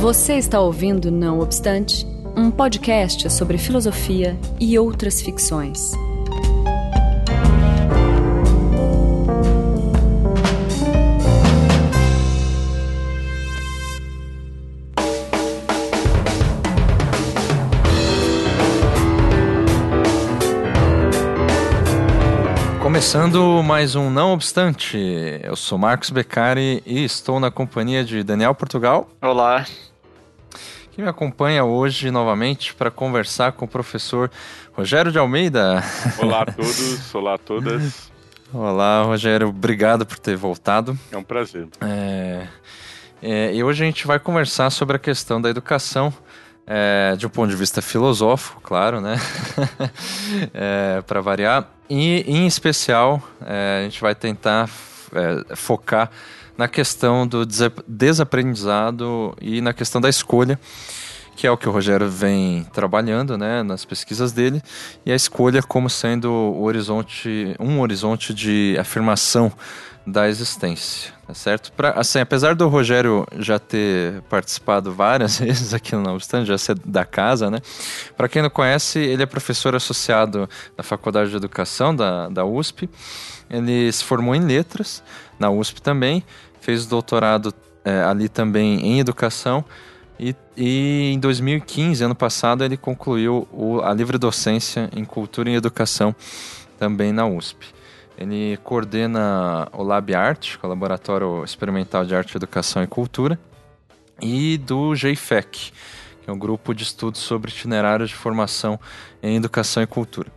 Você está ouvindo Não Obstante, um podcast sobre filosofia e outras ficções. Começando mais um Não Obstante, eu sou Marcos Beccari e estou na companhia de Daniel Portugal. Olá. Que me acompanha hoje novamente para conversar com o professor Rogério de Almeida. Olá a todos, olá a todas. Olá, Rogério, obrigado por ter voltado. É um prazer. É, é, e hoje a gente vai conversar sobre a questão da educação é, de um ponto de vista filosófico, claro, né? é, para variar. E, em especial, é, a gente vai tentar é, focar na questão do desaprendizado e na questão da escolha, que é o que o Rogério vem trabalhando né, nas pesquisas dele, e a escolha como sendo o horizonte, um horizonte de afirmação da existência, tá certo? Pra, assim, apesar do Rogério já ter participado várias vezes aqui no Obstante, já ser da casa, né? Para quem não conhece, ele é professor associado da Faculdade de Educação da, da USP. Ele se formou em letras na USP também, fez doutorado é, ali também em educação. E, e, em 2015, ano passado, ele concluiu o, a livre docência em cultura e educação também na USP. Ele coordena o Lab Art, o Laboratório Experimental de Arte, Educação e Cultura, e do GFEC, que é um grupo de estudos sobre itinerários de formação em educação e cultura.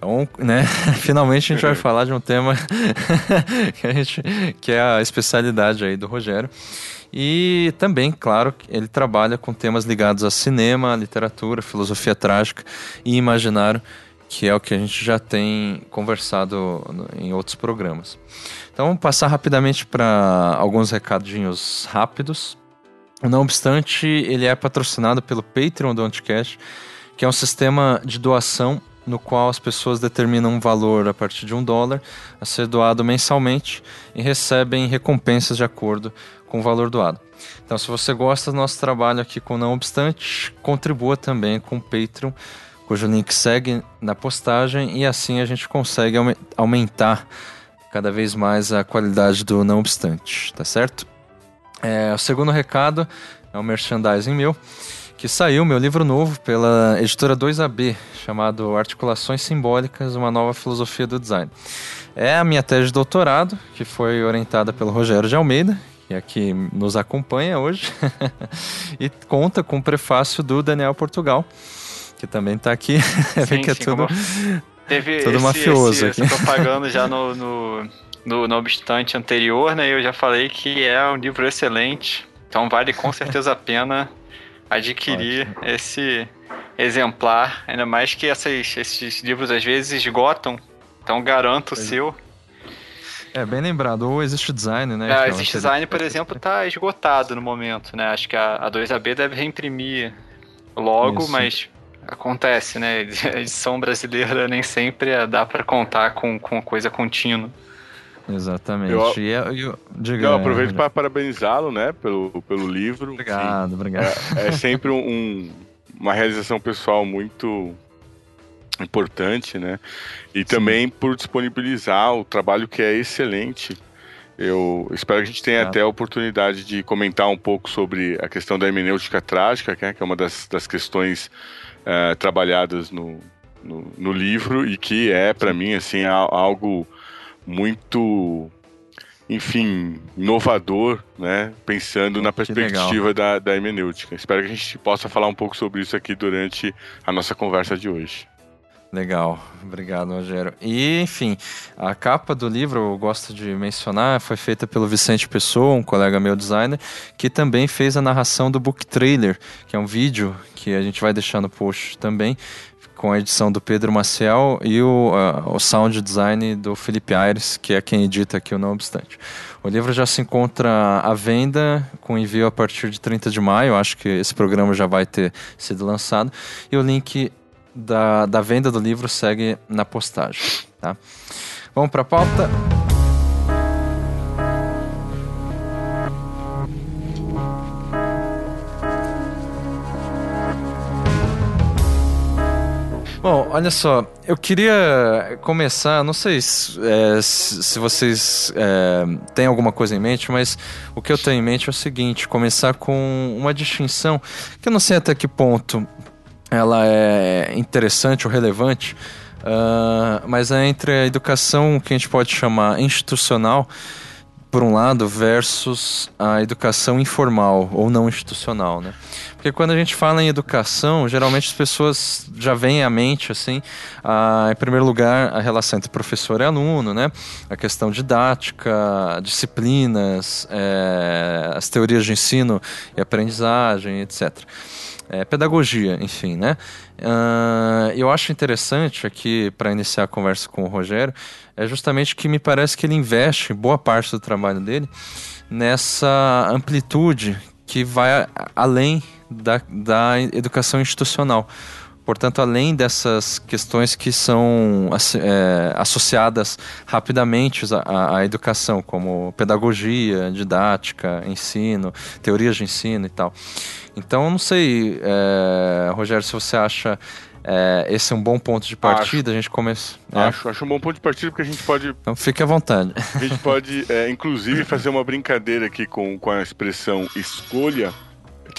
Então, né, finalmente a gente vai falar de um tema que, a gente, que é a especialidade aí do Rogério. E também, claro, ele trabalha com temas ligados a cinema, literatura, filosofia trágica e imaginário que é o que a gente já tem conversado em outros programas. Então, vamos passar rapidamente para alguns recadinhos rápidos. Não obstante, ele é patrocinado pelo Patreon do Anticast, que é um sistema de doação no qual as pessoas determinam um valor a partir de um dólar a ser doado mensalmente e recebem recompensas de acordo com o valor doado. Então, se você gosta do nosso trabalho aqui com Não Obstante, contribua também com o Patreon cujo link segue na postagem e assim a gente consegue aumentar cada vez mais a qualidade do Não Obstante, tá certo? É, o segundo recado é o merchandising meu, que saiu meu livro novo pela editora 2AB, chamado Articulações Simbólicas, uma nova filosofia do design. É a minha tese de doutorado, que foi orientada pelo Rogério de Almeida, que aqui nos acompanha hoje, e conta com o prefácio do Daniel Portugal que também está aqui. Sim, que é sim, tudo, teve tudo esse, mafioso esse, aqui. Propaganda já no, no, no, no obstante anterior, né? Eu já falei que é um livro excelente. Então vale com certeza a pena adquirir Ótimo. esse exemplar. Ainda mais que essas, esses livros às vezes esgotam. Então garanto o seu. É, bem lembrado. Ou existe design, né? É, existe design, por exemplo, está esgotado no momento, né? Acho que a, a 2AB deve reimprimir logo, Isso. mas acontece, né? A edição brasileira nem sempre dá para contar com, com coisa contínua. Exatamente. Eu, e eu, eu, diga, eu aproveito para parabenizá-lo, né, pelo, pelo livro. Obrigado, Sim, obrigado. É, é sempre um, uma realização pessoal muito importante, né? E Sim. também por disponibilizar o trabalho que é excelente. Eu espero que a gente tenha até a oportunidade de comentar um pouco sobre a questão da hermenêutica trágica, que é, é uma das, das questões uh, trabalhadas no, no, no, livro e que é, para mim, assim, algo muito, enfim, inovador, né? Pensando na perspectiva da, da hermenêutica. Espero que a gente possa falar um pouco sobre isso aqui durante a nossa conversa de hoje. Legal, obrigado, Rogério. E, enfim, a capa do livro, eu gosto de mencionar, foi feita pelo Vicente Pessoa, um colega meu designer, que também fez a narração do book trailer, que é um vídeo que a gente vai deixar no post também, com a edição do Pedro Maciel e o, uh, o sound design do Felipe Aires, que é quem edita aqui o Não Obstante. O livro já se encontra à venda, com envio a partir de 30 de maio, acho que esse programa já vai ter sido lançado, e o link da, da venda do livro segue na postagem. Tá? Vamos para a pauta. Bom, olha só, eu queria começar, não sei se, é, se vocês é, têm alguma coisa em mente, mas o que eu tenho em mente é o seguinte: começar com uma distinção que eu não sei até que ponto ela é interessante ou relevante, uh, mas é entre a educação que a gente pode chamar institucional por um lado, versus a educação informal ou não institucional, né? Porque quando a gente fala em educação, geralmente as pessoas já vêm à mente, assim, a, em primeiro lugar, a relação entre professor e aluno, né? A questão didática, disciplinas, é, as teorias de ensino e aprendizagem, etc. É, pedagogia, enfim, né? Uh, eu acho interessante aqui, para iniciar a conversa com o Rogério, é justamente que me parece que ele investe boa parte do trabalho dele nessa amplitude que vai além da, da educação institucional. Portanto, além dessas questões que são é, associadas rapidamente à, à, educação, como pedagogia, didática, ensino, teorias de ensino e tal. Então, não sei, é, Rogério, se você acha é, esse é um bom ponto de partida, acho, a gente começa. É. Acho, acho um bom ponto de partida porque a gente pode. Então fique à vontade. A gente pode, é, inclusive, fazer uma brincadeira aqui com, com a expressão escolha,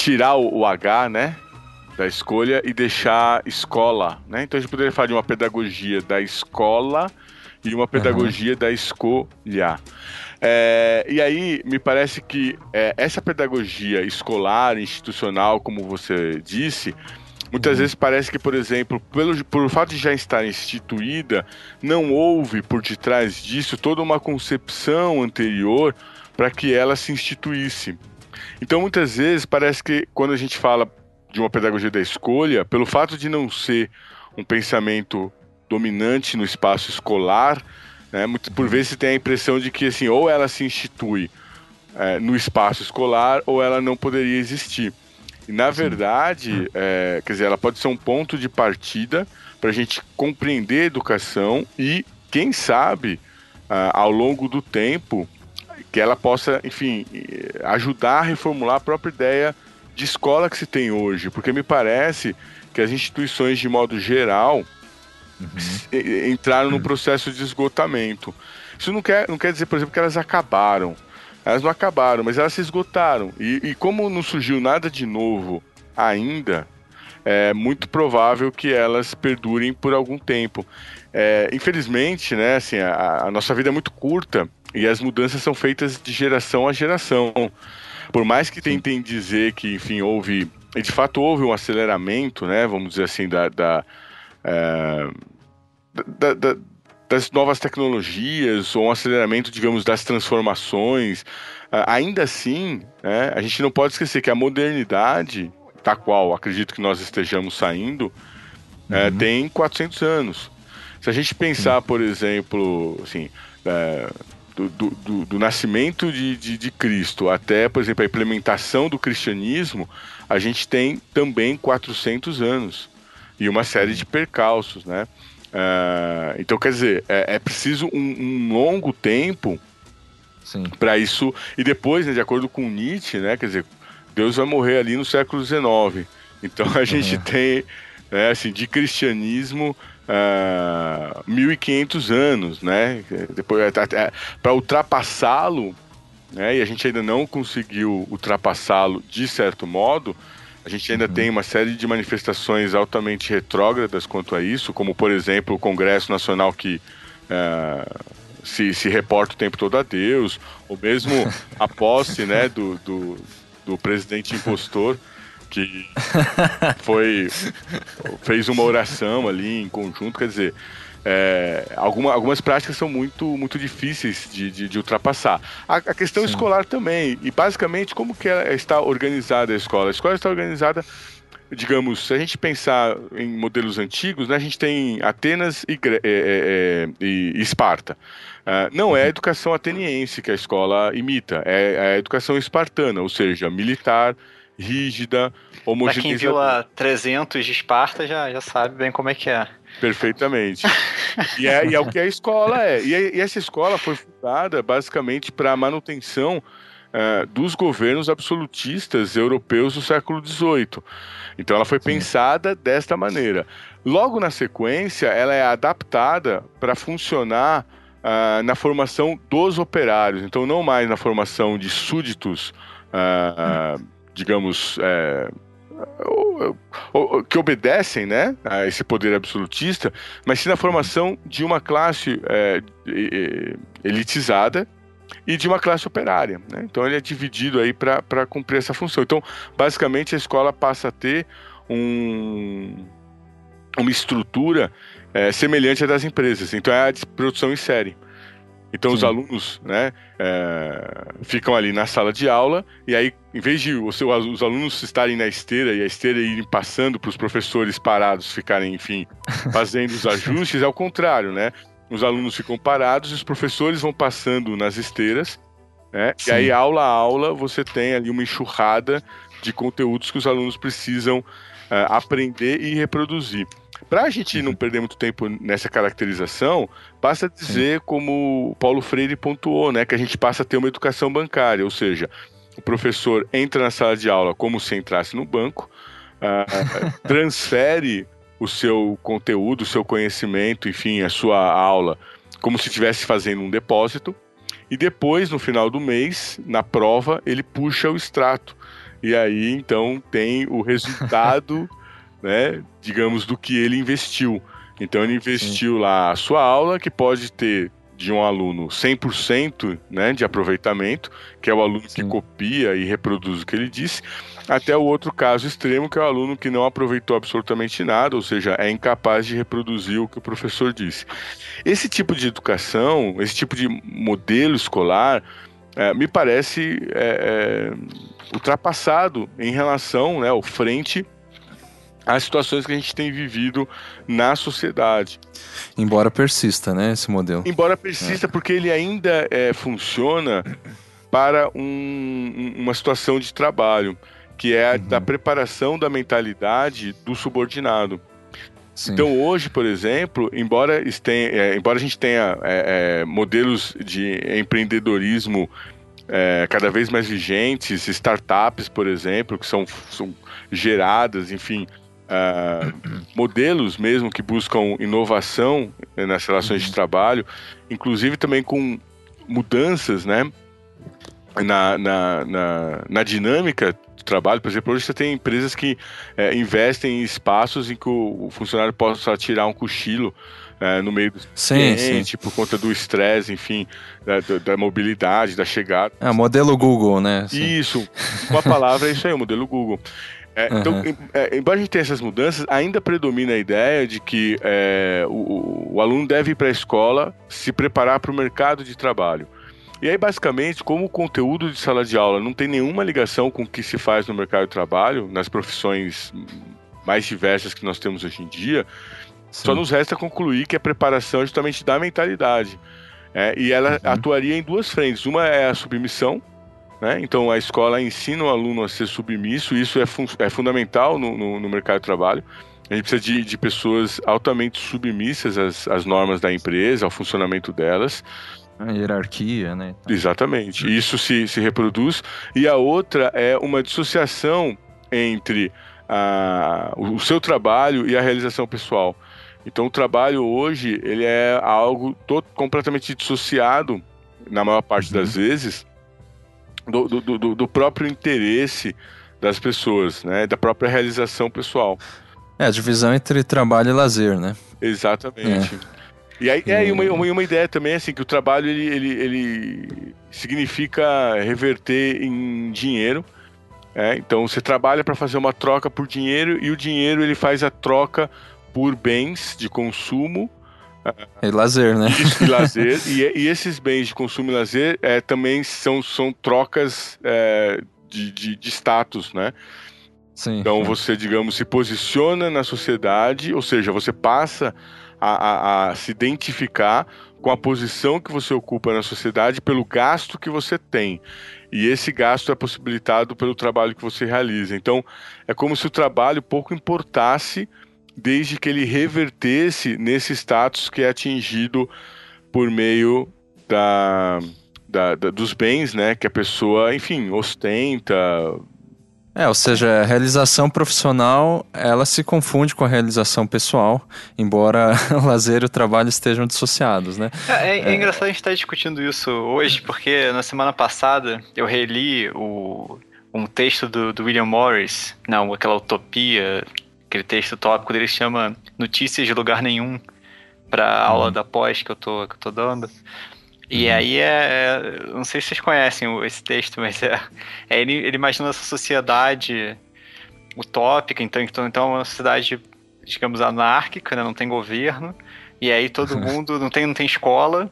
tirar o, o H, né? Da escolha e deixar escola, né? Então a gente poderia falar de uma pedagogia da escola e uma pedagogia uhum. da escolha. É, e aí, me parece que é, essa pedagogia escolar, institucional, como você disse, muitas uhum. vezes parece que, por exemplo, pelo, por fato de já estar instituída, não houve por detrás disso toda uma concepção anterior para que ela se instituísse. Então, muitas vezes, parece que quando a gente fala de uma pedagogia da escolha, pelo fato de não ser um pensamento dominante no espaço escolar, né? Por vezes se tem a impressão de que assim, ou ela se institui é, no espaço escolar ou ela não poderia existir. E na verdade, é, quer dizer, ela pode ser um ponto de partida para a gente compreender a educação e, quem sabe, ao longo do tempo, que ela possa, enfim, ajudar a reformular a própria ideia de escola que se tem hoje. Porque me parece que as instituições, de modo geral, uhum. entraram no processo de esgotamento. Isso não quer, não quer dizer, por exemplo, que elas acabaram. Elas não acabaram, mas elas se esgotaram. E, e como não surgiu nada de novo ainda, é muito provável que elas perdurem por algum tempo. É, infelizmente, né, assim, a, a, nossa vida é muito curta e as mudanças são feitas de geração a geração. Por mais que tentem dizer que, enfim, houve, e de fato houve um aceleramento, né, vamos dizer assim, da, da é, da, da, das novas tecnologias ou um aceleramento, digamos, das transformações. ainda assim, né, a gente não pode esquecer que a modernidade, da qual acredito que nós estejamos saindo, é, uhum. tem 400 anos. Se a gente pensar, por exemplo, assim, é, do, do, do, nascimento de, de, de, Cristo até, por exemplo, a implementação do cristianismo, a gente tem também 400 anos e uma série de percalços, né? Uh, então, quer dizer, é, é preciso um, um, longo tempo para isso. E depois, né, de acordo com Nietzsche, né, quer dizer, Deus vai morrer ali no século XIX. Então a gente uhum. tem, né, assim, de cristianismo, uh, ah, 1500 anos, né? Depois, para ultrapassá-lo, né, e a gente ainda não conseguiu ultrapassá-lo de certo modo, a gente ainda uhum. tem uma série de manifestações altamente retrógradas quanto a isso, como, por exemplo, o Congresso Nacional que uh, se, se reporta o tempo todo a Deus, ou mesmo a posse né, do, do, do presidente impostor que foi fez uma oração ali em conjunto, quer dizer, é, alguma, algumas práticas são muito, muito difíceis de, de, de ultrapassar. A, a questão Sim. escolar também, e basicamente como que está organizada a escola? A escola está organizada, digamos, se a gente pensar em modelos antigos, né, a gente tem Atenas e, é, é, é, e Esparta. Uh, não é a uhum. educação ateniense que a escola imita, é, é a educação espartana, ou seja, militar, rígida, homogeneizada. Pra quem viu a 300 de Esparta já, já sabe bem como é que é. Perfeitamente. e, é, e é o que a escola é. E, e essa escola foi fundada basicamente para a manutenção uh, dos governos absolutistas europeus do século XVIII. Então ela foi Sim. pensada desta maneira. Logo na sequência, ela é adaptada para funcionar uh, na formação dos operários. Então não mais na formação de súditos, uh, digamos, é, que obedecem né, a esse poder absolutista, mas sim na formação de uma classe é, elitizada e de uma classe operária. Né? Então ele é dividido aí para cumprir essa função. Então, basicamente, a escola passa a ter um, uma estrutura é, semelhante à das empresas. Então é a produção em série. Então Sim. os alunos né, é, ficam ali na sala de aula e aí, em vez de os, os alunos estarem na esteira e a esteira irem passando para os professores parados ficarem, enfim, fazendo os ajustes, é o contrário, né? Os alunos ficam parados e os professores vão passando nas esteiras, né? E aí, aula a aula, você tem ali uma enxurrada de conteúdos que os alunos precisam uh, aprender e reproduzir. Para a gente não perder muito tempo nessa caracterização, basta dizer Sim. como Paulo Freire pontuou, né, que a gente passa a ter uma educação bancária, ou seja, o professor entra na sala de aula como se entrasse no banco, uh, transfere o seu conteúdo, o seu conhecimento, enfim, a sua aula, como se estivesse fazendo um depósito, e depois, no final do mês, na prova, ele puxa o extrato. E aí, então, tem o resultado né, digamos, do que ele investiu. Então ele investiu Sim. lá a sua aula, que pode ter de um aluno 100% né, de aproveitamento, que é o aluno Sim. que copia e reproduz o que ele disse, até o outro caso extremo, que é o aluno que não aproveitou absolutamente nada, ou seja, é incapaz de reproduzir o que o professor disse. Esse tipo de educação, esse tipo de modelo escolar, é, me parece é, é, ultrapassado em relação né, ao frente as situações que a gente tem vivido na sociedade. Embora persista, né, esse modelo. Embora persista, é. porque ele ainda é, funciona para um, uma situação de trabalho, que é a uhum. da preparação da mentalidade do subordinado. Sim. Então hoje, por exemplo, embora, este, é, embora a gente tenha é, é modelos de empreendedorismo é, cada vez mais vigentes, startups, por exemplo, que são, são geradas, enfim, uh, modelos mesmo que buscam inovação né, nas relações de uhum. trabalho, inclusive também com mudanças, né? Na, na, na, na dinâmica do trabalho, por exemplo, hoje você tem empresas que é, investem em espaços em que o, o funcionário possa tirar um cochilo é, no meio do sim, cliente, sim. por conta do estresse, enfim, da, da, mobilidade, da chegada. É, modelo Google, né? Sim. Isso, uma palavra é isso aí, o modelo Google. É, uhum. Então, é, embora a gente tenha essas mudanças, ainda predomina a ideia de que é, o, o, aluno deve ir para a escola se preparar para o mercado de trabalho. E aí, basicamente, como o conteúdo de sala de aula não tem nenhuma ligação com o que se faz no mercado de trabalho, nas profissões mais diversas que nós temos hoje em dia, Sim. só nos resta concluir que a preparação é justamente da mentalidade. É, e ela uhum. atuaria em duas frentes. Uma é a submissão, né? Então, a escola ensina o aluno a ser submisso, isso é, fun é fundamental no, no, no, mercado de trabalho. A gente precisa de, de pessoas altamente submissas às, às normas da empresa, ao funcionamento delas. A hierarquia, né? Exatamente. Isso se, se reproduz. E a outra é uma dissociação entre a, o, seu trabalho e a realização pessoal. Então, o trabalho hoje ele é algo todo, completamente dissociado, na maior parte uhum. das vezes, do, do, do, do próprio interesse das pessoas, né? Da própria realização pessoal. É, a divisão entre trabalho e lazer, né? Exatamente. É. E aí, é, uma, uma, uma, ideia também, assim, que o trabalho, ele, ele, ele significa reverter em dinheiro, é? Então, você trabalha para fazer uma troca por dinheiro e o dinheiro, ele faz a troca por bens de consumo e lazer, né? Isso, e lazer. e, e, esses bens de consumo e lazer é, também são, são trocas é, de, de, de, status, né? Sim, então você, digamos, se posiciona na sociedade, ou seja, você passa a, a, a se identificar com a posição que você ocupa na sociedade pelo gasto que você tem. E esse gasto é possibilitado pelo trabalho que você realiza. Então, é como se o trabalho pouco importasse desde que ele revertesse nesse status que é atingido por meio da, da, da, dos bens, né, que a pessoa, enfim, ostenta, é, ou seja, a realização profissional, ela se confunde com a realização pessoal, embora o lazer e o trabalho estejam dissociados, né? É, é, é, é engraçado a gente estar discutindo isso hoje, porque na semana passada eu reli o, um texto do, do William Morris, não, aquela utopia, aquele texto tópico dele chama Notícias de Lugar Nenhum, para a aula uhum. da pós que eu tô, que eu tô dando. E uhum. aí é, é, Não sei se vocês conhecem esse texto, mas é, é ele, ele imagina essa sociedade utópica, então, então, então é uma sociedade, digamos, anárquica, né? não tem governo, e aí todo mundo não tem, não tem escola,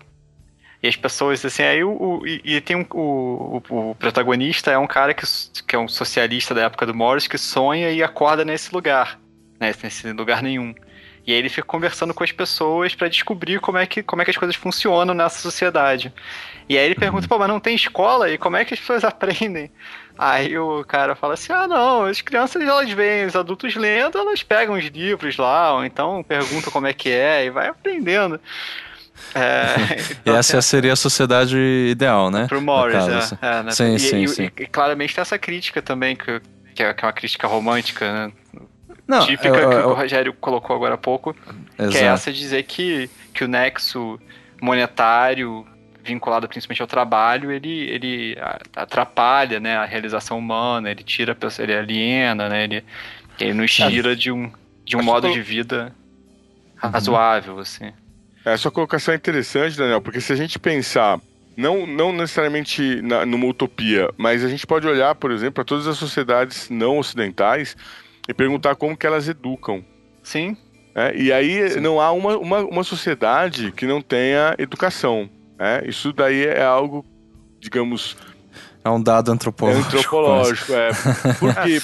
e as pessoas, assim, aí o. o e, e, tem um, o, o, o, protagonista é um cara que, que é um socialista da época do Morris que sonha e acorda nesse lugar, né? Nesse lugar nenhum. E aí ele fica conversando com as pessoas para descobrir como é, que, como é que as coisas funcionam nessa sociedade. E aí ele pergunta, pô, mas não tem escola? E como é que as pessoas aprendem? Aí o cara fala assim, ah, não, as crianças elas veem os adultos lendo, elas pegam os livros lá, ou então perguntam como é que é, e vai aprendendo. É, então, essa assim, seria a sociedade ideal, né? Pro Morris, caso, é, é, né? Sim, e, sim, e, sim. E, claramente tem essa crítica também, que, que é, que é uma crítica romântica, né? Não, típica eu, eu, que o Rogério colocou agora há pouco, exato. que é essa de dizer que, que o nexo monetário vinculado principalmente ao trabalho, ele, ele atrapalha né, a realização humana, ele tira pessoa, ele aliena, né, ele, ele nos tira de um, de um modo de vida uhum. razoável, assim. É, sua colocação é interessante, Daniel, porque se a gente pensar não, não necessariamente na, numa utopia, mas a gente pode olhar, por exemplo, para todas as sociedades não ocidentais e perguntar como que elas educam. Sim. É, e aí Sim. não há uma, uma, uma, sociedade que não tenha educação. É? Isso daí é algo, digamos... É um dado antropológico. É antropológico, é. Porque,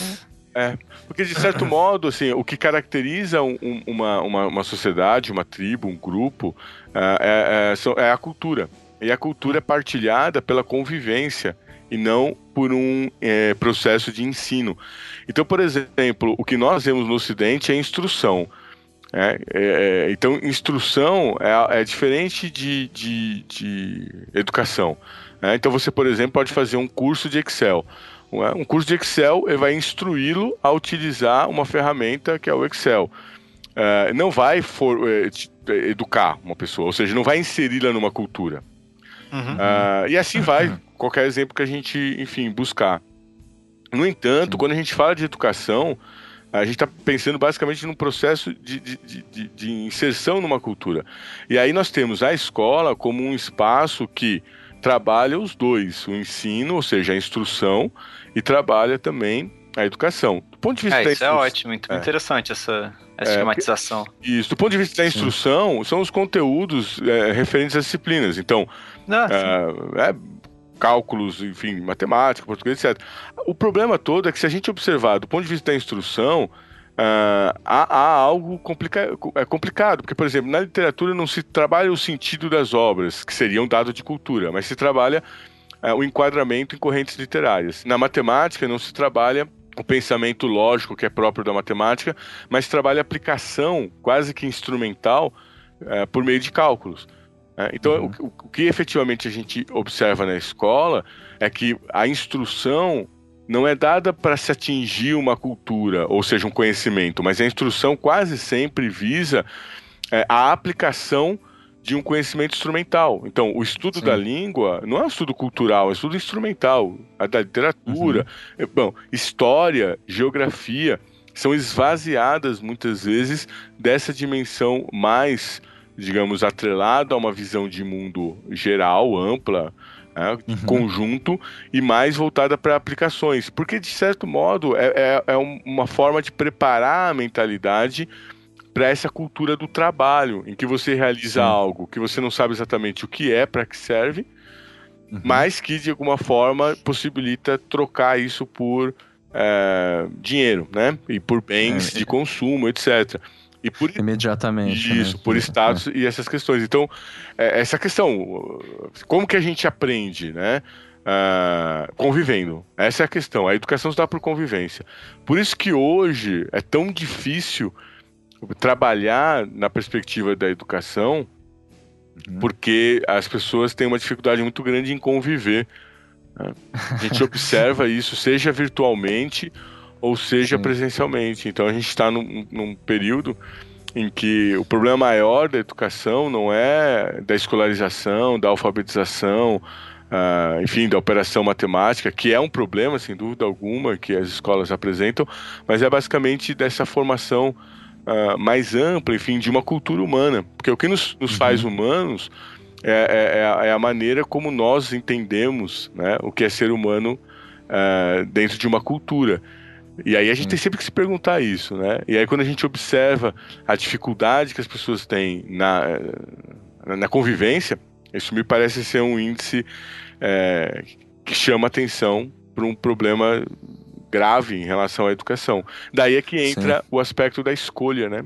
é, porque, de certo modo, assim, o que caracteriza um, uma, uma, uma, sociedade, uma tribo, um grupo, é, é, é, é a cultura. E a cultura é partilhada pela convivência e não por um é, processo de ensino. Então, por exemplo, o que nós vemos no Ocidente é instrução. É, é, é, então, instrução é, é diferente de, de, de educação. Né? Então, você, por exemplo, pode fazer um curso de Excel. Um curso de Excel ele vai instruí-lo a utilizar uma ferramenta que é o Excel. É, não vai for, é, educar uma pessoa, ou seja, não vai inseri-la numa cultura. Uhum. Uh, e assim vai, qualquer exemplo que a gente, enfim, buscar. No entanto, quando a gente fala de educação, a gente está pensando basicamente num processo de, de, de, de, inserção numa cultura. E aí nós temos a escola como um espaço que trabalha os dois, o ensino, ou seja, a instrução, e trabalha também a educação. Do ponto de vista é, isso é ótimo, muito é. interessante essa, essa é, esquematização. Isso, do ponto de vista da instrução, são os conteúdos é, referentes às disciplinas. Então, ah, é, é cálculos, enfim, matemática, português, etc. O problema todo é que se a gente observar do ponto de vista da instrução, Uh, há, há, algo complica é complicado, porque, por exemplo, na literatura não se trabalha o sentido das obras, que seria um dado de cultura, mas se trabalha uh, o enquadramento em correntes literárias. Na matemática não se trabalha o pensamento lógico que é próprio da matemática, mas trabalha aplicação quase que instrumental uh, por meio de cálculos. É, então, uhum. o, o, que efetivamente a gente observa na escola é que a instrução não é dada para se atingir uma cultura, ou seja, um conhecimento, mas a instrução quase sempre visa é, a aplicação de um conhecimento instrumental. Então, o estudo Sim. da língua não é um estudo cultural, é um estudo instrumental, a da literatura, uhum. bom, história, geografia são esvaziadas muitas vezes dessa dimensão mais digamos, atrelado a uma visão de mundo geral, ampla, né, uhum. conjunto, e mais voltada para aplicações. Porque, de certo modo, é, é, é uma forma de preparar a mentalidade para essa cultura do trabalho, em que você realiza Sim. algo que você não sabe exatamente o que é, para que serve, uhum. mas que, de alguma forma, possibilita trocar isso por é, dinheiro, né? E por bens é, de consumo, etc. E por, Imediatamente. Né? Isso, né? por status é. e essas questões. Então, é, essa questão, como que a gente aprende, né? Uh, convivendo. Essa é a questão. A educação se dá por convivência. Por isso que hoje é tão difícil trabalhar na perspectiva da educação uhum. porque as pessoas têm uma dificuldade muito grande em conviver. Né? A gente observa isso, seja virtualmente ou seja Sim. presencialmente. Então a gente está num, num período em que o problema maior da educação não é da escolarização, da alfabetização, uh, enfim, da operação matemática, que é um problema, sem dúvida alguma, que as escolas apresentam, mas é basicamente dessa formação uh, mais ampla, enfim, de uma cultura humana. Porque o que nos, nos uhum. faz humanos é, é, é, é, a maneira como nós entendemos né, o que é ser humano uh, dentro de uma cultura. E aí a gente tem sempre que se perguntar isso, né? E aí quando a gente observa a dificuldade que as pessoas têm na, eh, na convivência, isso me parece ser um índice é, que chama atenção para um problema grave em relação à educação. Daí é que entra Sim. o aspecto da escolha, né?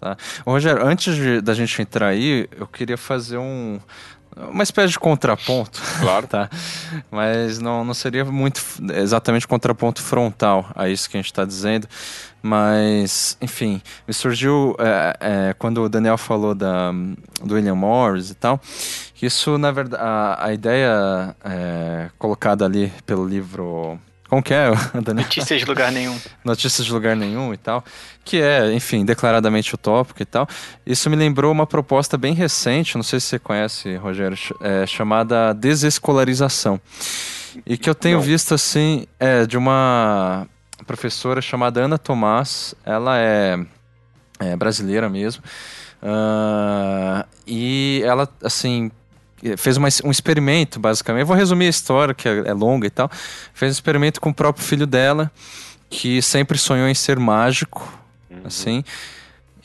Tá. Rogério, antes de, da gente entrar aí, eu queria fazer um, uma espécie de contraponto. Claro. tá? Mas não, não seria muito exatamente contraponto frontal a isso que a gente está dizendo. Mas, enfim, me surgiu é, é, quando o Daniel falou da, do William Morris e tal. Isso, na verdade, a, a ideia é, colocada ali pelo livro como que é, Daniel? Notícias de lugar nenhum. Notícias de lugar nenhum e tal. Que é, enfim, declaradamente utópico e tal. Isso me lembrou uma proposta bem recente, não sei se você conhece, Rogério, é, chamada desescolarização. E que eu tenho não. visto, assim, é de uma professora chamada Ana Tomás. Ela é, é brasileira mesmo. Uh, e ela, assim, fez uma, um experimento, basicamente. Eu vou resumir a história, que é, é longa e tal. Fez um experimento com o próprio filho dela, que sempre sonhou em ser mágico, uhum. assim.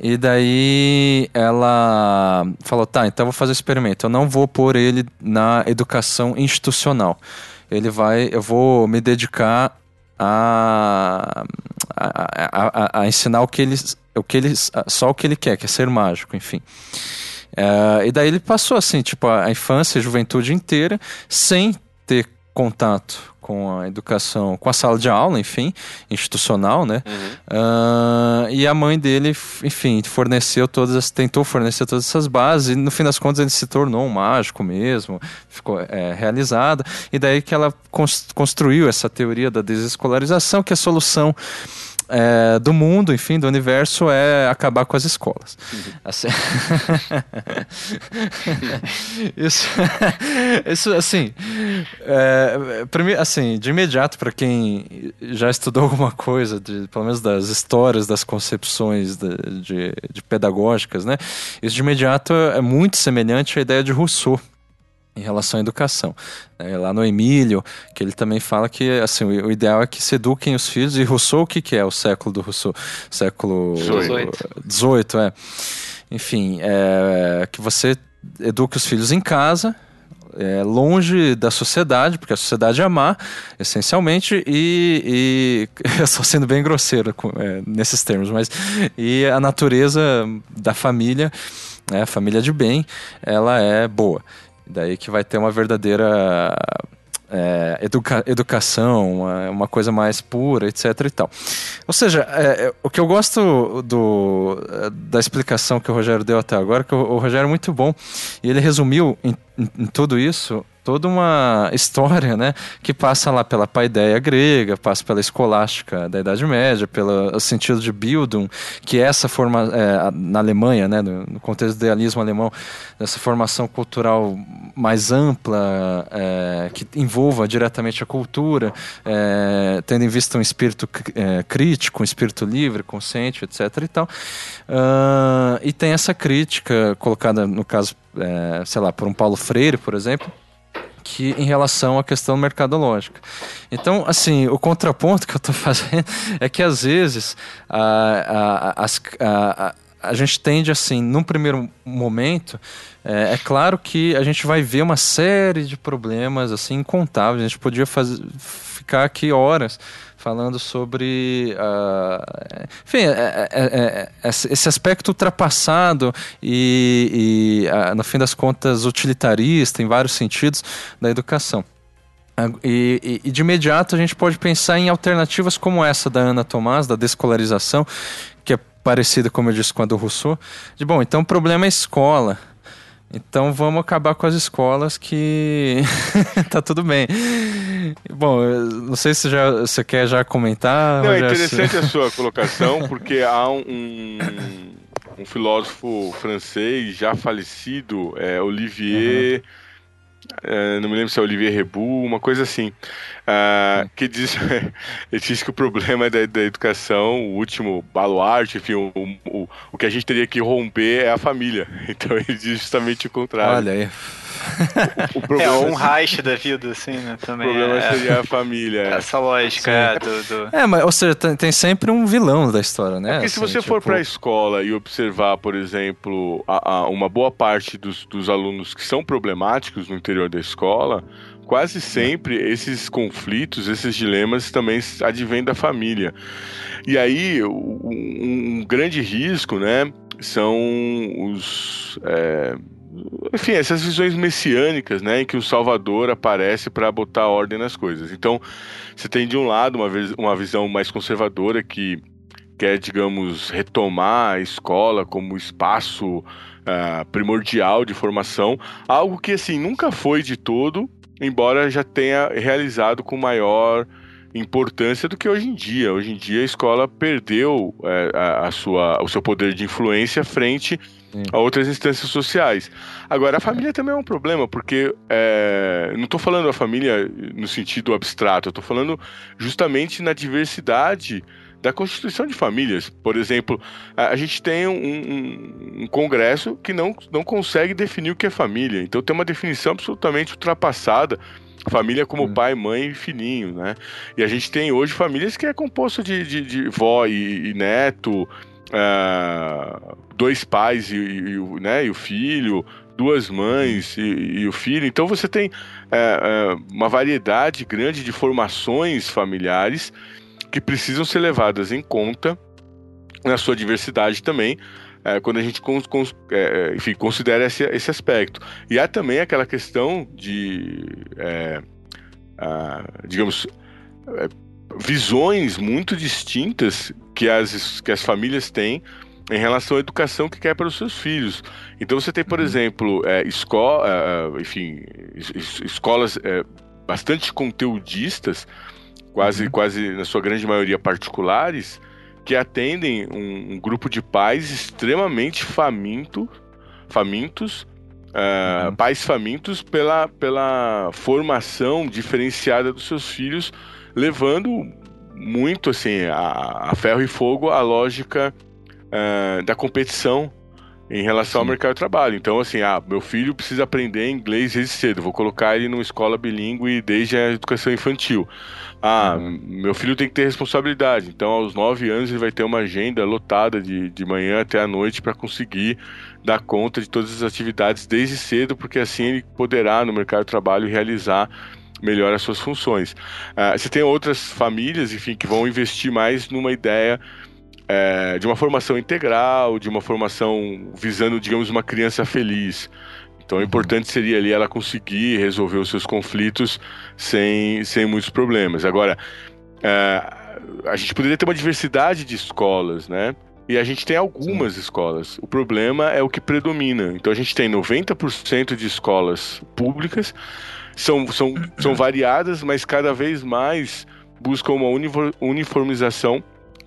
E daí ela falou: tá, então eu vou fazer o experimento. Eu não vou pôr ele na educação institucional. Ele vai, eu vou me dedicar a, a, a, a ensinar o que ele, o que ele, só o que ele quer, que é ser mágico, enfim. Uh, e daí ele passou assim, tipo, a infância, a juventude inteira, sem ter contato com a educação, com a sala de aula, enfim, institucional, né? Uhum. Uh, e a mãe dele, enfim, forneceu todas, tentou fornecer todas essas bases. E no fim das contas ele se tornou um mágico mesmo, ficou é, realizada. E daí que ela construiu essa teoria da desescolarização, que é a solução é, do mundo, enfim, do universo é acabar com as escolas. Uhum. Assim... isso, isso, assim, é, assim, de imediato para quem já estudou alguma coisa, de, pelo menos das histórias, das concepções de, de, de pedagógicas, né? Isso de imediato é muito semelhante à ideia de Rousseau em relação à educação. É, lá no Emílio, que ele também fala que assim, o, ideal é que se eduquem os filhos. E Rousseau, o que, que é o século do Rousseau? Século XVIII. é. Enfim, é, que você eduque os filhos em casa, é, longe da sociedade, porque a sociedade é má, essencialmente, e, e só sendo bem grosseiro é, nesses termos, mas e a natureza da família, né, a família de bem, ela é boa. Daí que vai ter uma verdadeira é, educa educação, uma, coisa mais pura, etc e tal. Ou seja, é, é, o que eu gosto do, da explicação que o Rogério deu até agora, que o, o Rogério é muito bom, e ele resumiu em, em, em tudo isso toda uma história, né, que passa lá pela paideia grega, passa pela escolástica da Idade Média, pelo sentido de Bildung, que é essa forma é, na Alemanha, né, no, contexto do idealismo alemão, essa formação cultural mais ampla, é, que envolva diretamente a cultura, é, tendo em vista um espírito é, crítico, um espírito livre, consciente, etc. e tal. Uh, e tem essa crítica colocada, no caso, é, sei lá, por um Paulo Freire, por exemplo, que em relação à questão mercadológica. Então, assim, o contraponto que eu estou fazendo é que às vezes a, a, a, a, gente tende, assim, num primeiro momento, é, é, claro que a gente vai ver uma série de problemas, assim, incontáveis. A gente podia fazer, ficar aqui horas falando sobre uh, enfim, é, é, é, esse aspecto ultrapassado e, e uh, no fim das contas utilitarista em vários sentidos da educação. E, e, e, de imediato a gente pode pensar em alternativas como essa da Ana Tomás, da descolarização, que é parecida, como eu disse, com a do Rousseau. De bom, então o problema é a escola. Então vamos acabar com as escolas que tá tudo bem. Bom, não sei se já, você quer já comentar. Não, é interessante a sua colocação, porque há um, um filósofo francês já falecido, é, Olivier. Uhum é, não me lembro se é Olivier Rebu, uma coisa assim, uh, que diz, ele diz que o problema da, da educação, o último baluarte, enfim, o, o, o que a gente teria que romper é a família. Então ele diz justamente o contrário. Olha aí. O, o problema, é um Reich da vida, assim, né? Também o problema é, seria a família. É. Essa lógica é, do, do, É, mas, ou seja, tem, tem, sempre um vilão da história, né? É porque assim, se você tipo... for para a escola e observar, por exemplo, a, a, uma boa parte dos, dos alunos que são problemáticos no interior da escola, quase sempre esses conflitos, esses dilemas também advêm da família. E aí, um, um grande risco, né, são os. É, enfim, essas visões messiânicas, né, em que o Salvador aparece para botar ordem nas coisas. Então, você tem de um lado uma, uma visão mais conservadora que quer, digamos, retomar a escola como espaço uh, primordial de formação, algo que assim nunca foi de todo, embora já tenha realizado com maior importância do que hoje em dia. Hoje em dia a escola perdeu é, a, a, sua, o seu poder de influência frente a outras instâncias sociais. Agora, a família também é um problema, porque é, não estou falando a família no sentido abstrato, eu estou falando justamente na diversidade da constituição de famílias. Por exemplo, a, a gente tem um, um, um, congresso que não, não consegue definir o que é família, então tem uma definição absolutamente ultrapassada. Família como hum. pai, mãe e filhinho, né? E a gente tem hoje famílias que é composto de, de, de vó e, e neto, uh, dois pais e, e, né, e o filho, duas mães e, e, o filho. Então você tem uh, uh, uma variedade grande de formações familiares que precisam ser levadas em conta na sua diversidade também. É, quando a gente cons, cons, é, enfim, considera esse, esse aspecto. E há também aquela questão de, é, a, digamos, é, visões muito distintas que as, que as famílias têm em relação à educação que quer para os seus filhos. Então você tem, por uhum. exemplo, é, escola, é, é, enfim, es, escolas é, bastante conteudistas, quase, uhum. quase na sua grande maioria particulares, que atendem um, um grupo de pais extremamente faminto, famintos, uh, uhum. pais famintos pela, pela formação diferenciada dos seus filhos, levando muito assim a, a ferro e fogo a lógica uh, da competição em relação Sim. ao mercado de trabalho. Então, assim, ah, meu filho precisa aprender inglês desde cedo, vou colocar ele numa escola bilíngue desde a educação infantil. Ah, uhum. meu filho tem que ter responsabilidade, então aos nove anos ele vai ter uma agenda lotada de, de manhã até a noite para conseguir dar conta de todas as atividades desde cedo, porque assim ele poderá no mercado de trabalho realizar melhor as suas funções. Uh, você tem outras famílias, enfim, que vão investir mais numa ideia é, de uma formação integral, de uma formação visando, digamos, uma criança feliz. Então, o importante seria ali ela conseguir resolver os seus conflitos sem, sem muitos problemas. Agora, é, a gente poderia ter uma diversidade de escolas, né? E a gente tem algumas escolas. O problema é o que predomina. Então a gente tem 90% de escolas públicas são, são, são variadas, mas cada vez mais buscam uma uniformização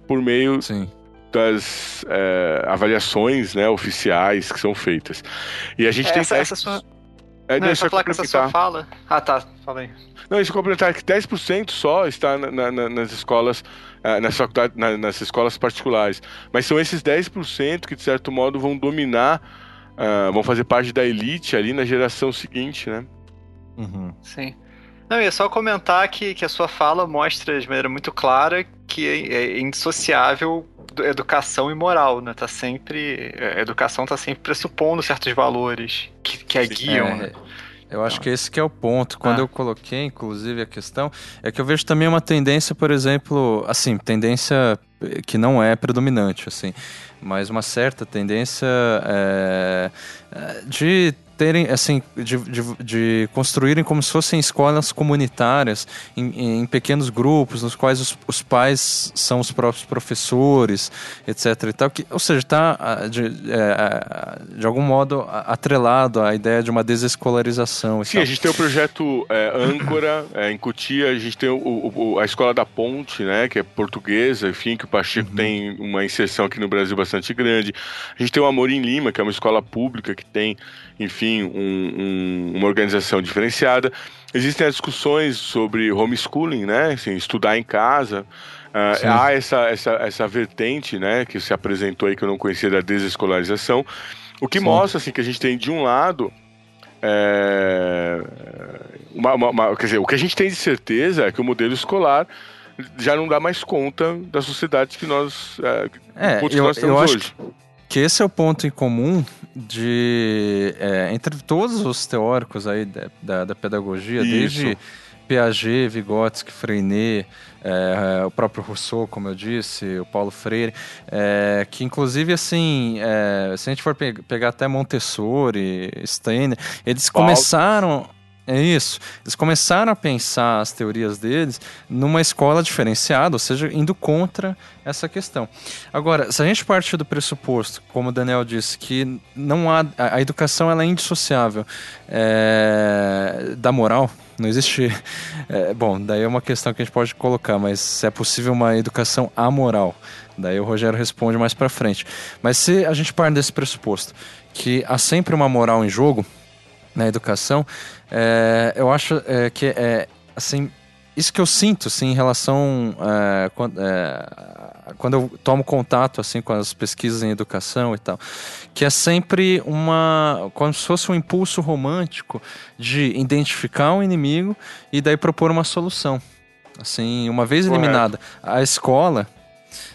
por meio Sim. das é, avaliações né, oficiais que são feitas. E a gente essa, tem. Essa sua... É, não, só falar que essa sua fala. Ah, tá. Fala aí. Não, isso complementar que 10% só está na, na, nas escolas, uh, nas, faculdade, na, nas escolas particulares. Mas são esses 10% que, de certo modo, vão dominar, uh, vão fazer parte da elite ali na geração seguinte, né? Uhum. Sim. Não, e é só comentar que, que a sua fala mostra de maneira muito clara que é, é indissociável educação e moral, né? Tá sempre. A educação tá sempre pressupondo certos valores que, que a guiam, é, né? Eu acho que esse que é o ponto. Quando ah. eu coloquei, inclusive, a questão, é que eu vejo também uma tendência, por exemplo, assim, tendência que não é predominante, assim, mas uma certa tendência é, de terem, assim, de, de, de, construírem como se fossem escolas comunitárias em, em pequenos grupos, nos quais os, os, pais são os próprios professores, etc. E tal, que, ou seja, está de, é, de algum modo atrelado à ideia de uma desescolarização. Sim, a gente tem o projeto é, Âncora é, em Cotia, a gente tem o, o, a Escola da Ponte, né, que é portuguesa, enfim, que o Pacheco uhum. tem uma inserção aqui no Brasil bastante grande. A gente tem o Amor em Lima, que é uma escola pública que tem enfim, um, um, uma organização diferenciada. Existem as discussões sobre homeschooling, né? Assim, estudar em casa. Uh, há essa, essa, essa vertente, né, que se apresentou aí que eu não conhecia da desescolarização, o que Sim. mostra assim que a gente tem de um lado é, uma, uma, uma, quer dizer, o que a gente tem de certeza é que o modelo escolar já não dá mais conta da sociedade que nós, é, é eu, nós eu hoje. Acho que esse é o ponto em comum de é, entre todos os teóricos aí da, da, da pedagogia, Isso. desde Piaget, Vygotsky, Freinet, é, o próprio Rousseau, como eu disse, o Paulo Freire, é, que inclusive assim, é, se a gente for pe pegar até Montessori, Steiner, eles Paulo. começaram é isso. Eles começaram a pensar as teorias deles numa escola diferenciada, ou seja, indo contra essa questão. Agora, se a gente parte do pressuposto, como o Daniel disse, que não há a, educação ela é indissociável é, da moral, não existe. É, bom, daí é uma questão que a gente pode colocar, mas se é possível uma educação amoral. Daí o Rogério responde mais para frente. Mas se a gente parte desse pressuposto que há sempre uma moral em jogo na educação, é, eu acho é, que é assim isso que eu sinto assim em relação é, quando, é, quando eu tomo contato assim com as pesquisas em educação e tal que é sempre uma como se fosse um impulso romântico de identificar um inimigo e daí propor uma solução assim uma vez eliminada. A escola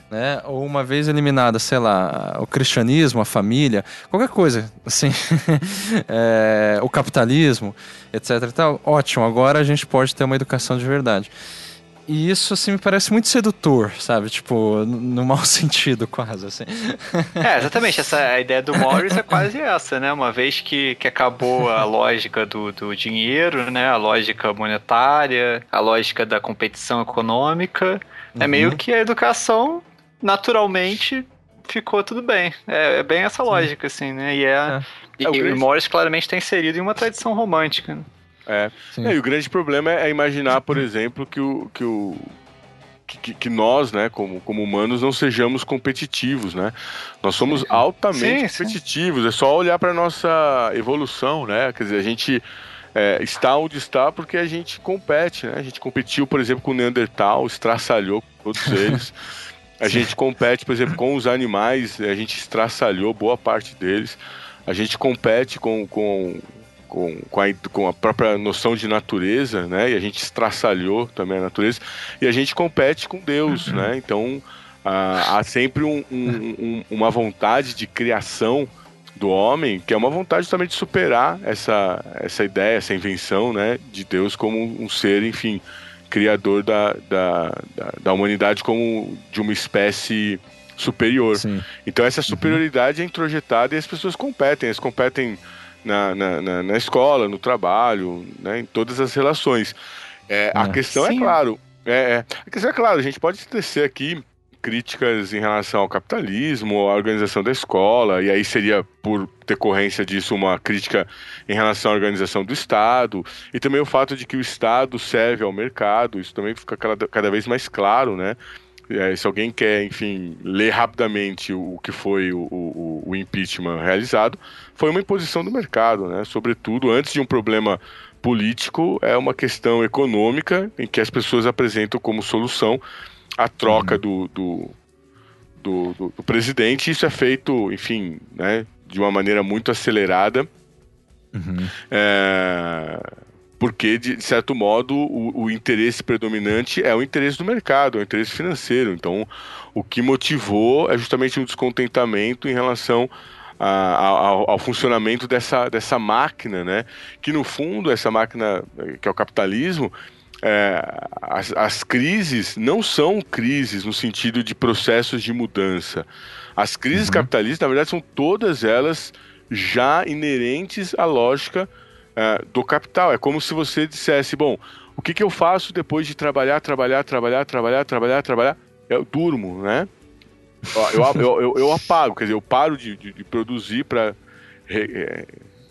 né? Ou uma vez eliminada, sei lá, o cristianismo, a família, qualquer coisa, assim, é, o capitalismo, etc. E tal, ótimo, agora a gente pode ter uma educação de verdade. E isso, assim, me parece muito sedutor, sabe? Tipo, no mau sentido, quase, assim. É, exatamente. Essa, a ideia do Morris é quase essa, né? Uma vez que, que acabou a lógica do, do dinheiro, né? A lógica monetária, a lógica da competição econômica, é uhum. é meio que a educação naturalmente ficou tudo bem. É, é bem essa lógica, assim, né? E, é, é. e, é, o Morris claramente está inserido em uma tradição romântica. Né? É. é. e o grande problema é imaginar, por exemplo, que o. Que o que, que, nós, né, como, como humanos, não sejamos competitivos, né? Nós somos altamente sim, competitivos. Sim. É só olhar para nossa evolução, né? Quer dizer, a gente é, está onde está porque a gente compete, né? A gente competiu, por exemplo, com o Neandertal, estraçalhou todos eles. A gente compete, por exemplo, com os animais, a gente estraçalhou boa parte deles. A gente compete com, com, com, com, a, com a própria noção de natureza, né? E a gente estraçalhou também a natureza. E a gente compete com Deus, uhum. né? Então há, há sempre um, um, um, uma vontade de criação do homem, que é uma vontade também de superar essa, essa ideia, essa invenção, né? De Deus como um ser, enfim, criador da, da, da, da humanidade como de uma espécie superior. Sim. Então essa superioridade uhum. é introjetada e as pessoas competem, eles competem na, na, na, na escola, no trabalho, né, em todas as relações. É, a é. questão é Sim. é claro, é, é, a questão é claro, a gente pode tecer aqui críticas em relação ao capitalismo, à organização da escola, e aí seria, por decorrência disso, uma crítica em relação à organização do Estado, e também o fato de que o Estado serve ao mercado, isso também fica cada, vez mais claro, né? É, se alguém quer, enfim, ler rapidamente o, o que foi o, o, o, impeachment realizado, foi uma imposição do mercado, né? Sobretudo, antes de um problema político, é uma questão econômica em que as pessoas apresentam como solução a troca uhum. do, do, do, do, do presidente. Isso é feito, enfim, né, de uma maneira muito acelerada. Uhum. É, porque, de certo modo, o, o, interesse predominante é o interesse do mercado, é o interesse financeiro. Então, o que motivou é justamente um descontentamento em relação a, a, ao, ao, funcionamento dessa, dessa máquina, né? Que, no fundo, essa máquina, que é o capitalismo, é, as, as crises não são crises no sentido de processos de mudança. As crises uhum. capitalistas, na verdade, são todas elas já inerentes à lógica uh, do capital. É como se você dissesse, bom, o que, que eu faço depois de trabalhar, trabalhar, trabalhar, trabalhar, trabalhar, trabalhar? Eu durmo, né? Eu, eu, eu, eu apago, quer dizer, eu paro de, de, de produzir para re, é,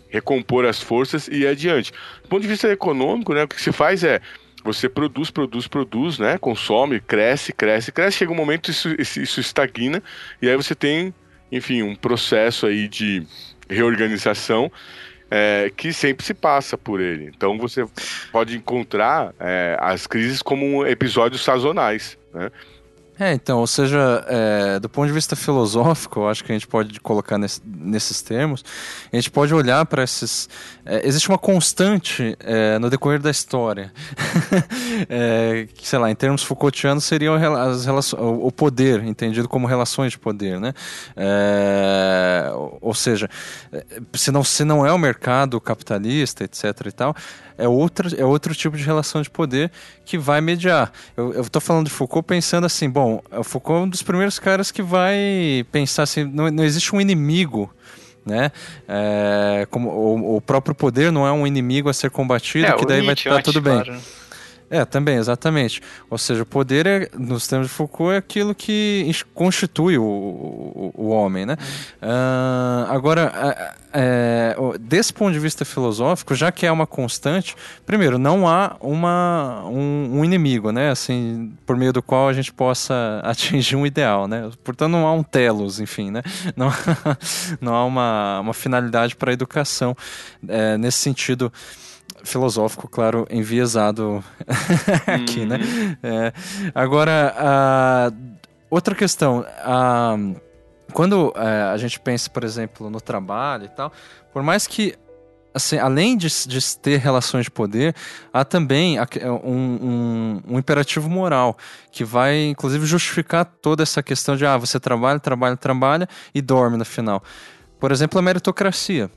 recompor as forças e ir adiante. Do ponto de vista econômico, né, o que se faz é você produz, produz, produz, né? Consome, cresce, cresce, cresce. Chega um momento isso, isso estagna e aí você tem, enfim, um processo aí de reorganização é, que sempre se passa por ele. Então você pode encontrar é, as crises como episódios sazonais, né? É, então, ou seja, é, do ponto de vista filosófico, acho que a gente pode colocar nesse, nesses termos, a gente pode olhar para esses. É, existe uma constante é, no decorrer da história, é, que, sei lá, em termos Foucaultianos, seriam as relações, o poder, entendido como relações de poder, né? É, ou seja, é, se não, se não é o mercado capitalista, etc e tal é outro, é outro tipo de relação de poder que vai mediar. Eu estou falando de Foucault pensando assim, bom, o Foucault é um dos primeiros caras que vai pensar assim, não, não existe um inimigo né? É, como o, o, próprio poder não é um inimigo a ser combatido, é, que daí vai estar tudo bem. Claro. É, também, exatamente. Ou seja, o poder, é, nos termos de Foucault, é aquilo que constitui o, o, o homem, né? Uh, agora, é, desse ponto de vista filosófico, já que é uma constante, primeiro, não há uma, um, um, inimigo, né? Assim, por meio do qual a gente possa atingir um ideal, né? Portanto, não há um telos, enfim, né? Não, não há uma, uma finalidade para a educação é, nesse sentido filosófico, claro, enviesado aqui, né? uhum. né? É, agora, a, outra questão, a, quando a, é, a gente pensa, por exemplo, no trabalho e tal, por mais que assim, além de, de, ter relações de poder, há também um, um, um, imperativo moral que vai, inclusive, justificar toda essa questão de ah, você trabalha, trabalha, trabalha e dorme no final. Por exemplo, a meritocracia.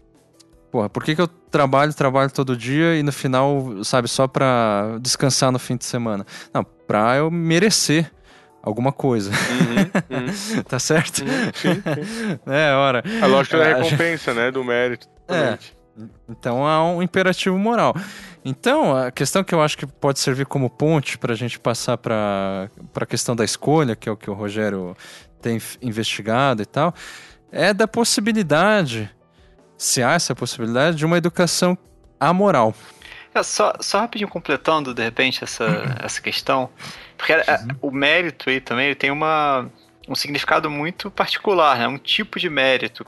Porra, por que, que eu trabalho, trabalho todo dia e no final, sabe, só pra descansar no fim de semana? Não, pra eu merecer alguma coisa. Uhum, uhum. tá certo? Uhum, sim, sim. É, ora. A lógica da recompensa, né? Do mérito. É. Então há um imperativo moral. Então, a questão que eu acho que pode servir como ponte para a gente passar para a questão da escolha, que é o que o Rogério tem investigado e tal, é da possibilidade se há essa possibilidade de uma educação amoral. É, só, só rapidinho completando, de repente, essa, uhum. essa questão, porque é, uhum. o mérito aí também tem uma, um significado muito particular, né? um tipo de mérito.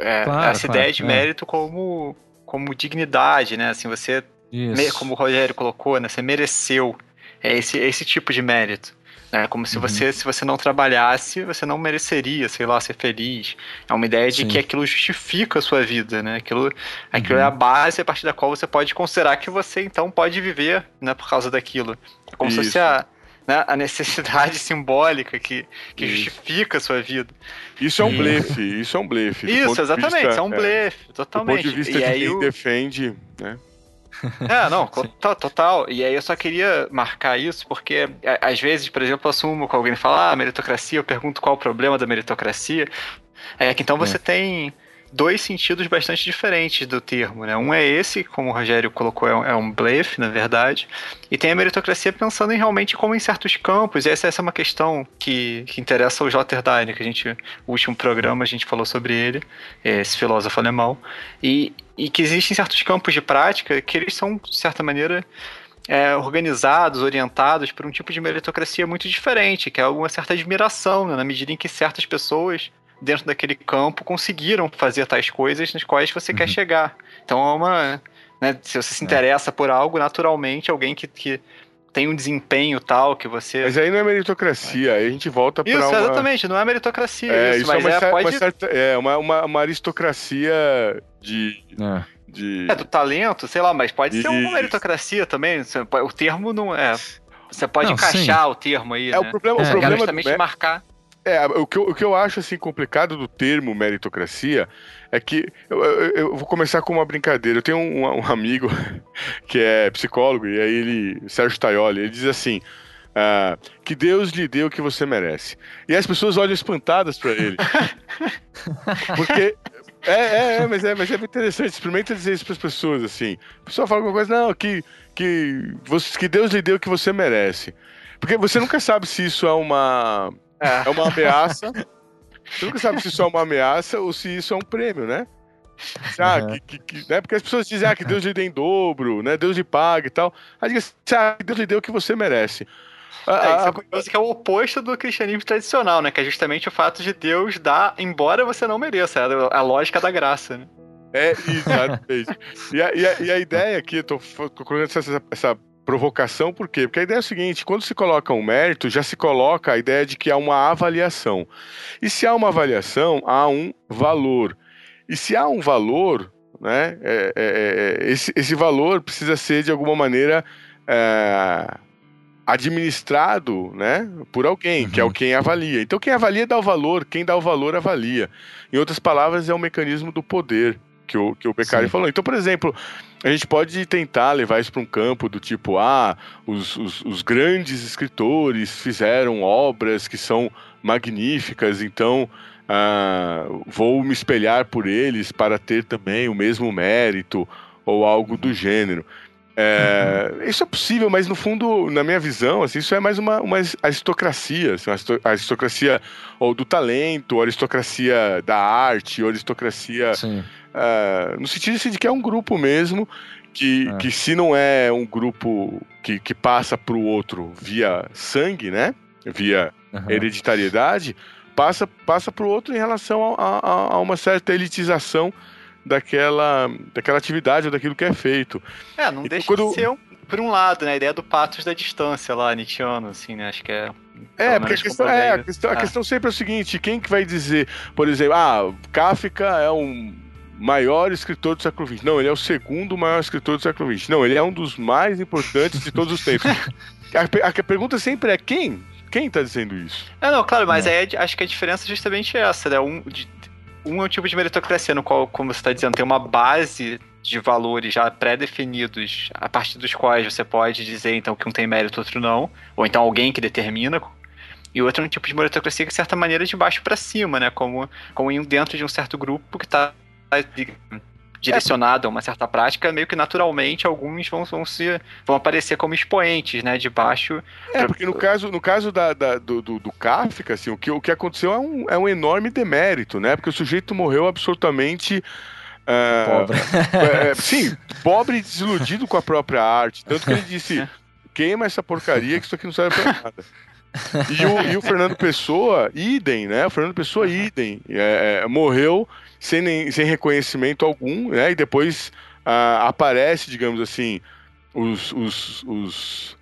É, claro, essa claro, ideia de é. mérito como, como dignidade, né? Assim, você, me, como o Rogério colocou, né? você mereceu é esse, esse tipo de mérito. É como se uhum. você, se você não trabalhasse, você não mereceria, sei lá, ser feliz. É uma ideia de Sim. que aquilo justifica a sua vida, né? Aquilo, aquilo é a uhum. base a partir da qual você pode considerar que você então pode viver, né, por causa daquilo. É como Isso. se fosse a, né, a necessidade simbólica que, que justifica a sua vida. Isso é um blefe, isso é um blefe. Isso, exatamente, vista, é um blefe, é, totalmente. Do ponto de vista e de quem o... defende, né? É, não, total, total. E aí eu só queria marcar isso porque às vezes, por exemplo, eu assumo com alguém e fala, ah, meritocracia, eu pergunto qual o problema da meritocracia. É que então você é. tem dois sentidos bastante diferentes do termo, né? Um é esse, como o Rogério colocou, é um, é blefe, na verdade, e tem a meritocracia pensando em realmente como em certos campos, e essa, essa é uma questão que, que interessa ao Sloterdijk, que a gente, o último programa a gente falou sobre ele, esse filósofo alemão, e, e que existem certos campos de prática que eles são, de certa maneira, é, organizados, orientados por um tipo de meritocracia muito diferente, que é uma certa admiração, né, na medida em que certas pessoas dentro daquele campo conseguiram fazer tais coisas nas quais você uhum. quer chegar. Então é uma. Né, se você se é. interessa é. por algo, naturalmente alguém que, que tem um desempenho tal que você. Mas aí não é meritocracia, aí a gente volta para. Isso, uma... exatamente, não é meritocracia. É, isso, isso mas é, uma, é, pode... uma, certa, é uma, uma, uma aristocracia de. É. De... É, do talento, sei lá, mas pode ser uma meritocracia também. O termo não é. Você pode não, encaixar sim. o termo aí. É, né? o problema, é, o problema justamente do... marcar. É, o que, eu, o que eu acho assim complicado do termo meritocracia é que eu, eu, eu vou começar com uma brincadeira. Eu tenho um, um, amigo que é psicólogo e aí ele, Sérgio Taioli, ele diz assim: ah, que Deus lhe dê o que você merece. E as pessoas olham espantadas para ele, porque É, é, é, mas é, mas é interessante. Experimenta dizer isso para as pessoas, assim. A pessoa fala alguma coisa, não, que, que, que Deus lhe deu o que você merece. Porque você nunca sabe se isso é uma, é, é uma ameaça. Você nunca sabe se isso é uma ameaça ou se isso é um prêmio, né? Ah, uhum. que, que, que, né? Porque as pessoas dizem ah, que Deus lhe dê em dobro, né? Deus lhe paga e tal. Aí diga assim, ah, que Deus lhe deu o que você merece. É, isso é curioso que é o oposto do cristianismo tradicional, né? Que é justamente o fato de Deus dar, embora você não mereça. É a lógica da graça, né? É, exatamente. e, a, e, a, e a ideia aqui, eu tô, tô colocando essa, essa provocação, por quê? Porque a ideia é a seguinte: quando se coloca um mérito, já se coloca a ideia de que há uma avaliação. E se há uma avaliação, há um valor. E se há um valor, né, é, é, é esse, esse valor precisa ser de alguma maneira é, administrado né, por alguém, uhum. que é o uhum. quem avalia. Então, quem avalia dá o valor, quem dá o valor avalia. Em outras palavras, é o mecanismo do poder que o, que o Beccari falou. Então, por exemplo, a gente pode tentar levar isso para um campo do tipo, ah, os, os, os, grandes escritores fizeram obras que são magníficas, então ah, vou me espelhar por eles para ter também o mesmo mérito ou algo do gênero. É, uhum. Isso é possível, mas no fundo, na minha visão, assim, isso é mais uma, uma aristocracia, assim, a aristocracia ou do talento, aristocracia da arte, ou aristocracia uh, no sentido assim, de que é um grupo mesmo que, é. que se não é um grupo que, que passa para o outro via sangue, né, via uhum. hereditariedade, passa passa para o outro em relação a, a, a uma certa elitização daquela, daquela atividade ou daquilo que é feito. É, não deixa quando... de ser, um, por um lado, né, a ideia do patos da distância lá, Nietzscheano, assim, né, acho que é... É, porque a questão, é, a questão, a ah. questão sempre é o seguinte, quem que vai dizer, por exemplo, ah, Kafka é um maior escritor do século XX. Não, ele é o segundo maior escritor do século XX. Não, ele é um dos mais importantes de todos os tempos. a, a, a pergunta sempre é quem? Quem está dizendo isso? É, não, claro, mas é. aí acho que a diferença é justamente essa, né? Um, de, um é um tipo de meritocracia no qual, como você está dizendo, tem uma base de valores já pré-definidos, a partir dos quais você pode dizer então que um tem mérito, outro não, ou então alguém que determina. E outro é um tipo de meritocracia que, de certa maneira, é de baixo para cima, né? Como, como dentro de um certo grupo que está direcionado a uma certa prática, meio que naturalmente alguns vão, vão, se, vão aparecer como expoentes, né, de baixo. É, pra... porque no caso, no caso da, da do, do, do Kafka, assim, o que, o que aconteceu é um, é um enorme demérito, né, porque o sujeito morreu absolutamente... Uh, pobre. É, é, sim, pobre e desiludido com a própria arte, tanto que ele disse, queima essa porcaria que isso aqui não serve pra nada. E o, e o Fernando Pessoa, idem, né? O Fernando Pessoa, idem. É, é, morreu sem, nem, sem reconhecimento algum, né? E depois ah, aparece, digamos assim, os, os, os,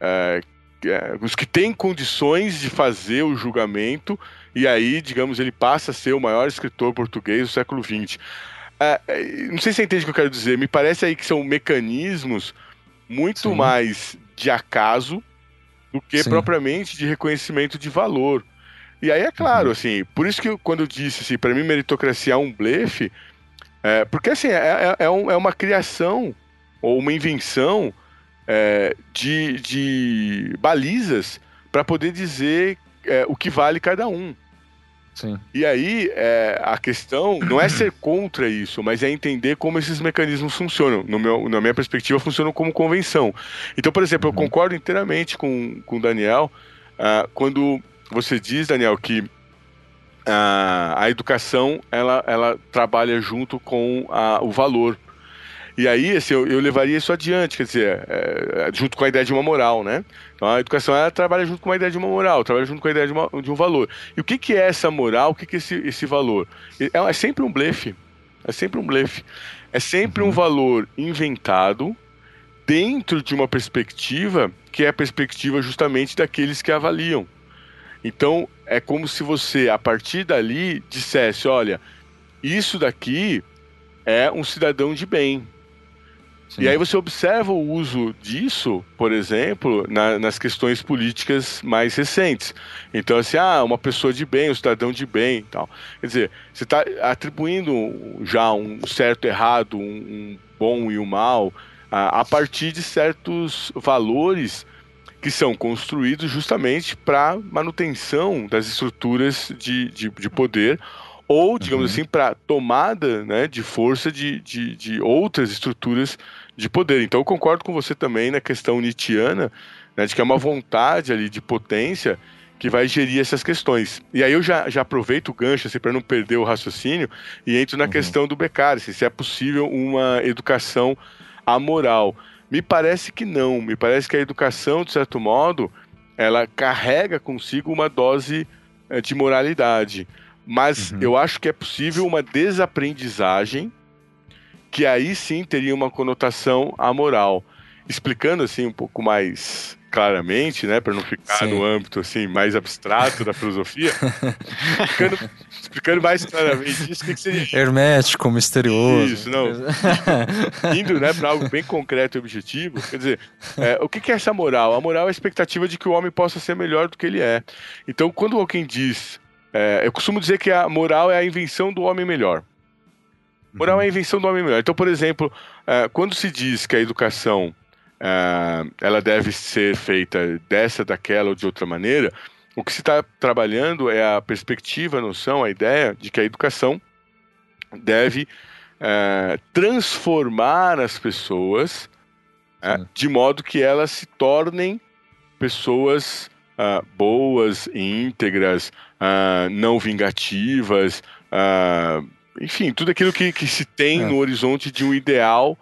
é, é, os que têm condições de fazer o julgamento, e aí, digamos, ele passa a ser o maior escritor português do século XX. É, não sei se você entende o que eu quero dizer, me parece aí que são mecanismos muito Sim. mais de acaso do que Sim. propriamente de reconhecimento de valor. E aí é claro, uhum. assim, por isso que quando eu disse assim, para mim meritocracia é um blefe, é, porque assim, é, é, é, um, é uma criação ou uma invenção é, de, de balizas para poder dizer é, o que vale cada um. Sim. E aí, é, a questão não é ser contra isso, mas é entender como esses mecanismos funcionam. No meu, na minha perspectiva, funcionam como convenção. Então, por exemplo, eu uhum. concordo inteiramente com, com o Daniel uh, quando você diz, Daniel, que a, a educação ela, ela trabalha junto com a, o valor. E aí, assim, eu, eu, levaria isso adiante, quer dizer, é, é, junto com a ideia de uma moral, né? Então, a educação ela trabalha junto com a ideia de uma moral, trabalha junto com a ideia de, uma, de um valor. E o que, que é essa moral? O que, que é esse, esse valor? É, é sempre um blefe. É sempre um blefe. É sempre uhum. um valor inventado dentro de uma perspectiva que é a perspectiva justamente daqueles que avaliam. Então, é como se você, a partir dali, dissesse: olha, isso daqui é um cidadão de bem. Sim. E aí você observa o uso disso, por exemplo, na, nas questões políticas mais recentes. Então, assim, ah, uma pessoa de bem, um cidadão de bem tal. Quer dizer, você está atribuindo já um certo errado, um, um bom e um mal, a, a partir de certos valores que são construídos justamente para manutenção das estruturas de, de, de, poder ou, digamos uhum. assim, para tomada né, de força de, de, de, outras estruturas de poder. Então, eu concordo com você também na questão nietzschiana, né, de que é uma vontade ali de potência que vai gerir essas questões. E aí eu já, já aproveito o gancho assim, para não perder o raciocínio e entro na uhum. questão do Beccari, se é possível uma educação amoral. Me parece que não. Me parece que a educação, de certo modo, ela carrega consigo uma dose eh, de moralidade. Mas uhum. eu acho que é possível uma desaprendizagem que aí sim teria uma conotação amoral. Explicando assim um pouco mais claramente, né, para não ficar Sim. no âmbito assim mais abstrato da filosofia, explicando, explicando, mais claramente isso, o que, que seria? Hermético, misterioso. Isso, não. Indo, né, para algo bem concreto e objetivo, quer dizer, é, o que, que é essa moral? A moral é a expectativa de que o homem possa ser melhor do que ele é. Então, quando alguém diz, é, eu costumo dizer que a moral é a invenção do homem melhor. Moral é a invenção do homem melhor. Então, por exemplo, é, quando se diz que a educação uh, ela deve ser feita dessa, daquela ou de outra maneira, o que se está trabalhando é a perspectiva, a noção, a ideia de que a educação deve uh, transformar as pessoas uh, de modo que elas se tornem pessoas boas, íntegras, não vingativas, enfim, tudo aquilo que, que se tem é. no horizonte de um ideal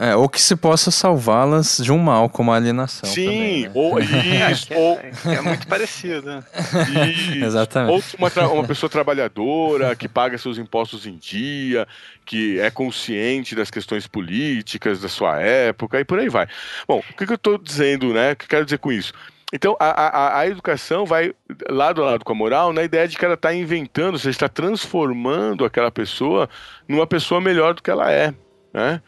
é, ou que se possa salvá-las de um mal, como a alienação. Sim, também, né? ou isso. É, ou... É, é, muito parecido. Né? Isso. Exatamente. Ou uma, uma pessoa trabalhadora que paga seus impostos em dia, que é consciente das questões políticas da sua época e por aí vai. Bom, o que, que eu estou dizendo, né? O que eu quero dizer com isso? Então, a, a, a, educação vai lado a lado com a moral na ideia de que ela está inventando, seja, está transformando aquela pessoa numa pessoa melhor do que ela é. Né?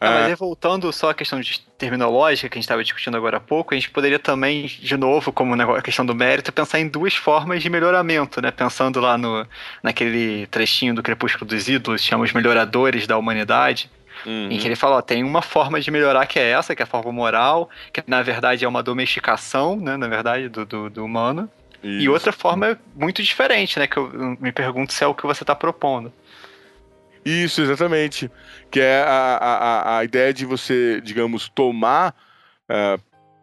Ah, mas aí, voltando só à questão de terminológica que a gente estava discutindo agora há pouco, a gente poderia também, de novo, como a questão do mérito, pensar em duas formas de melhoramento, né? Pensando lá no, naquele trechinho do Crepúsculo dos Ídolos, chama os melhoradores da humanidade, uhum. em que ele fala, ó, tem uma forma de melhorar que é essa, que é a forma moral, que na verdade é uma domesticação, né? Na verdade, do, do, do humano. Isso. E outra forma muito diferente, né? Que eu me pergunto se é o que você está propondo. Isso, exatamente. Que é a, a, a ideia de você, digamos, tomar uh,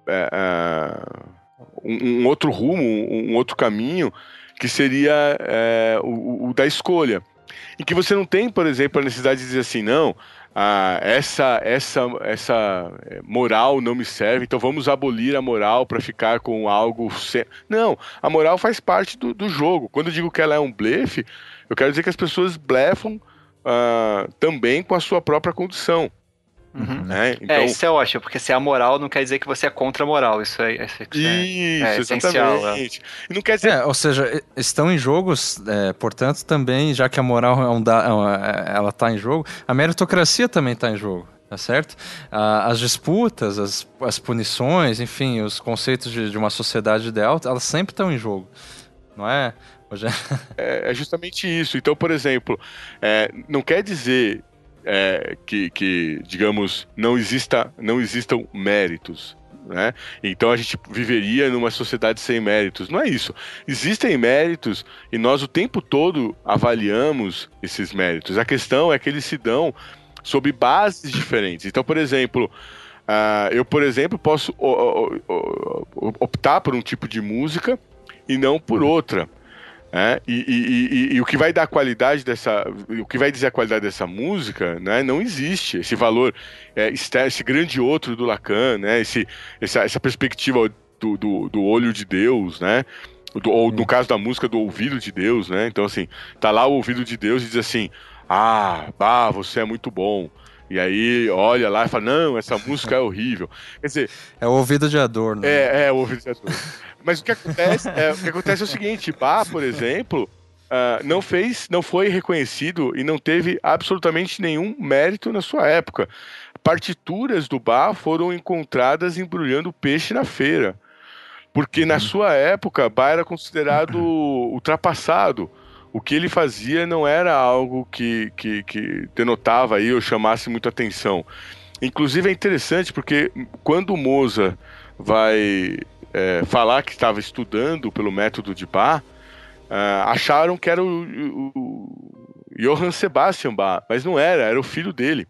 uh, um, um, outro rumo, um, um, outro caminho, que seria uh, o, o, da escolha. Em que você não tem, por exemplo, a necessidade de dizer assim, não, ah, essa, essa, essa moral não me serve, então vamos abolir a moral para ficar com algo. Sem... Não, a moral faz parte do, do jogo. Quando eu digo que ela é um blefe, eu quero dizer que as pessoas blefam uh, também com a sua própria condição. Uhum. Né? É, então, é, isso é ótimo, porque se é moral não quer dizer que você é contra a moral. Isso é, isso é, isso, é essencial. É. Não quer dizer... É, ou seja, estão em jogos, é, portanto, também, já que a moral é um da, ela está em jogo, a meritocracia também está em jogo. Tá certo? as disputas, as, as punições, enfim, os conceitos de, de uma sociedade ideal, elas sempre estão em jogo. Não é? é, é justamente isso. Então, por exemplo, é, não quer dizer é, que, que, digamos, não, exista, não existam méritos. Né? Então a gente viveria numa sociedade sem méritos. Não é isso. Existem méritos e nós o tempo todo avaliamos esses méritos. A questão é que eles se dão sob bases diferentes. Então, por exemplo, uh, eu, por exemplo, posso optar por um tipo de música e não por outra. É, e, e, e, e, o que vai dar qualidade dessa. O que vai dizer a qualidade dessa música, né? Não existe. Esse valor, é, esse grande outro do Lacan, né? Esse, essa, essa perspectiva do, do, do, olho de Deus, né? Do, ou no caso da música, do ouvido de Deus, né? Então, assim, tá lá o ouvido de Deus e diz assim: Ah, bah, você é muito bom. E aí olha lá e fala: Não, essa música é horrível. Quer dizer. É o ouvido de Adorno. Né? É, é o ouvido de Adorno. Mas o que acontece é, o que acontece é o seguinte: Bach, por exemplo, uh, não fez, não foi reconhecido e não teve absolutamente nenhum mérito na sua época. Partituras do Bach foram encontradas embrulhando peixe na feira. Porque na uhum. sua época, Bach era considerado ultrapassado o que ele fazia não era algo que, que, que denotava aí ou chamasse muita atenção. Inclusive é interessante porque quando o Moza vai é, falar que estava estudando pelo método de Bach, uh, acharam que era o, o, o Johann Sebastian Bach, mas não era, era o filho dele.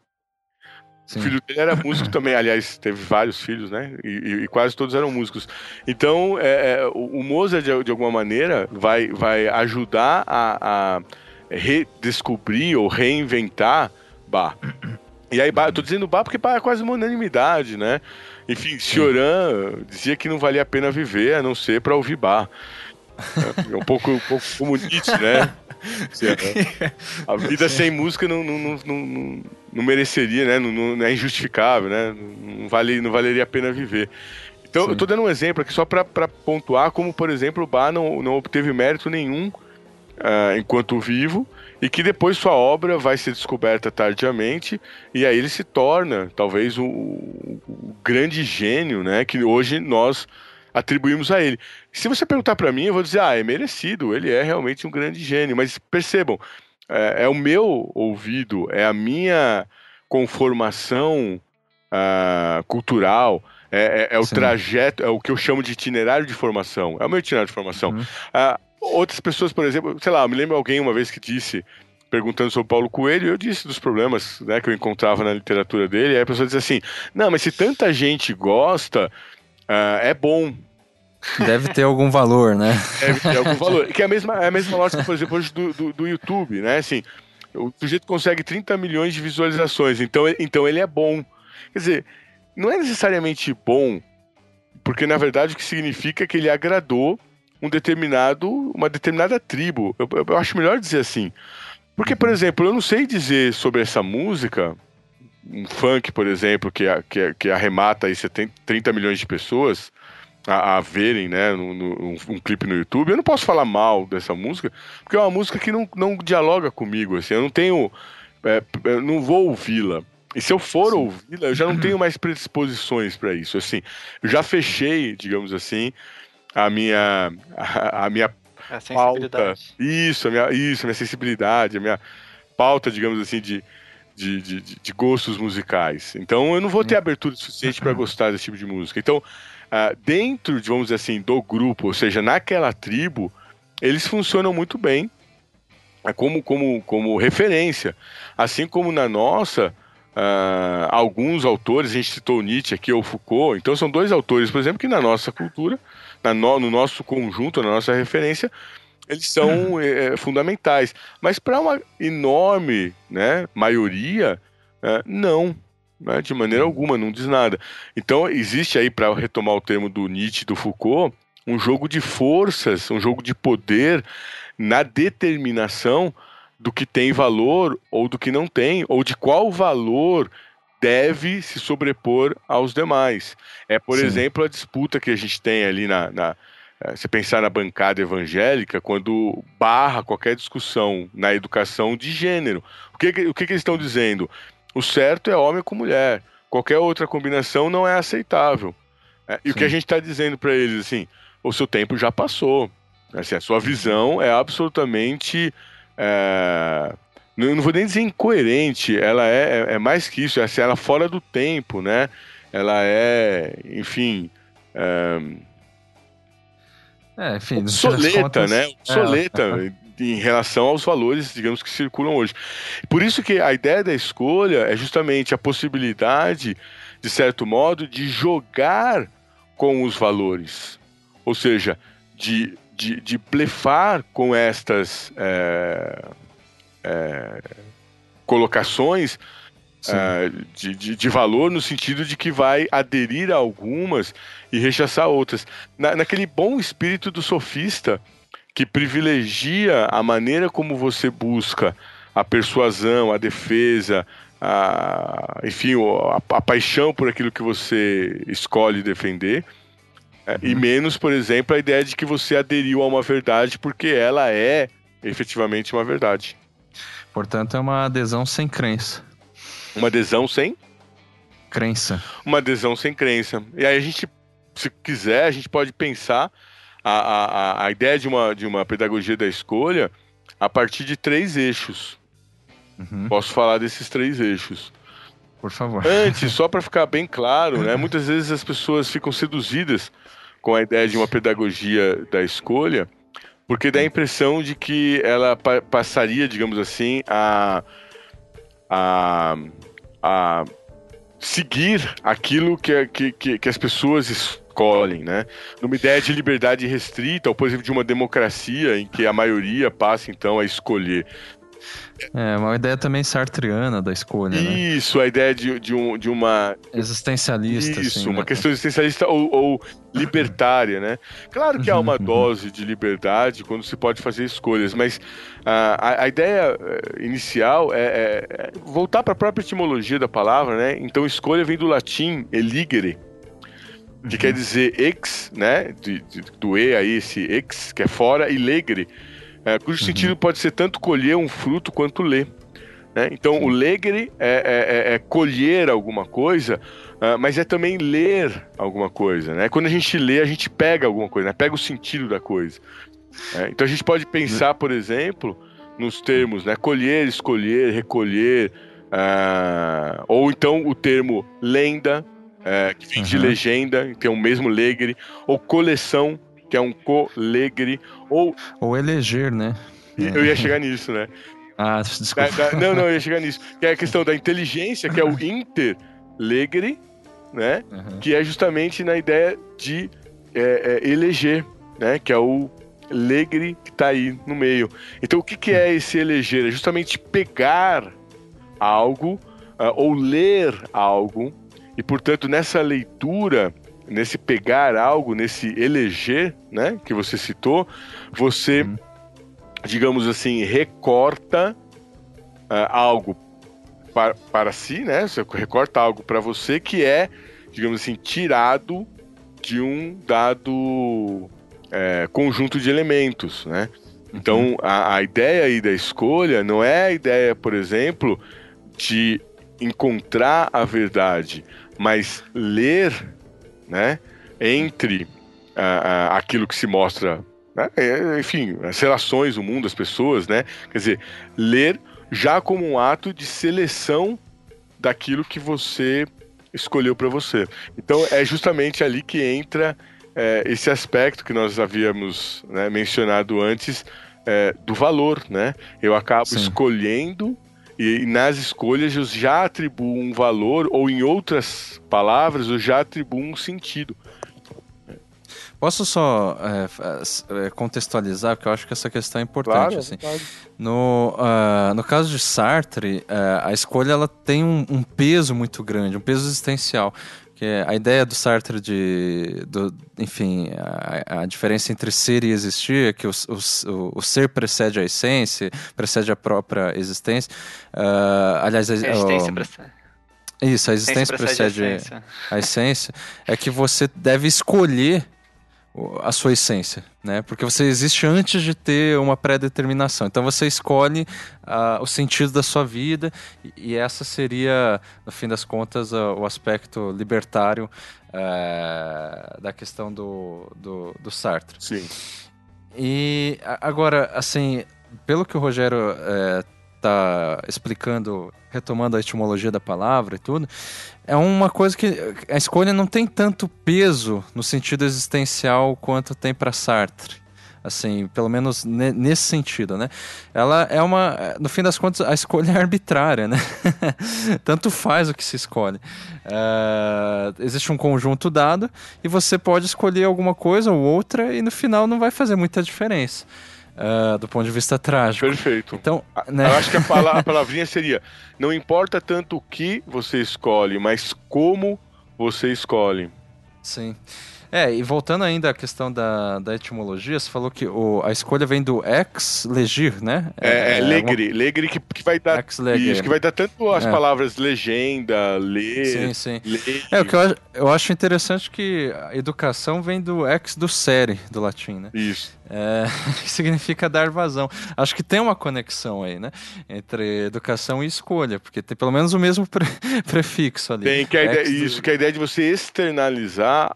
Sim. O filho dele era músico também, aliás, teve vários filhos, né? E, e quase todos eram músicos. Então, é, é, o, Mozart, de, de, alguma maneira, vai, vai ajudar a, a redescobrir ou reinventar Bach. E aí, Bach, eu tô dizendo Bach porque Bach é quase uma unanimidade, né? Enfim, Cioran dizia que não valia a pena viver a não ser para ouvir Bach. É um pouco, um pouco como Nietzsche, né? A vida sem música não, não, não, não, não mereceria, né? Não, não, é injustificável, né? Não, vale, não valeria a pena viver. Então, Sim. eu estou dando um exemplo aqui só para pontuar como, por exemplo, o Bach não, não obteve mérito nenhum uh, enquanto vivo e que depois sua obra vai ser descoberta tardiamente e aí ele se torna talvez o, o grande gênio, né? Que hoje nós atribuímos a ele. Se você perguntar para mim, eu vou dizer, ah, é merecido, ele é realmente um grande gênio. Mas percebam, é, é o meu ouvido, é a minha conformação uh, cultural, é, é, é o Sim. trajeto, é o que eu chamo de itinerário de formação. É o meu itinerário de formação. Uhum. Uh, outras pessoas, por exemplo, sei lá, eu me lembro alguém uma vez que disse, perguntando sobre Paulo Coelho, eu disse dos problemas né, que eu encontrava na literatura dele, aí a pessoa diz assim, não, mas se tanta gente gosta, uh, é bom. Deve ter algum valor, né? Deve ter algum valor. Que é a mesma, é a mesma lógica, por exemplo, hoje do, do, do YouTube, né? Assim, o sujeito consegue 30 milhões de visualizações, então, então ele é bom. Quer dizer, não é necessariamente bom, porque na verdade o que significa é que ele agradou um determinado, uma determinada tribo. Eu, eu acho melhor dizer assim. Porque, por exemplo, eu não sei dizer sobre essa música, um funk, por exemplo, que, que, que arremata aí 70, 30 milhões de pessoas, a, a verem, né, no, no, um, um, clipe no YouTube. Eu não posso falar mal dessa música, porque é uma música que não, não dialoga comigo, assim, eu não tenho, é, eu não vou ouvi-la. E se eu for ouvi-la, eu já não tenho mais predisposições para isso, assim. Eu já fechei, digamos assim, a minha, a, a minha a pauta. Isso, a minha, isso, a minha sensibilidade, a minha pauta, digamos assim, de, de, de, de gostos musicais. Então eu não vou ter hum. abertura suficiente para gostar desse tipo de música. Então, uh, dentro, de, vamos dizer assim, do grupo, ou seja, naquela tribo, eles funcionam muito bem uh, como, como, como referência. Assim como na nossa, uh, alguns autores, a gente citou Nietzsche aqui, ou Foucault, então são dois autores, por exemplo, que na nossa cultura, na no, no nosso conjunto, na nossa referência, eles são é, fundamentais. Mas para uma enorme né, maioria, é, não. Né, de maneira alguma, não diz nada. Então, existe aí, para retomar o termo do Nietzsche e do Foucault, um jogo de forças, um jogo de poder na determinação do que tem valor ou do que não tem, ou de qual valor deve se sobrepor aos demais. É, por Sim. exemplo, a disputa que a gente tem ali na, na eh, se pensar na bancada evangélica, quando barra qualquer discussão na educação de gênero. O que, o que, que eles estão dizendo? O certo é homem com mulher. Qualquer outra combinação não é aceitável. É, e Sim. o que a gente está dizendo para eles, assim, o seu tempo já passou. Assim, a sua visão é absolutamente. É, não vou nem dizer incoerente, ela é, é, é mais que isso, é, assim, ela é fora do tempo, né? Ela é, enfim. É, é, enfim, soleta, né? Soleta em relação aos valores, digamos, que circulam hoje. Por isso que a ideia da escolha é justamente a possibilidade, de certo modo, de jogar com os valores. Ou seja, de, de, de blefar com estas é, é, colocações é, de, de, de, valor no sentido de que vai aderir a algumas e rechaçar outras. Na, naquele bom espírito do sofista que privilegia a maneira como você busca a persuasão, a defesa, a, enfim, a, a paixão por aquilo que você escolhe defender. É, uhum. E menos, por exemplo, a ideia de que você aderiu a uma verdade porque ela é efetivamente uma verdade. Portanto, é uma adesão sem crença. Uma adesão sem? Crença. Uma adesão sem crença. E aí a gente, se quiser, a gente pode pensar a, a, a ideia de uma, de uma pedagogia da escolha a partir de três eixos. Uhum. Posso falar desses três eixos. Por favor. Antes, só para ficar bem claro, né? Muitas vezes as pessoas ficam seduzidas com a ideia de uma pedagogia da escolha porque dá a impressão de que ela pa passaria, digamos assim, a, a, a seguir aquilo que, que, que as pessoas escolhem, né? Numa ideia de liberdade restrita, ou por exemplo de uma democracia em que a maioria passa então a escolher. É, uma ideia também sartreana da escolha, né? Isso, né? a ideia de, de, um, de uma... Existencialista, Isso, assim, uma né? questão existencialista ou, ou, libertária, né? Claro que há uma uhum. dose de liberdade quando se pode fazer escolhas, mas a, a ideia eh, inicial é, é, é voltar para a própria etimologia da palavra, né? Então, escolha vem do latim eligere, que uhum. quer dizer ex, né? De, de, do e aí, esse ex, que é fora, e legre, é, cujo uhum. sentido pode ser tanto colher um fruto quanto ler. Né? Então, o legre é, é, é, é colher alguma coisa, uh, mas é também ler alguma coisa. Né? Quando a gente lê, a gente pega alguma coisa, né? pega o sentido da coisa. Né? Então, a gente pode pensar, por exemplo, nos termos né? colher, escolher, recolher, uh, ou então o termo lenda, uh, que vem uhum. de legenda, que é o mesmo legre, ou coleção, que é um colegre, ou... Ou eleger, né? Eu ia chegar nisso, né? Ah, desculpa. Da, da, não, não, eu ia chegar nisso. Que é a questão da inteligência, que é o interlegre, né? Uhum. Que é justamente na ideia de é, é, eleger, né? Que é o legre que está aí no meio. Então, o que, que é esse eleger? É justamente pegar algo uh, ou ler algo e, portanto, nessa leitura nesse pegar algo, nesse eleger, né, que você citou, você, uhum. digamos assim, recorta uh, algo para, para si, né? Você recorta algo para você que é, digamos assim, tirado de um dado é, conjunto de elementos, né? Então, uhum. a, a ideia aí da escolha não é a ideia, por exemplo, de encontrar a verdade, mas ler né? Entre uh, uh, aquilo que se mostra, né? É, enfim, as relações, o mundo, as pessoas, né? Quer dizer, ler já como um ato de seleção daquilo que você escolheu para você. Então é justamente ali que entra é, esse aspecto que nós havíamos né, mencionado antes é, do valor, né? Eu acabo Sim. escolhendo e, nas escolhas eu já atribuo um valor, ou em outras palavras, eu já atribuo um sentido. Posso só é, é, contextualizar, porque eu acho que essa questão é importante. Claro, assim. Claro. No, uh, no caso de Sartre, uh, a escolha ela tem um, um, peso muito grande, um peso existencial. Que a ideia do Sartre de, do, enfim, a, a, diferença entre ser e existir é que o, o, o, ser precede a essência, precede a própria existência. Uh, aliás, a, existência precede. Isso, a existência, precede, precede a, essência. a essência. É que você deve escolher a sua essência, né? Porque você existe antes de ter uma pré-determinação. Então você escolhe uh, o sentido da sua vida e, e, essa seria, no fim das contas, uh, o aspecto libertário uh, da questão do, do, do, Sartre. Sim. E agora, assim, pelo que o Rogério está explicando, retomando a etimologia da palavra e tudo, é uma coisa que a escolha não tem tanto peso no sentido existencial quanto tem para Sartre. Assim, pelo menos nesse sentido, né? Ela é uma, no fim das contas, a escolha é arbitrária, né? Tanto faz o que se escolhe. Uh, existe um conjunto dado e você pode escolher alguma coisa ou outra e no final não vai fazer muita diferença. Uh, do ponto de vista trágico. Perfeito. Então, né? Eu acho que a, palavra, a palavrinha seria: não importa tanto o que você escolhe, mas como você escolhe. Sim. É, e voltando ainda à questão da, da etimologia, você falou que o, a escolha vem do ex legir, né? É, é, é legre, uma... legre que, que vai dar isso, que vai dar tanto as é. palavras legenda, ler, sim, sim. É, o que eu, eu acho interessante que a educação vem do ex do sere, do latim, né? Isso. É, que significa dar vazão. Acho que tem uma conexão aí, né? Entre educação e escolha, porque tem pelo menos o mesmo pre prefixo ali. Tem que a ideia, isso, que a ideia de você externalizar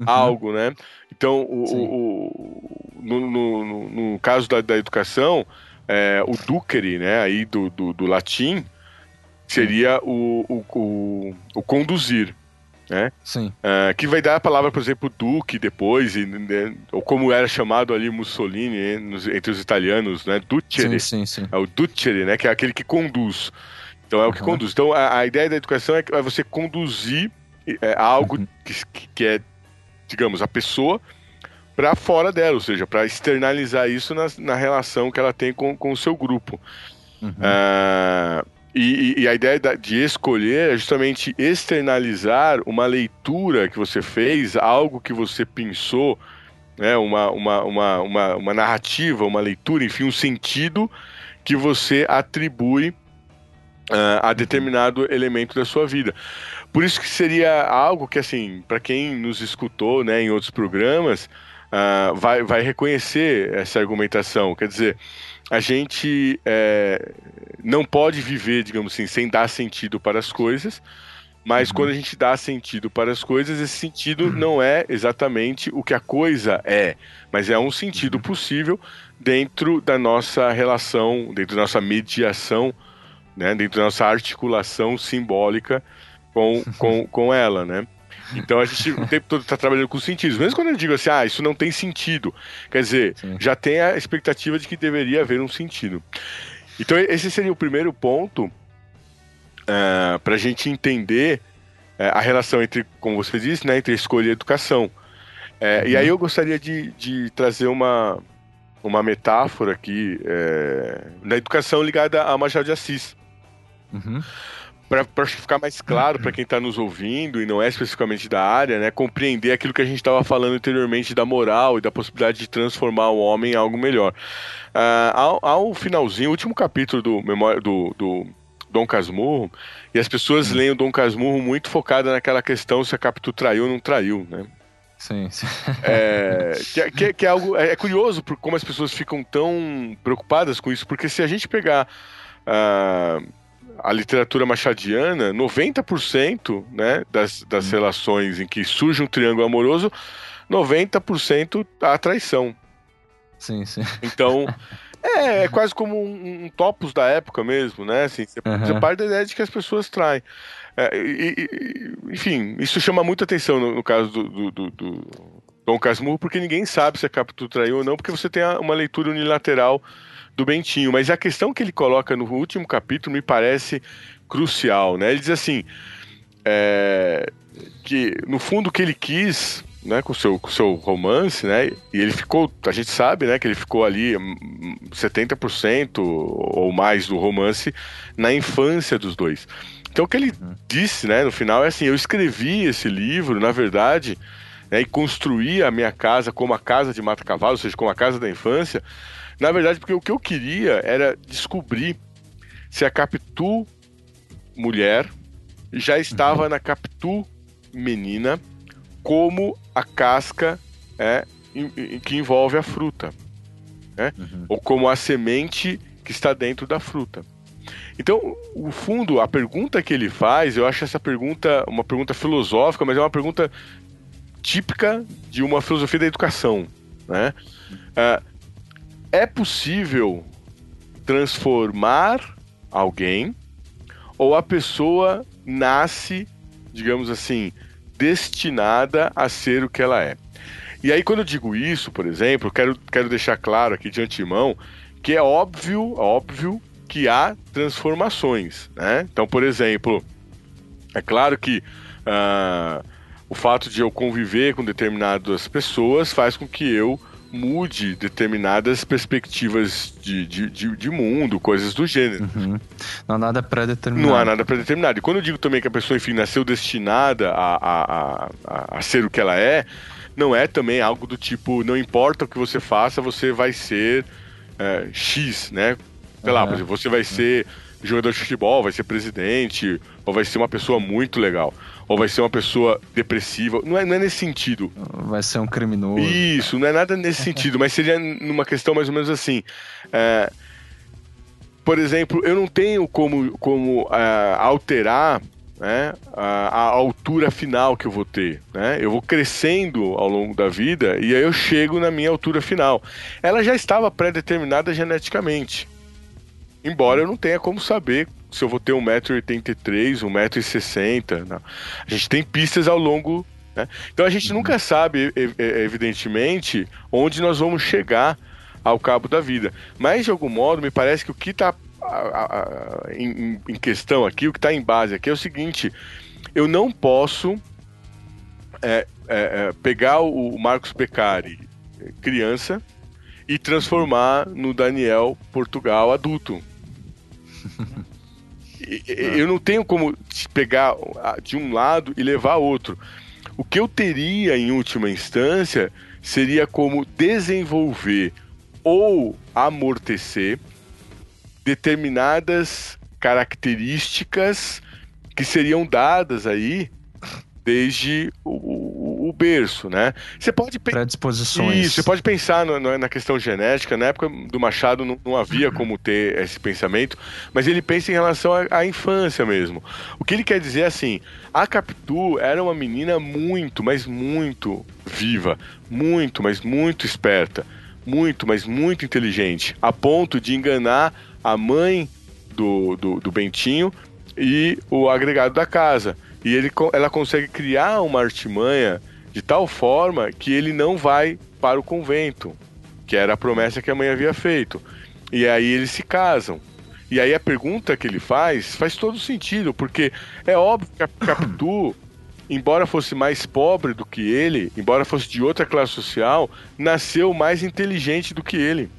uhum. algo, né? Então, o, o, no, no, no, caso da, da educação, é, o ducere, né, aí do, do, do latim, seria o, o, o, o conduzir. né? Sim. Uh, que vai dar a palavra, por exemplo, Duque depois, e, né, ou como era chamado ali Mussolini nos, entre os italianos, né? Ducere. Sim, sim, sim. É o Ducere, né? Que é aquele que conduz. Então é o que uhum. conduz. Então a, a, ideia da educação é, é você conduzir é, algo uhum. que, que é, digamos, a pessoa para fora dela, ou seja, para externalizar isso na, na, relação que ela tem com, com o seu grupo. Uhum. Uh, e, e, a ideia de escolher é justamente externalizar uma leitura que você fez, algo que você pensou, né, uma, uma, uma, uma, uma narrativa, uma leitura, enfim, um sentido que você atribui uh, a determinado elemento da sua vida. Por isso que seria algo que, assim, para quem nos escutou né, em outros programas, uh, vai, vai reconhecer essa argumentação. Quer dizer, a gente é, não pode viver, digamos assim, sem dar sentido para as coisas, mas uhum. quando a gente dá sentido para as coisas, esse sentido uhum. não é exatamente o que a coisa é, mas é um sentido uhum. possível dentro da nossa relação, dentro da nossa mediação, né, dentro da nossa articulação simbólica com, com, com ela, né? Então a gente o tempo todo está trabalhando com sentidos. Mesmo quando eu digo assim, ah, isso não tem sentido. Quer dizer, Sim. já tem a expectativa de que deveria haver um sentido. Então esse seria o primeiro ponto uh, é, para a gente entender uh, a relação entre, como você disse, né, entre escolha e educação. Uh, uhum. E aí eu gostaria de, de trazer uma, uma metáfora aqui na educação ligada a Machado de Assis. Uhum para ficar mais claro para quem está nos ouvindo e não é especificamente da área, né, compreender aquilo que a gente estava falando anteriormente da moral e da possibilidade de transformar o homem em algo melhor. Uh, ao, ao, finalzinho, último capítulo do, memória, do, do Dom Casmurro, e as pessoas hum. leem o Dom Casmurro muito focada naquela questão se a Capitu traiu ou não traiu, né? Sim, sim. É, que, que, que, é algo. É, é curioso por como as pessoas ficam tão preocupadas com isso, porque se a gente pegar. Uh, a literatura machadiana, 90% né, das, das hum. relações em que surge um triângulo amoroso, 90% a traição. Sim, sim. Então, é, é quase como um, um, topos da época mesmo, né? Assim, você, uhum. você parte da ideia de que as pessoas traem. É, e, e, enfim, isso chama muita atenção no, no caso do, do, do, do Dom Casmurro, porque ninguém sabe se a Capitu traiu ou não, porque você tem uma leitura unilateral do Bentinho. Mas a questão que ele coloca no último capítulo me parece crucial, né? Ele diz assim, é, que no fundo o que ele quis, né, com o seu, com seu romance, né, e ele ficou, a gente sabe, né, que ele ficou ali 70% ou mais do romance na infância dos dois. Então o que ele disse, né, no final é assim, eu escrevi esse livro, na verdade, né, e construí a minha casa como a casa de Mata Cavalo, ou seja, como a casa da infância, na verdade, porque o que eu queria era descobrir se a Capitu mulher já estava na Capitu menina como a casca é, que envolve a fruta. Né? Uhum. Ou como a semente que está dentro da fruta. Então, o fundo, a pergunta que ele faz, eu acho essa pergunta uma pergunta filosófica, mas é uma pergunta típica de uma filosofia da educação. Né? Uh, é possível transformar alguém ou a pessoa nasce, digamos assim, destinada a ser o que ela é. E aí, quando eu digo isso, por exemplo, quero, quero deixar claro aqui de antemão que é óbvio, óbvio que há transformações, né? Então, por exemplo, é claro que uh, o fato de eu conviver com determinadas pessoas faz com que eu mude determinadas perspectivas de, de, de, de mundo, coisas do gênero. Uhum. Não há nada pré-determinado. Não há nada pré-determinado. E quando eu digo também que a pessoa, enfim, nasceu destinada a, a, a, a ser o que ela é, não é também algo do tipo, não importa o que você faça, você vai ser é, X, né? Sei lá, por exemplo, você vai ser jogador de futebol, vai ser presidente, ou vai ser uma pessoa muito legal ou vai ser uma pessoa depressiva. Não é, não é nesse sentido. Vai ser um criminoso. Isso, não é nada nesse sentido, mas seria numa questão mais ou menos assim. É, por exemplo, eu não tenho como, como é, alterar né, a, a, altura final que eu vou ter. Né? Eu vou crescendo ao longo da vida e aí eu chego na minha altura final. Ela já estava pré-determinada geneticamente. Embora eu não tenha como saber se eu vou ter 1,83m, 1,60m. A gente tem pistas ao longo. Né? Então a gente uhum. nunca sabe, evidentemente, onde nós vamos chegar ao cabo da vida. Mas, de algum modo, me parece que o que está em, em, questão aqui, o que está em base aqui é o seguinte: eu não posso é, é, é, pegar o Marcos Peccari, criança, e transformar no Daniel Portugal adulto. eu não tenho como pegar de um lado e levar outro. O que eu teria em última instância seria como desenvolver ou amortecer determinadas características que seriam dadas aí desde o, o, berço, né? Você pode predisposições. Isso, você pode pensar no, no, na questão genética. Na época do Machado não, não, havia como ter esse pensamento, mas ele pensa em relação à, à infância mesmo. O que ele quer dizer é assim: a Capitu era uma menina muito, mas muito viva, muito, mas muito esperta muito, mas muito inteligente, a ponto de enganar a mãe do, do, do Bentinho e o agregado da casa. E ele, ela consegue criar uma artimanha de tal forma que ele não vai para o convento, que era a promessa que a mãe havia feito. E aí eles se casam. E aí a pergunta que ele faz faz todo sentido, porque é óbvio que a Capitu embora fosse mais pobre do que ele, embora fosse de outra classe social, nasceu mais inteligente do que ele.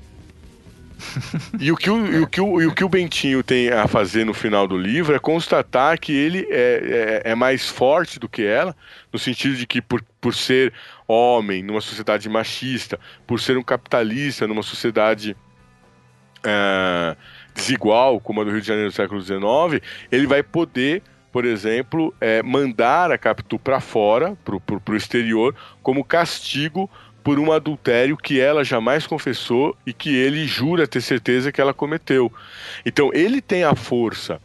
e, o que o, e, o que o, e o que o Bentinho tem a fazer no final do livro é constatar que ele é, é, é mais forte do que ela, no sentido de que, por, por ser homem numa sociedade machista, por ser um capitalista numa sociedade uh, desigual, como a do Rio de Janeiro do século XIX, ele vai poder por exemplo, é, mandar a Capitu para fora, para o exterior, como castigo por um adultério que ela jamais confessou e que ele jura ter certeza que ela cometeu. Então, ele tem a força,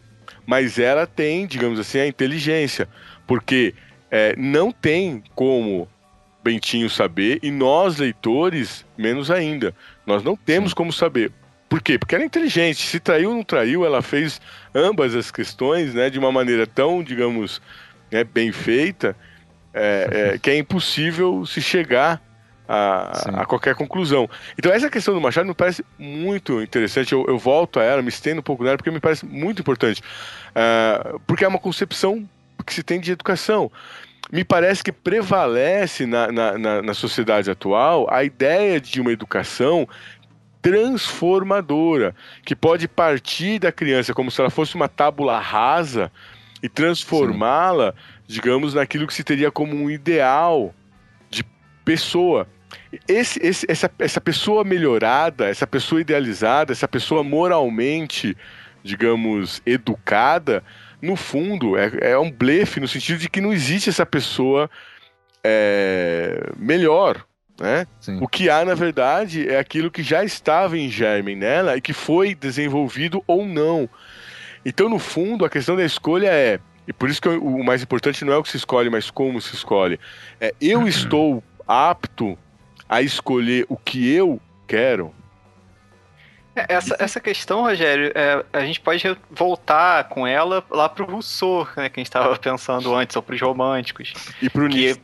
mas ela tem, digamos assim, a inteligência, porque é, não tem como Bentinho saber e nós, leitores, menos ainda. Nós não temos como saber. Por quê? Porque ela é inteligente. Se traiu ou não traiu, ela fez ambas as questões né, de uma maneira tão, digamos, né, bem feita, é, é, que é impossível se chegar a, a, qualquer conclusão. Então, essa questão do Machado me parece muito interessante. Eu, eu, volto a ela, me estendo um pouco nela, porque me parece muito importante. Uh, porque é uma concepção que se tem de educação. Me parece que prevalece na, na, na, na sociedade atual a ideia de uma educação transformadora, que pode partir da criança como se ela fosse uma tábula rasa e transformá-la, digamos, naquilo que se teria como um ideal de pessoa. Esse, esse, essa, essa pessoa melhorada, essa pessoa idealizada, essa pessoa moralmente, digamos, educada, no fundo, é, é um blefe no sentido de que não existe essa pessoa é, melhor, né? O que há, na verdade, é aquilo que já estava em germe nela e que foi desenvolvido ou não. Então, no fundo, a questão da escolha é. E por isso que o mais importante não é o que se escolhe, mas como se escolhe. É eu estou apto a escolher o que eu quero. É, essa, essa questão, Rogério, é, a gente pode voltar com ela lá para o Rousseau, né, que a gente estava pensando antes, ou para os românticos. E para o Nietzsche.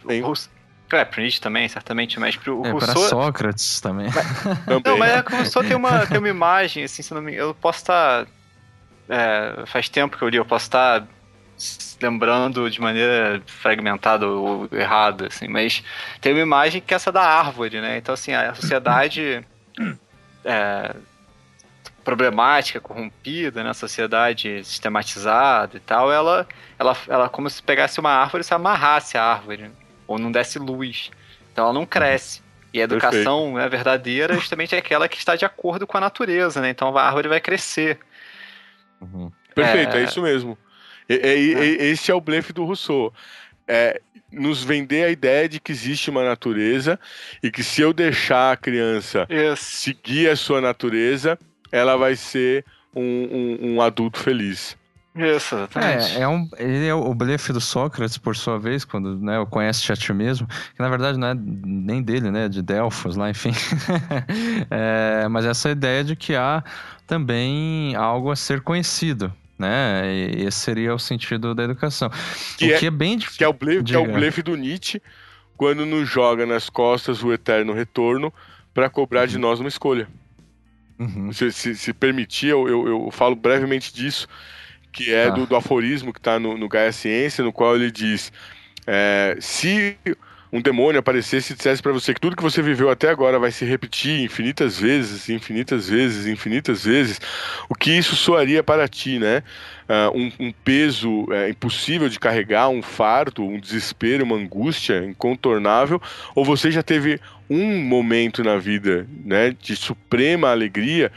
É, pro Nietzsche também, certamente, mas pro é, Rousseau... Para Sócrates também. Mas, não, mas é que o Rousseau tem uma, tem uma imagem, assim, se não me Eu posso estar... Tá, é, faz tempo que eu li, eu posso estar tá lembrando de maneira fragmentada ou errada, assim, mas tem uma imagem que é essa da árvore, né? Então, assim, a sociedade é, problemática, corrompida, né? A sociedade sistematizada e tal, ela, ela, ela como se pegasse uma árvore e se amarrasse a árvore, ou não desce luz. Então ela não cresce. E a educação né, verdadeira é justamente é aquela que está de acordo com a natureza, né? Então a árvore vai crescer. Uhum. Perfeito, é... é... isso mesmo. É. esse é o blefe do Rousseau. É, nos vender a ideia de que existe uma natureza e que se eu deixar a criança yes. seguir a sua natureza, ela vai ser um, um, um adulto feliz. Isso, exatamente. É, é um, ele é o blefe do Sócrates, por sua vez, quando né, conhece a ti mesmo, que na verdade não é nem dele, né, de Delfos lá, enfim. é, mas essa ideia de que há também algo a ser conhecido, né? E esse seria o sentido da educação. Que, o é, que é, bem difícil. Que é o blefe, que é o blefe do Nietzsche, quando nos joga nas costas o eterno retorno para cobrar uhum. de nós uma escolha. Uhum. Se, se, se, permitir, eu, eu, eu, falo brevemente disso, que é do, do, aforismo que está no, no Gaia Ciência, no qual ele diz: é, se um demônio aparecesse e dissesse para você que tudo que você viveu até agora vai se repetir infinitas vezes, infinitas vezes, infinitas vezes, o que isso soaria para ti, né? Uh, um, um, peso é, impossível de carregar, um fardo, um desespero, uma angústia incontornável, ou você já teve um momento na vida, né, de suprema alegria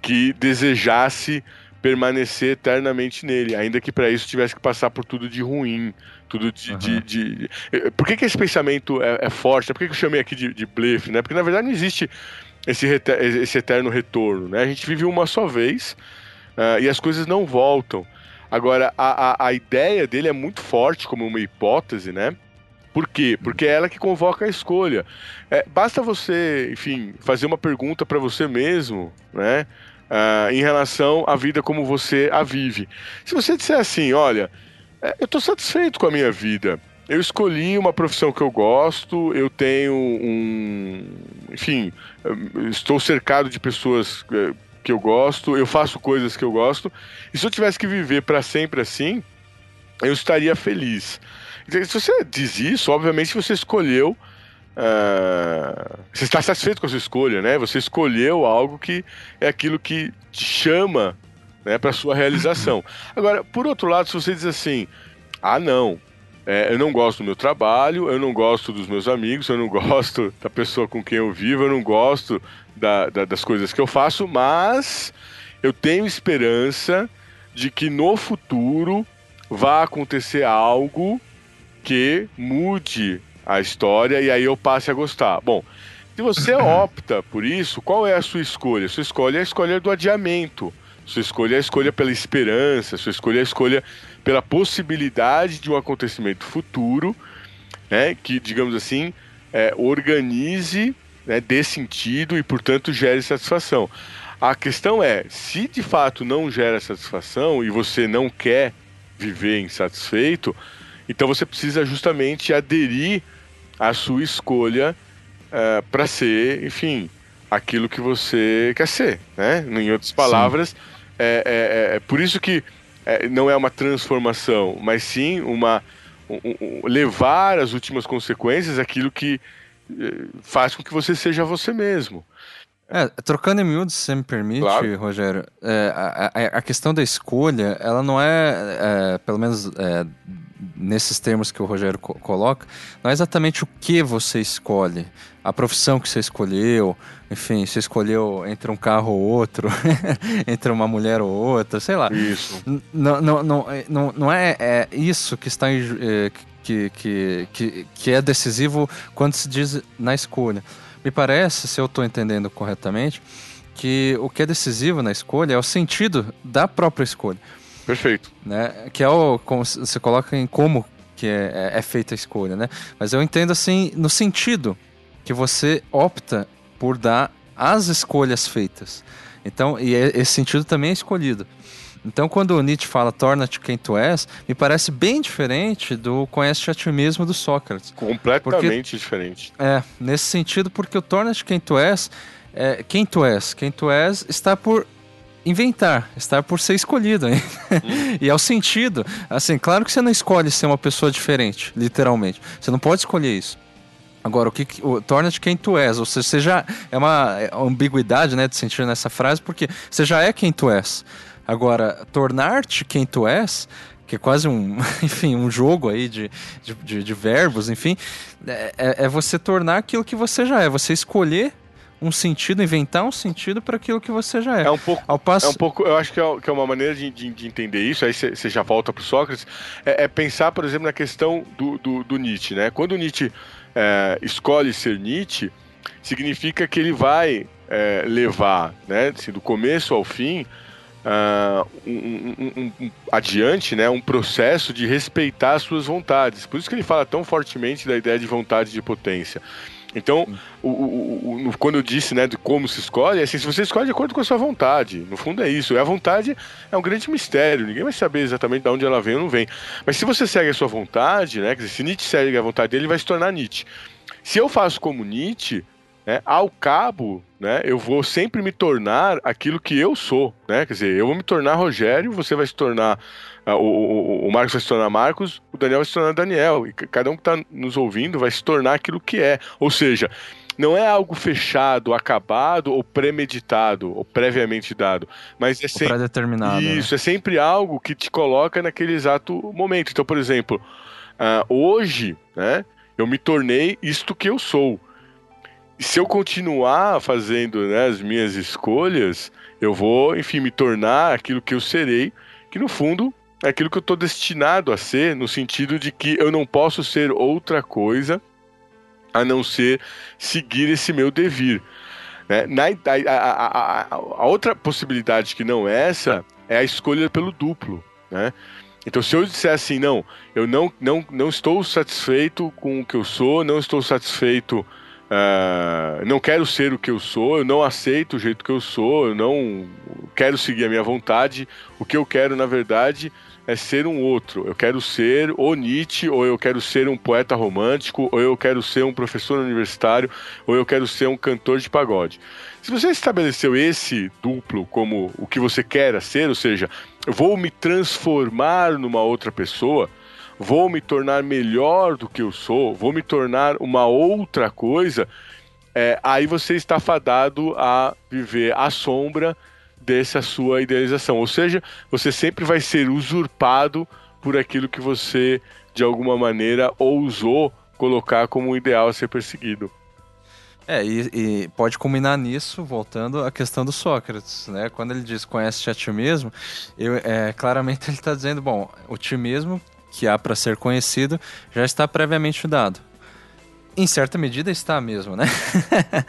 que desejasse permanecer eternamente nele, ainda que para isso tivesse que passar por tudo de ruim, tudo de. Uhum. de, de... Eh, por que, que esse pensamento é, é forte? Por que, que eu chamei aqui de, de blefe? Né? Porque na verdade não existe esse, esse eterno retorno. Né? A gente vive uma só vez uh, e as coisas não voltam. Agora, a, a, a ideia dele é muito forte como uma hipótese, né? Por quê? Porque é ela que convoca a escolha. É, basta você, enfim, fazer uma pergunta para você mesmo, né? Uh, em relação à vida como você a vive. Se você disser assim, olha, eu estou satisfeito com a minha vida. Eu escolhi uma profissão que eu gosto, eu tenho um. Enfim, estou cercado de pessoas é, que eu gosto, eu faço coisas que eu gosto. E se eu tivesse que viver para sempre assim, eu estaria feliz. Se você diz isso, obviamente você escolheu. Uh, você está satisfeito com a sua escolha, né? Você escolheu algo que é aquilo que te chama né, para sua realização. Agora, por outro lado, se você diz assim, ah, não, é, eu não gosto do meu trabalho, eu não gosto dos meus amigos, eu não gosto da pessoa com quem eu vivo, eu não gosto da, da, das coisas que eu faço, mas eu tenho esperança de que no futuro vá acontecer algo que mude a história e aí eu passe a gostar. Bom, se você opta por isso, qual é a sua escolha? Sua escolha é a escolha do adiamento. Sua escolha é a escolha pela esperança, sua escolha é a escolha pela possibilidade de um acontecimento futuro, né, que, digamos assim, é, organize, né, dê sentido e, portanto, gere satisfação. A questão é, se de fato não gera satisfação e você não quer viver insatisfeito, então você precisa justamente aderir à sua escolha uh, para ser, enfim, aquilo que você quer ser, né? Em outras palavras, Sim é, é, é, é por isso que é, não é uma transformação, mas sim uma um, um, levar as últimas consequências aquilo que eh, faz com que você seja você mesmo. É, trocando em miúdos, se me permite, claro. Rogério, é, a, a, a, questão da escolha, ela não é, é pelo menos é, nesses termos que o Rogério co coloca, não é exatamente o que você escolhe, a profissão que você escolheu, enfim, você escolheu entre um carro ou outro, entre uma mulher ou outra, sei lá. Isso. Não, não, não, não, não é, é isso que está em, é, que, que, que, que é decisivo quando se diz na escolha. Me parece, se eu estou entendendo corretamente, que o que é decisivo na escolha é o sentido da própria escolha. Perfeito. Né? Que é o. Como você coloca em como que é, é, é feita a escolha, né? Mas eu entendo assim, no sentido que você opta por dar as escolhas feitas. Então, e é, esse sentido também é escolhido. Então, quando o Nietzsche fala torna-te quem tu és, me parece bem diferente do conhece-te a ti mesmo do Sócrates. Completamente porque, diferente. É, nesse sentido, porque o torna-te quem tu és, é, quem tu és, quem tu és está por inventar, está por ser escolhido. Hein? Hum. e é o sentido. Assim, claro que você não escolhe ser uma pessoa diferente, literalmente. Você não pode escolher isso. Agora, o que, torna-te quem tu és? Ou seja, você já é uma ambiguidade, né, de sentir nessa frase, porque você já é quem tu és. Agora, tornar-te quem tu és, que é quase um, enfim, um jogo aí de, de, de verbos, enfim, é, é, é você tornar aquilo que você já é, você escolher um sentido, inventar um sentido para aquilo que você já é. É um pouco, Ao passo... é um pouco eu acho que é, que é uma maneira de, de, de entender isso, aí você já volta para o Sócrates, é, é, pensar, por exemplo, na questão do, do, do Nietzsche. Né? Quando o Nietzsche é, escolhe ser Nietzsche, significa que ele vai é, levar, né, assim, do começo ao fim, uh, um, um, um, adiante né, um processo de respeitar as suas vontades. Por isso que ele fala tão fortemente da ideia de vontade de potência. Então, o, o, o, quando eu disse né, de como se escolhe, é assim, se você escolhe de acordo com a sua vontade. No fundo é isso. E a vontade é um grande mistério. Ninguém vai saber exatamente de onde ela vem ou não vem. Mas se você segue a sua vontade, né, se Nietzsche segue a vontade dele, ele vai se tornar Nietzsche. Se eu faço como Nietzsche, né, ao cabo, né, eu vou sempre me tornar aquilo que eu sou, né? Quer dizer, eu vou me tornar Rogério, você vai se tornar o, o, o, Marcos vai se tornar Marcos, o Daniel vai se tornar Daniel e cada um que está nos ouvindo vai se tornar aquilo que é. Ou seja, não é algo fechado, acabado ou premeditado ou previamente dado, mas é sempre determinado né? Isso né? é sempre algo que te coloca naquele exato momento. Então, por exemplo, uh, hoje, né? Eu me tornei isto que eu sou se eu continuar fazendo né, as minhas escolhas, eu vou, enfim, me tornar aquilo que eu serei, que no fundo é aquilo que eu estou destinado a ser, no sentido de que eu não posso ser outra coisa a não ser seguir esse meu devir. Né? Na, a, a, a, outra possibilidade que não é essa é a escolha pelo duplo. Né? Então, se eu disser assim, não, eu não, não, não estou satisfeito com o que eu sou, não estou satisfeito Uh, não quero ser o que eu sou, eu não aceito o jeito que eu sou, eu não quero seguir a minha vontade. O que eu quero, na verdade, é ser um outro. Eu quero ser o Nietzsche, ou eu quero ser um poeta romântico, ou eu quero ser um professor universitário, ou eu quero ser um cantor de pagode. Se você estabeleceu esse duplo como o que você quer ser, ou seja, eu vou me transformar numa outra pessoa, vou me tornar melhor do que eu sou, vou me tornar uma outra coisa, é, aí você está fadado a viver à sombra dessa sua idealização. Ou seja, você sempre vai ser usurpado por aquilo que você, de alguma maneira, ousou colocar como ideal a ser perseguido. É, e, e, pode combinar nisso, voltando à questão do Sócrates, né? Quando ele diz conhece a ti mesmo, eu, é, claramente ele está dizendo, bom, o ti mesmo que há para ser conhecido já está previamente dado. Em certa medida está mesmo, né?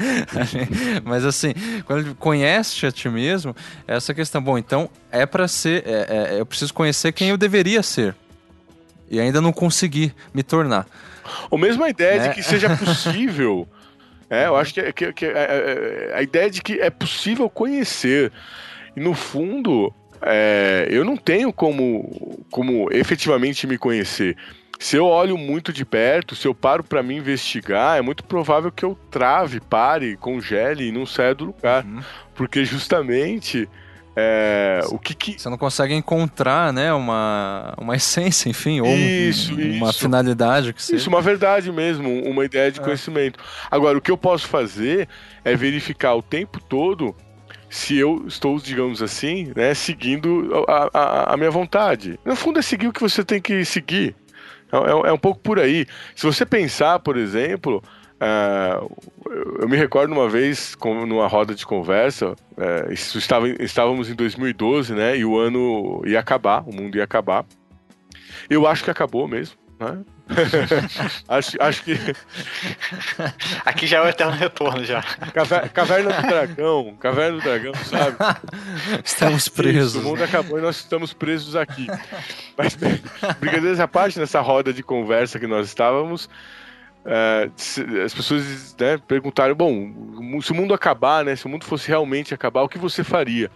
Mas assim, quando ele conhece a ti mesmo, essa questão, bom, então é para ser, é, é, eu preciso conhecer quem eu deveria ser. E ainda não consegui me tornar. Ou mesmo a ideia né? de que seja possível. é, eu acho que, que, que a, é, é, a ideia de que é possível conhecer. E no fundo, é, eu não tenho como, como efetivamente me conhecer. Se eu olho muito de perto, se eu paro para me investigar, é muito provável que eu trave, pare, congele e não saia do lugar. Uhum. Porque justamente é, o que, que, Você não consegue encontrar, né, uma, uma essência, enfim, ou isso, um, uma finalidade que seja. Isso, uma verdade mesmo, uma ideia de é. conhecimento. Agora, o que eu posso fazer é verificar o tempo todo se eu estou, digamos assim, né, seguindo a, a, a, minha vontade. No fundo, é seguir o que você tem que seguir. É, é, é um pouco por aí. Se você pensar, por exemplo, uh, eu me recordo uma vez, numa roda de conversa, isso estava, estávamos em 2012, né, e o ano ia acabar, o mundo ia acabar. Eu acho que acabou mesmo. Né? acho, acho que. Aqui já é o eterno retorno já. Caver, caverna do Dragão, Caverna do Dragão, sabe? Estamos presos. Isso, o mundo acabou e nós estamos presos aqui. Mas, brincadeiras à parte, nessa roda de conversa que nós estávamos, uh, as pessoas né, perguntaram: bom, se o mundo acabar, né? Se o mundo fosse realmente acabar, o que você faria?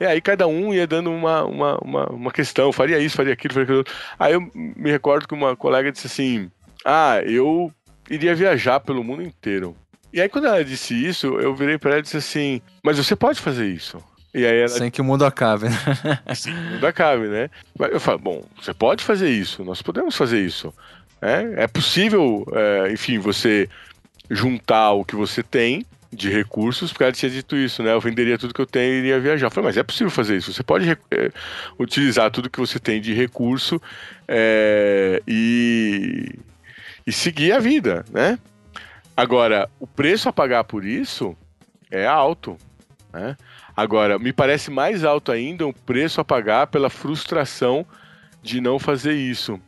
E aí cada um ia dando uma, uma, uma, uma questão, faria isso, faria aquilo, faria aquilo. Aí eu me recordo que uma colega disse assim: Ah, eu iria viajar pelo mundo inteiro. E aí quando ela disse isso, eu virei para ela e disse assim: Mas você pode fazer isso? E aí ela... Sem que o mundo acabe, né? Sem que o mundo acabe, né? Eu falo, bom, você pode fazer isso, nós podemos fazer isso. É, é possível, é, enfim, você juntar o que você tem de recursos, porque ela tinha dito isso, né? Eu venderia tudo que eu tenho e iria viajar. Eu falei, mas é possível fazer isso. Você pode é, utilizar tudo que você tem de recurso é, e, e seguir a vida, né? Agora, o preço a pagar por isso é alto, né? Agora, me parece mais alto ainda o preço a pagar pela frustração de não fazer isso.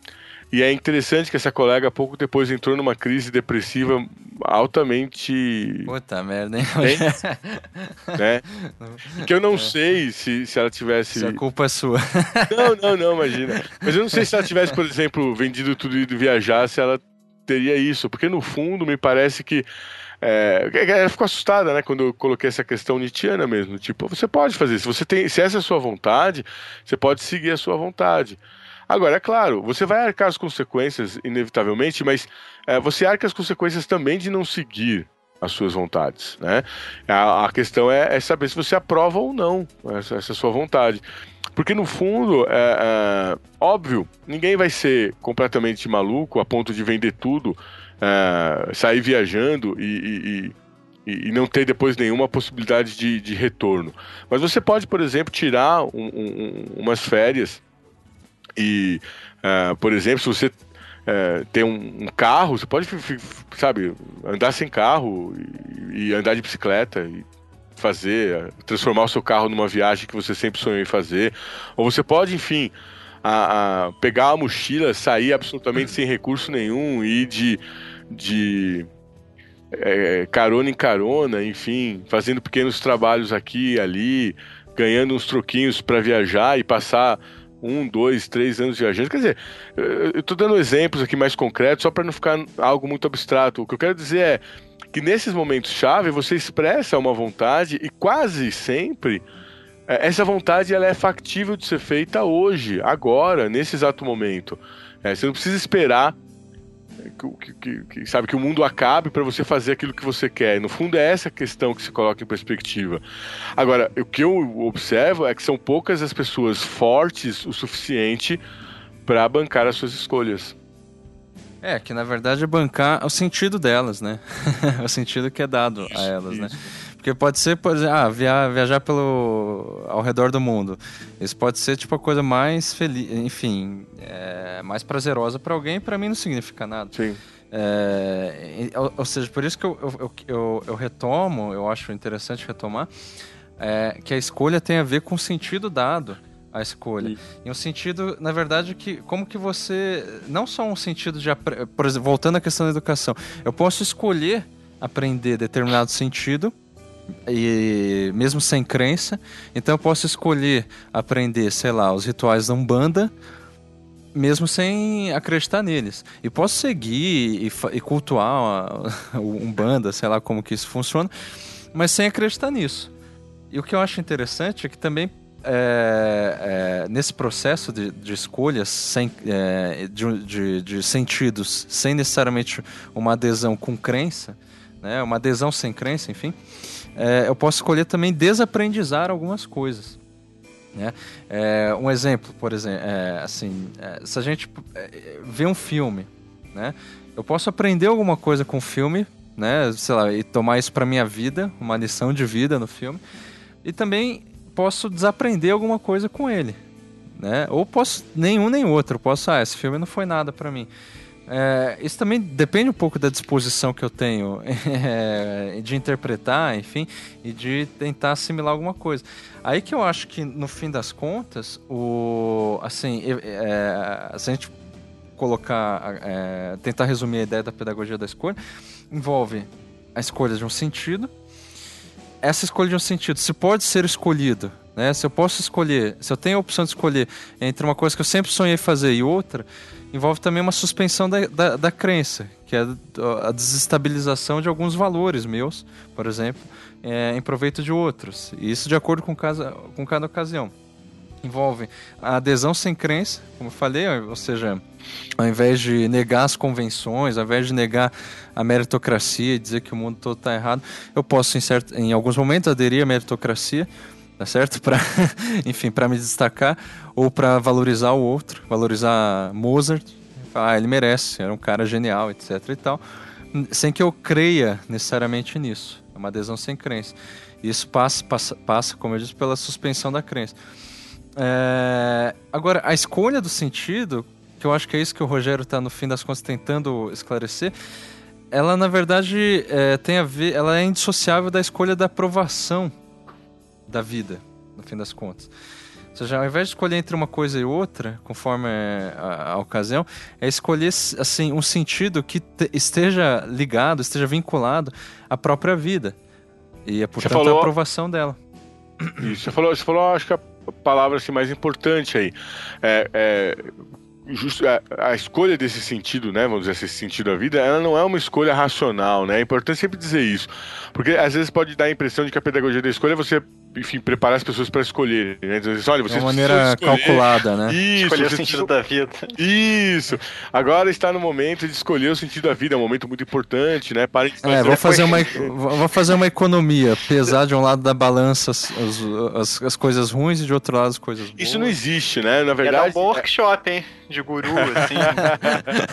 E é interessante que essa colega pouco depois entrou numa crise depressiva altamente. Puta merda, hein? né? Que eu não é. sei se, se ela tivesse. Se a culpa é sua. Não, não, não, imagina. Mas eu não sei se ela tivesse, por exemplo, vendido tudo e ido viajar, se ela teria isso. Porque no fundo me parece que. É, ela ficou assustada, né, quando eu coloquei essa questão nitiana mesmo. Tipo, você pode fazer. Se você tem, se essa é a sua vontade, você pode seguir a sua vontade. Agora, é claro, você vai arcar as consequências, inevitavelmente, mas é, você arca as consequências também de não seguir as suas vontades, né? A, a questão é, é, saber se você aprova ou não essa, essa sua vontade. Porque no fundo, é, é, óbvio, ninguém vai ser completamente maluco a ponto de vender tudo, é, sair viajando e, e, e, e, não ter depois nenhuma possibilidade de, de, retorno. Mas você pode, por exemplo, tirar um, um, umas férias e, uh, por exemplo, se você uh, tem um, um, carro, você pode, sabe, andar sem carro e, e andar de bicicleta e fazer, transformar o seu carro numa viagem que você sempre sonhou em fazer. Ou você pode, enfim, a, a pegar a mochila, sair absolutamente sem recurso nenhum e ir de, de é, carona em carona, enfim, fazendo pequenos trabalhos aqui e ali, ganhando uns troquinhos para viajar e passar um, dois, três anos viajando. Quer dizer, eu estou dando exemplos aqui mais concretos só para não ficar algo muito abstrato. O que eu quero dizer é que nesses momentos-chave você expressa uma vontade e quase sempre é, essa vontade ela é factível de ser feita hoje, agora, nesse exato momento. É, você não precisa esperar que, que, que, sabe que o mundo acabe para você fazer aquilo que você quer. No fundo é essa questão que se coloca em perspectiva. Agora, o que eu observo é que são poucas as pessoas fortes o suficiente para bancar as suas escolhas. É, que na verdade é bancar o sentido delas, né? o sentido que é dado isso, a elas, né? isso. né? Porque pode ser, por exemplo, ah, via, viajar pelo ao redor do mundo. Isso pode ser tipo a coisa mais feliz, enfim, é, mais prazerosa para alguém, para mim não significa nada. Sim. É, ou, ou, seja, por isso que eu, eu, eu, eu, retomo, eu acho interessante retomar, é, que a escolha tem a ver com o sentido dado à escolha. Isso. Em um sentido, na verdade, que como que você. Não só um sentido de. Por exemplo, voltando à questão da educação, eu posso escolher aprender determinado sentido e mesmo sem crença. Então eu posso escolher aprender, sei lá, os rituais da Umbanda, mesmo sem acreditar neles. E posso seguir e, e cultuar o Umbanda, sei lá como que isso funciona, mas sem acreditar nisso. E o que eu acho interessante é que também é, é, nesse processo de, de escolhas sem, é, de, de, de, sentidos, sem necessariamente uma adesão com crença, né, uma adesão sem crença, enfim, é, eu posso escolher também desaprendizar algumas coisas. Né? É, um exemplo, por exemplo, é, assim, é, se a gente é, vê um filme, né? eu posso aprender alguma coisa com o filme, né? sei lá, e tomar isso para minha vida, uma lição de vida no filme, e também posso desaprender alguma coisa com ele. Né? Ou posso nenhum nem outro, posso, ah, esse filme não foi nada para mim. É, isso também depende um pouco da disposição que eu tenho é, de interpretar, enfim, e de tentar assimilar alguma coisa. Aí que eu acho que, no fim das contas, o, assim, é, se a gente colocar, é, tentar resumir a ideia da pedagogia da escolha, envolve a escolha de um sentido. Essa escolha de um sentido, se pode ser escolhido, né? Se eu posso escolher, se eu tenho a opção de escolher entre uma coisa que eu sempre sonhei fazer e outra, envolve também uma suspensão da, da, da crença, que é a desestabilização de alguns valores meus, por exemplo, é, em proveito de outros. E isso de acordo com, casa, com cada ocasião. Envolve a adesão sem crença, como eu falei, ou seja, ao invés de negar as convenções, ao invés de negar a meritocracia e dizer que o mundo todo está errado, eu posso, em, certo, em alguns momentos, aderir à meritocracia, tá certo? Para, enfim, para me destacar ou para valorizar o outro, valorizar Mozart, ah, ele merece, era um cara genial, etc e tal, sem que eu creia necessariamente nisso. É uma adesão sem crença. Isso passa, passa, passa como eu disse, pela suspensão da crença. É... Agora, a escolha do sentido, que eu acho que é isso que o Rogério está, no fim das contas, tentando esclarecer, ela, na verdade, é, tem a ver, ela é indissociável da escolha da aprovação da vida, no fim das contas. Ou seja, ao invés de escolher entre uma coisa e outra, conforme a, a ocasião, é escolher assim um sentido que te, esteja ligado, esteja vinculado à própria vida. E é, portanto, falou... a aprovação dela. Isso, você falou, você falou, acho que a palavra assim, mais importante aí. É, é, just, a, a, escolha desse sentido, né, vamos dizer esse sentido da vida, ela não é uma escolha racional, né? É importante sempre dizer isso, porque às vezes pode dar a impressão de que a pedagogia da escolha é você enfim, preparar as pessoas para escolherem, né? Dizer assim, olha, vocês de uma maneira calculada, né? Isso, escolher o sentido da vida. Isso. Agora está no momento de escolher o sentido da vida, é um momento muito importante, né? Para é, vou fazer uma vou fazer uma economia, pesar de um lado da balança as, as, as coisas ruins e de outro lado as coisas boas. Isso não existe, né? Na verdade, é um bom workshop, hein? De guru, assim.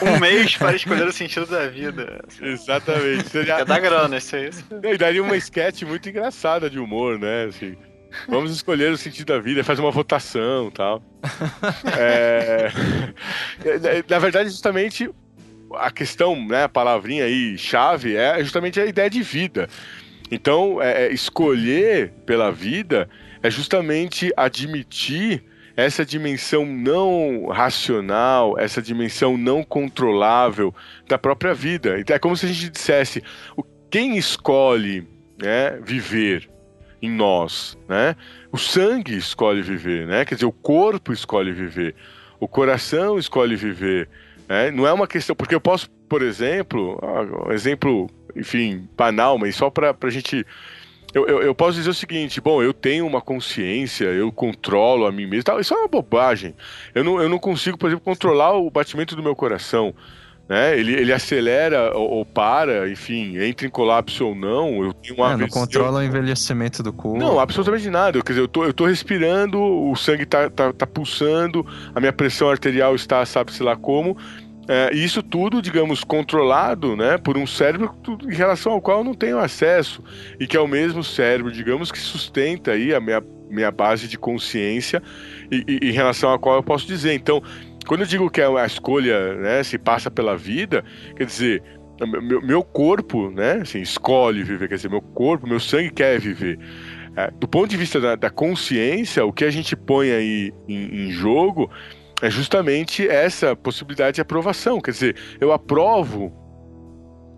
um mês para escolher o sentido da vida. Exatamente. Seria... É da grana, isso aí. E daria uma sketch muito engraçada de humor, né? Assim, Vamos escolher o sentido da vida, fazer uma votação tal. é... Na verdade, justamente a questão, né, a palavrinha aí chave é justamente a ideia de vida. Então, é, é, escolher pela vida é justamente admitir essa dimensão não racional, essa dimensão não controlável da própria vida. Então, é como se a gente dissesse: quem escolhe né, viver em nós, né? O sangue escolhe viver, né? Quer dizer, o corpo escolhe viver, o coração escolhe viver, né? Não é uma questão porque eu posso, por exemplo, um exemplo, enfim, banal, mas só para a gente eu, eu, eu, posso dizer o seguinte: bom, eu tenho uma consciência, eu controlo a mim mesmo. Tal. Isso é uma bobagem. Eu não, eu não consigo, por exemplo, controlar o batimento do meu coração né? Ele, ele acelera ou, ou, para, enfim, entra em colapso ou não. Eu tenho uma é, não controla o envelhecimento do corpo. Não, absolutamente nada. Quer dizer, eu tô, eu tô respirando, o sangue tá, tá, tá pulsando, a minha pressão arterial está, sabe-se lá como. É, isso tudo, digamos, controlado né, por um cérebro em relação ao qual eu não tenho acesso. E que é o mesmo cérebro, digamos, que sustenta aí a minha, minha base de consciência e, e, em relação ao qual eu posso dizer. Então, quando eu digo que é a escolha né, se passa pela vida, quer dizer, meu, meu corpo né, assim, escolhe viver, quer dizer, meu corpo, meu sangue quer viver. É, do ponto de vista da, da, consciência, o que a gente põe aí em, em jogo é justamente essa possibilidade de aprovação. Quer dizer, eu aprovo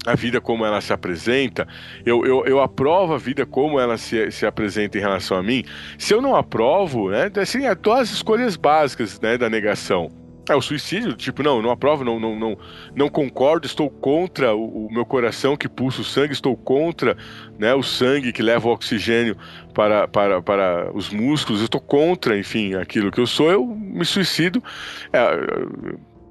a vida como ela se apresenta, eu, eu, eu aprovo a vida como ela se, se apresenta em relação a mim. Se eu não aprovo, né, assim, é todas as escolhas básicas né, da negação. É o suicídio, tipo, não, não aprovo, não, não, não, não concordo, estou contra o, o, meu coração que pulsa o sangue, estou contra né, o sangue que leva o oxigênio para, para, para os músculos, estou contra, enfim, aquilo que eu sou, eu me suicido. É,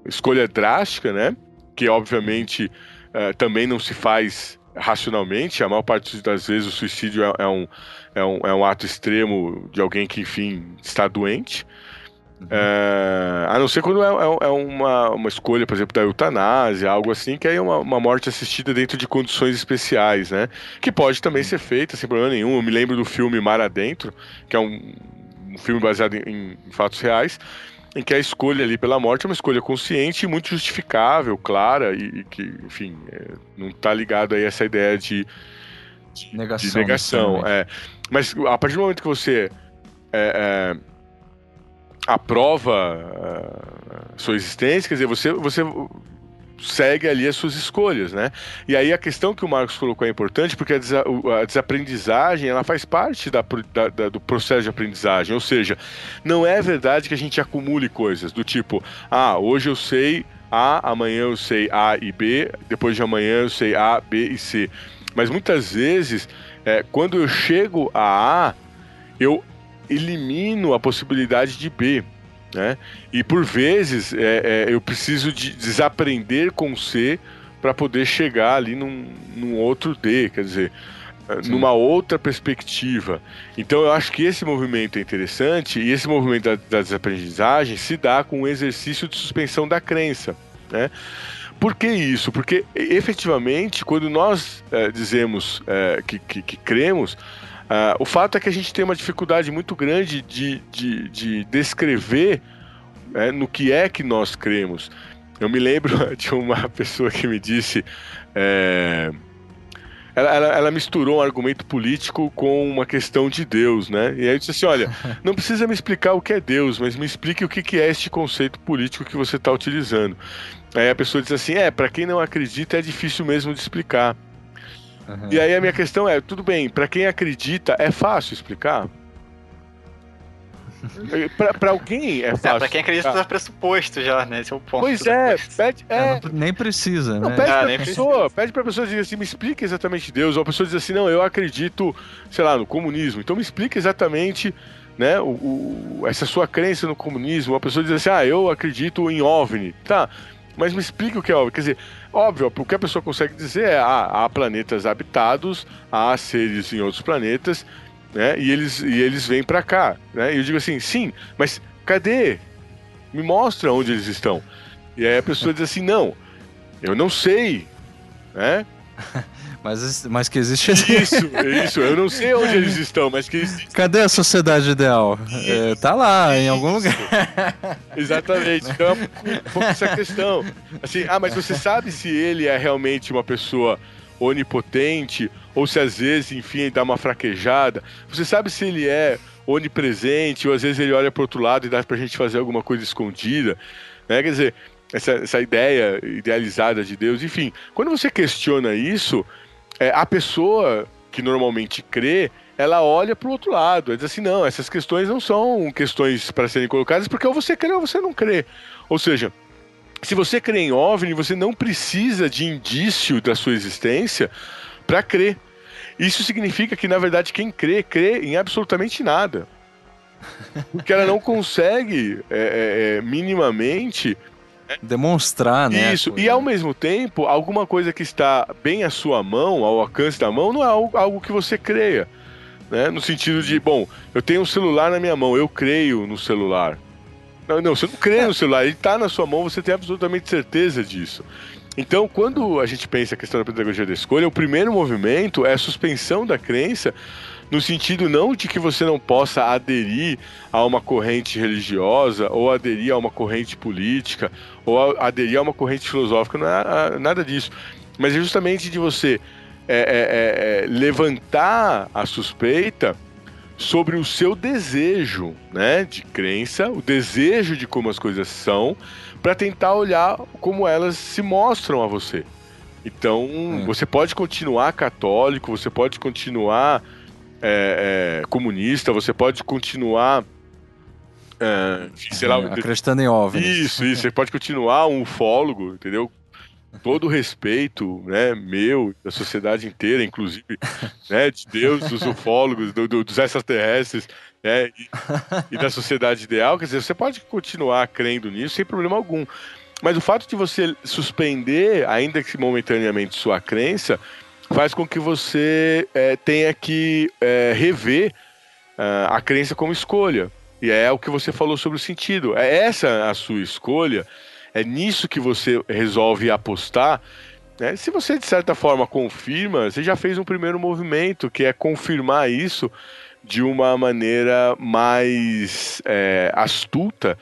escolha drástica, né? Que obviamente é, também não se faz racionalmente, a maior parte das vezes o suicídio é, é um, é, um, é um ato extremo de alguém que, enfim, está doente. Uhum. É, a não ser quando é, é, é, uma, uma escolha, por exemplo, da eutanásia, algo assim, que aí é uma, uma morte assistida dentro de condições especiais, né? Que pode também ser feita sem problema nenhum. Eu me lembro do filme Mar Adentro, que é um, um filme baseado em, em fatos reais, em que a escolha ali pela morte é uma escolha consciente e muito justificável, clara, e, e que, enfim, é, não está ligado aí a essa ideia de, de negação. De negação é. Mas a partir do momento que você é, é aprova a sua existência, quer dizer, você, você segue ali as suas escolhas, né? E aí a questão que o Marcos colocou é importante porque a, desa a desaprendizagem ela faz parte da, da, da, do processo de aprendizagem, ou seja, não é verdade que a gente acumule coisas do tipo, ah, hoje eu sei A, amanhã eu sei A e B, depois de amanhã eu sei A, B e C. Mas muitas vezes, é, quando eu chego a A, eu elimino a possibilidade de B. Né? E por vezes é, é, eu preciso de desaprender com C para poder chegar ali num, num, outro D, quer dizer, Sim. numa outra perspectiva. Então eu acho que esse movimento é interessante e esse movimento da, da desaprendizagem se dá com o exercício de suspensão da crença. Né? Por que isso? Porque efetivamente, quando nós é, dizemos é, que, que, que cremos, Uh, o fato é que a gente tem uma dificuldade muito grande de, de, de descrever né, no que é que nós cremos. Eu me lembro de uma pessoa que me disse. É, ela, ela, ela, misturou um argumento político com uma questão de Deus, né? E aí eu disse assim: olha, não precisa me explicar o que é Deus, mas me explique o que, que é este conceito político que você está utilizando. Aí a pessoa diz assim: é, para quem não acredita é difícil mesmo de explicar. Uhum. E aí a minha questão é: tudo bem, para quem acredita é fácil explicar? pra, alguém é fácil. É, pra quem acredita tá pressuposto já, né? Esse é o ponto. Pois é, pede, é, é não, nem precisa, não, né? Pede, ah, pra pessoa, precisa. pede pra pessoa dizer assim, me explique exatamente Deus. Ou a pessoa diz assim, não, eu acredito, sei lá, no comunismo. Então me explique exatamente né, o, o, essa sua crença no comunismo. A pessoa diz assim, ah, eu acredito em OVNI. Tá, mas me explique o que é OVNI. Quer dizer, óbvio, o que a pessoa consegue dizer é, ah, há planetas habitados, há seres em outros planetas, né? E eles, e eles vêm para cá, né? E eu digo assim, sim, mas cadê? Me mostra onde eles estão. E aí a pessoa diz assim, não, eu não sei, né? Mas, mas que existe isso, isso. Eu não sei onde eles estão, mas que existe. Cadê a sociedade ideal? É, tá lá, em algum lugar. Exatamente. Então, um pouco essa questão. Assim, ah, mas você sabe se ele é realmente uma pessoa onipotente ou se às vezes, enfim, ele dá uma fraquejada. Você sabe se ele é onipresente ou às vezes ele olha para outro lado e dá para a gente fazer alguma coisa escondida. Né? Quer dizer, essa, essa ideia idealizada de Deus. Enfim, quando você questiona isso, é, a pessoa que normalmente crê, ela olha para o outro lado. Ela diz assim: não, essas questões não são questões para serem colocadas porque ou você crê ou você não crê. Ou seja, se você crê em OVNI, você não precisa de indício da sua existência para crer. Isso significa que, na verdade, quem crê, crê em absolutamente nada. Porque ela não consegue é, é, é minimamente demonstrar, né? Isso, e ao mesmo tempo, alguma coisa que está bem à sua mão, ao alcance da mão, não é algo, algo que você creia. Né? No sentido de, bom, eu tenho um celular na minha mão, eu creio no celular. Não, não, você não crê no celular, ele está na sua mão, você tem absolutamente certeza disso. Então, quando a gente pensa a questão da pedagogia da escolha, o primeiro movimento é a suspensão da crença, no sentido não de que você não possa aderir a uma corrente religiosa, ou aderir a uma corrente política, ou aderir a uma corrente filosófica, não é nada disso. Mas é justamente de você é, é, é, é levantar a suspeita sobre o seu desejo, né, de crença, o desejo de como as coisas são, para tentar olhar como elas se mostram a você. Então, hum. você pode continuar católico, você pode continuar é, é, comunista, você pode continuar é, sei lá, acreditando em OVNIs. Isso, isso. Você pode continuar um ufólogo, entendeu? todo o respeito, né, meu, da sociedade inteira, inclusive, né, de Deus, dos ufólogos, do, do, dos extraterrestres, né, e, e, da sociedade ideal, quer dizer, você pode continuar crendo nisso sem problema algum. Mas o fato de você suspender, ainda que momentaneamente, sua crença, faz com que você é, tenha que é, rever uh, a crença como escolha. E é o que você falou sobre o sentido. É essa a sua escolha é nisso que você resolve apostar. Né? Se você, de certa forma, confirma, você já fez um primeiro movimento, que é confirmar isso de uma maneira mais é, astuta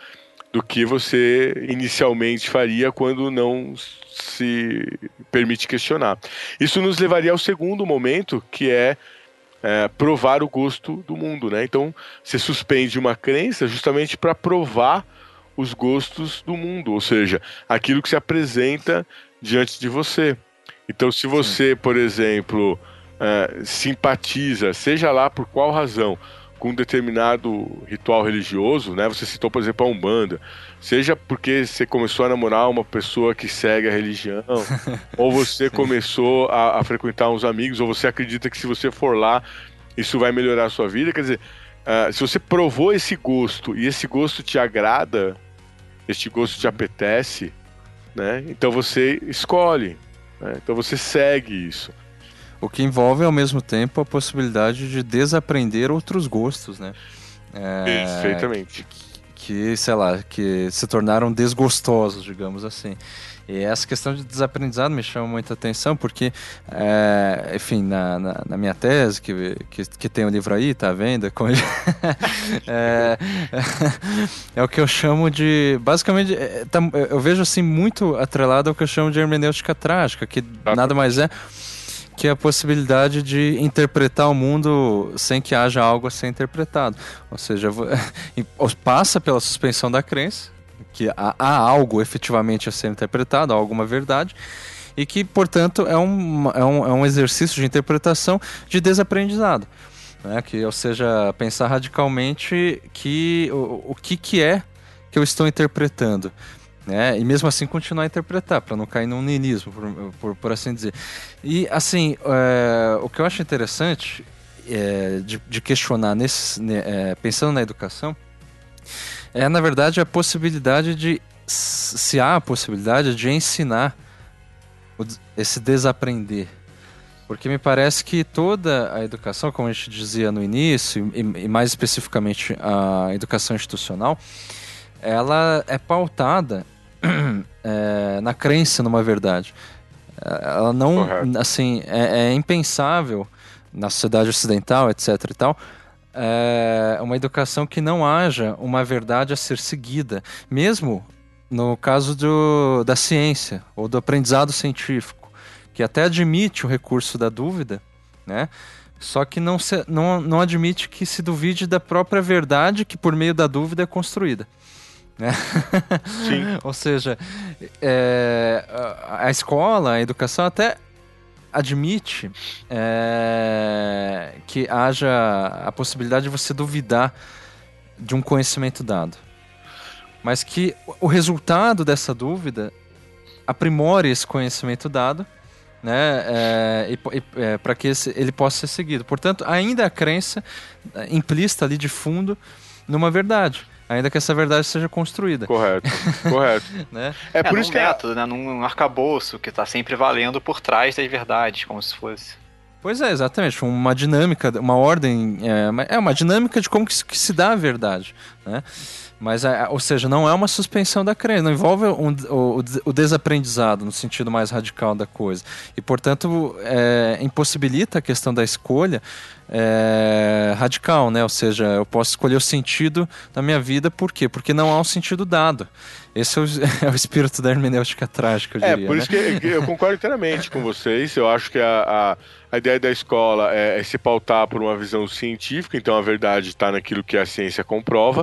do que você inicialmente faria quando não se permite questionar. Isso nos levaria ao segundo momento, que é, é provar o gosto do mundo. Né? Então, você suspende uma crença justamente para provar os gostos do mundo, ou seja, aquilo que se apresenta diante de você. Então, se você, por exemplo, uh, simpatiza, seja lá por qual razão, com um determinado ritual religioso, né? Você citou, por exemplo, a Umbanda. Seja porque você começou a namorar uma pessoa que segue a religião, ou você começou a, a, frequentar uns amigos, ou você acredita que se você for lá, isso vai melhorar a sua vida. Quer dizer, uh, se você provou esse gosto e esse gosto te agrada, este gosto te apetece, né? Então você escolhe, né? então você segue isso. O que envolve ao mesmo tempo a possibilidade de desaprender outros gostos, né? É, Perfeitamente. Que, que, sei lá, que se tornaram desgostosos, digamos assim. E essa questão de desaprendizado me chama muita atenção, porque, é, enfim, na, na, na, minha tese, que, que, que, tem o um livro aí, tá vendo? é, é, o que eu chamo de. Basicamente, é, tá, eu vejo assim muito atrelado ao que eu chamo de hermenêutica trágica, que nada mais é que é a possibilidade de interpretar o mundo sem que haja algo a ser interpretado. Ou seja, passa pela suspensão da crença, que há, algo efetivamente a ser interpretado, há alguma verdade, e que, portanto, é um, é um, é um exercício de interpretação de desaprendizado. Né? Que, ou seja, pensar radicalmente que o, o que, que é que eu estou interpretando. Né? E mesmo assim continuar a interpretar, para não cair num niilismo, por, por, por, assim dizer. E, assim, é, o que eu acho interessante é, de, de, questionar, nesse, é, pensando na educação, é, na verdade, a possibilidade de, se há a possibilidade de ensinar esse desaprender. Porque me parece que toda a educação, como a gente dizia no início, e, e mais especificamente a educação institucional, ela é pautada é, na crença numa verdade. Ela não, Correto. assim, é, é, impensável na sociedade ocidental, etc e tal, é uma educação que não haja uma verdade a ser seguida, mesmo no caso do, da ciência ou do aprendizado científico, que até admite o recurso da dúvida, né? Só que não, se, não, não admite que se duvide da própria verdade que por meio da dúvida é construída. Né? Ou seja, é, a escola, a educação até admite é, que haja a possibilidade de você duvidar de um conhecimento dado mas que o resultado dessa dúvida aprimore esse conhecimento dado, né, é, e, e, é, para que esse, ele possa ser seguido. Portanto, ainda a crença implícita ali de fundo numa verdade. Ainda que essa verdade seja construída. Correto, correto. né? É, é por isso que é método, né? num arcabouço que está sempre valendo por trás das verdades, como se fosse. Pois é, exatamente. Uma dinâmica, uma ordem. É, é uma dinâmica de como que se, que se dá a verdade. Né? Mas, é, ou seja, não é uma suspensão da crença, não envolve um, o, o, desaprendizado no sentido mais radical da coisa. E, portanto, é, impossibilita a questão da escolha é, radical, né? Ou seja, eu posso escolher o sentido da minha vida, por quê? Porque não há um sentido dado. Esse é o, é o espírito da hermenêutica trágica, eu é, diria. É, por né? isso que eu concordo inteiramente com vocês. Eu acho que a, a a ideia da escola é, é, se pautar por uma visão científica, então a verdade está naquilo que a ciência comprova.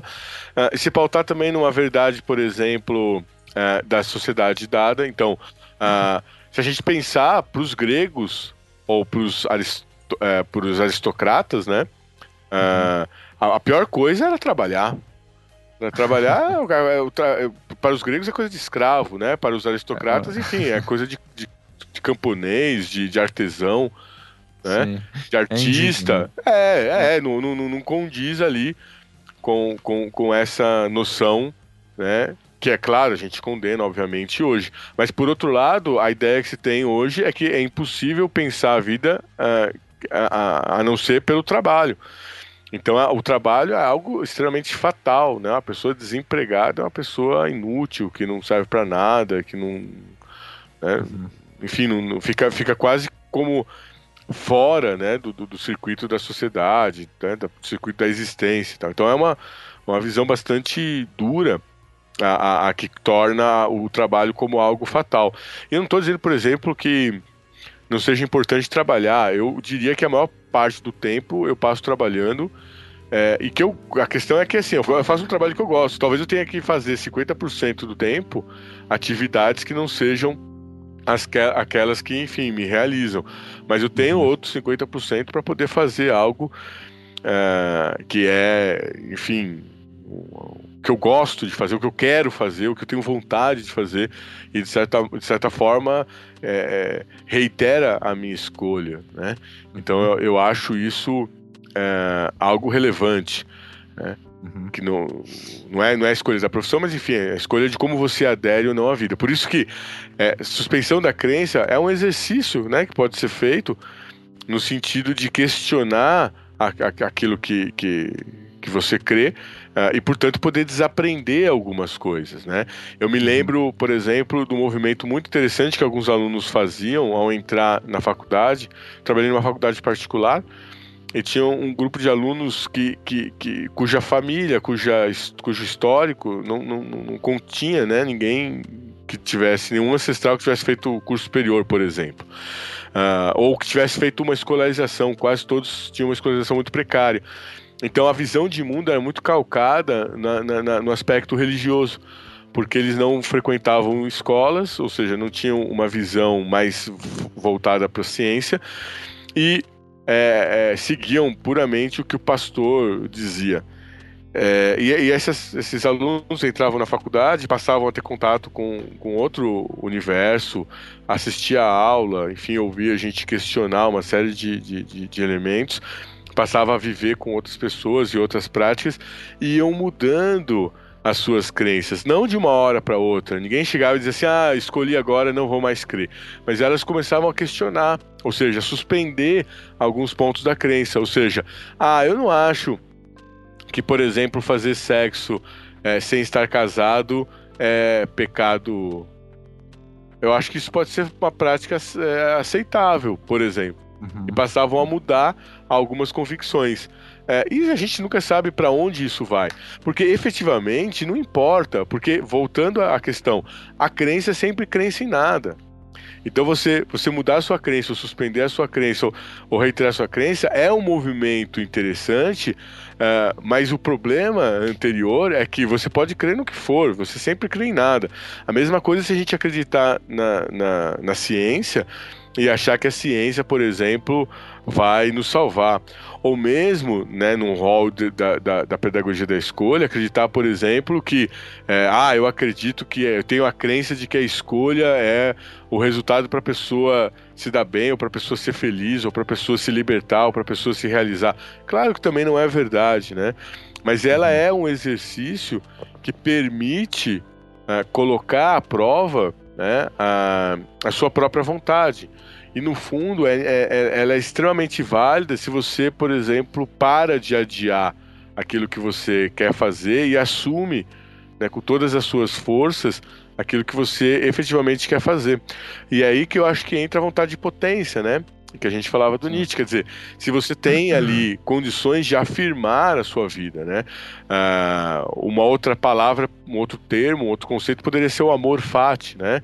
Uh, se pautar também numa verdade, por exemplo, uh, da sociedade dada. Então, uh, se a gente pensar para os gregos ou para os arist uh, aristocratas, né? A, a, pior coisa era trabalhar. Trabalhar para os gregos é coisa de escravo, né? Para os aristocratas, enfim, é coisa de, de, de camponês, de, de artesão né? De artista. É, é, é não, não, não condiz ali com, com, com essa noção, né? Que é claro, a gente condena, obviamente, hoje. Mas, por outro lado, a ideia que se tem hoje é que é impossível pensar a vida uh, a, a, não ser pelo trabalho. Então, a, o trabalho é algo extremamente fatal, né? Uma pessoa desempregada é uma pessoa inútil, que não serve para nada, que não... Né? Uhum. Enfim, não, não, fica, fica quase como fora né, do, do, do circuito da sociedade, né, do circuito da existência. Tal. Então é uma, uma visão bastante dura a, a, a que torna o trabalho como algo fatal. E eu não estou dizendo, por exemplo, que não seja importante trabalhar. Eu diria que a maior parte do tempo eu passo trabalhando. É, e que eu, a questão é que assim, eu faço um trabalho que eu gosto. Talvez eu tenha que fazer 50% do tempo atividades que não sejam as que, aquelas que, enfim, me realizam. Mas eu tenho outros 50% para poder fazer algo uh, que é, enfim, que eu gosto de fazer, o que eu quero fazer, o que eu tenho vontade de fazer, e de certa, de certa forma é, reitera a minha escolha. Né? Então eu, eu acho isso é, algo relevante. Né? Uhum. Que não, não, é, não é a escolha da profissão, mas enfim, é a escolha de como você adere ou não à vida. Por isso que é, suspensão da crença é um exercício né, que pode ser feito no sentido de questionar a, a, aquilo que, que, que você crê e, portanto, poder desaprender algumas coisas. Né? Eu me uhum. lembro, por exemplo, do movimento muito interessante que alguns alunos faziam ao entrar na faculdade. Trabalhei numa faculdade particular e tinha um grupo de alunos que, que, que, cuja família, cuja, cujo histórico não, não, não continha né, ninguém que tivesse, nenhum ancestral que tivesse feito curso superior, por exemplo. uh, ou que tivesse feito uma escolarização, quase todos tinham uma escolarização muito precária. Então a visão de mundo era muito calcada na, na, na, no aspecto religioso, porque eles não frequentavam escolas, ou seja, não tinham uma visão mais voltada para a ciência, e é, é, seguiam puramente o que o pastor dizia. É, e, e esses, esses, alunos entravam na faculdade, passavam a ter contato com, com outro universo, assistia a aula, enfim, ouvia a gente questionar uma série de, de, de, de elementos, passava a viver com outras pessoas e outras práticas, e iam mudando as suas crenças, não de uma hora para outra. Ninguém chegava e dizia assim: "Ah, escolhi agora, não vou mais crer". Mas elas começavam a questionar, ou seja, suspender alguns pontos da crença, ou seja, ah, eu não acho que, por exemplo, fazer sexo é, sem estar casado é pecado. Eu acho que isso pode ser uma prática é, aceitável, por exemplo. Uhum. E passavam a mudar algumas convicções. É, e a gente nunca sabe para onde isso vai. Porque efetivamente não importa. Porque, voltando à questão, a crença é sempre crença em nada. Então você, você mudar a sua crença, ou suspender a sua crença, ou, ou reiterar a sua crença, é um movimento interessante, uh, mas o problema anterior é que você pode crer no que for, você sempre crê em nada. A mesma coisa se a gente acreditar na, na, na ciência e achar que a ciência, por exemplo, vai nos salvar. Ou mesmo, né, num rol da, da, da, pedagogia da escolha, acreditar, por exemplo, que, é, ah, eu acredito que, eu tenho a crença de que a escolha é o resultado para a pessoa se dar bem, ou para a pessoa ser feliz, ou para a pessoa se libertar, ou para a pessoa se realizar. Claro que também não é verdade, né? Mas ela é um exercício que permite uh, colocar à prova né, a, a sua própria vontade. E no fundo, é, é, é, ela é extremamente válida se você, por exemplo, para de adiar aquilo que você quer fazer e assume né, com todas as suas forças aquilo que você efetivamente quer fazer. E é aí que eu acho que entra a vontade de potência, né? Que a gente falava do Nietzsche, quer dizer, se você tem uhum. ali condições de afirmar a sua vida, né? Uh, uma outra palavra, um outro termo, um outro conceito poderia ser o amor fati, né?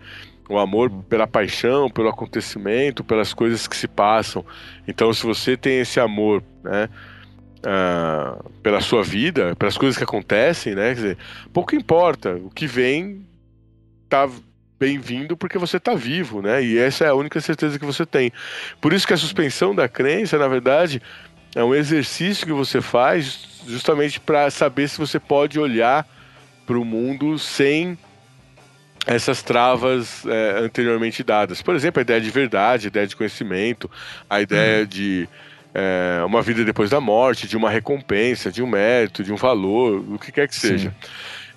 o amor pela paixão, pelo acontecimento, pelas coisas que se passam. Então, se você tem esse amor, né, uh, pela sua vida, pelas coisas que acontecem, né, quer dizer, pouco importa, o que vem tá bem-vindo porque você está vivo, né? E essa é a única certeza que você tem. Por isso que a suspensão da crença, na verdade, é um exercício que você faz justamente para saber se você pode olhar para o mundo sem essas travas é, anteriormente dadas. Por exemplo, a ideia de verdade, a ideia de conhecimento, a ideia uhum. de é, uma vida depois da morte, de uma recompensa, de um mérito, de um valor, o que quer que seja.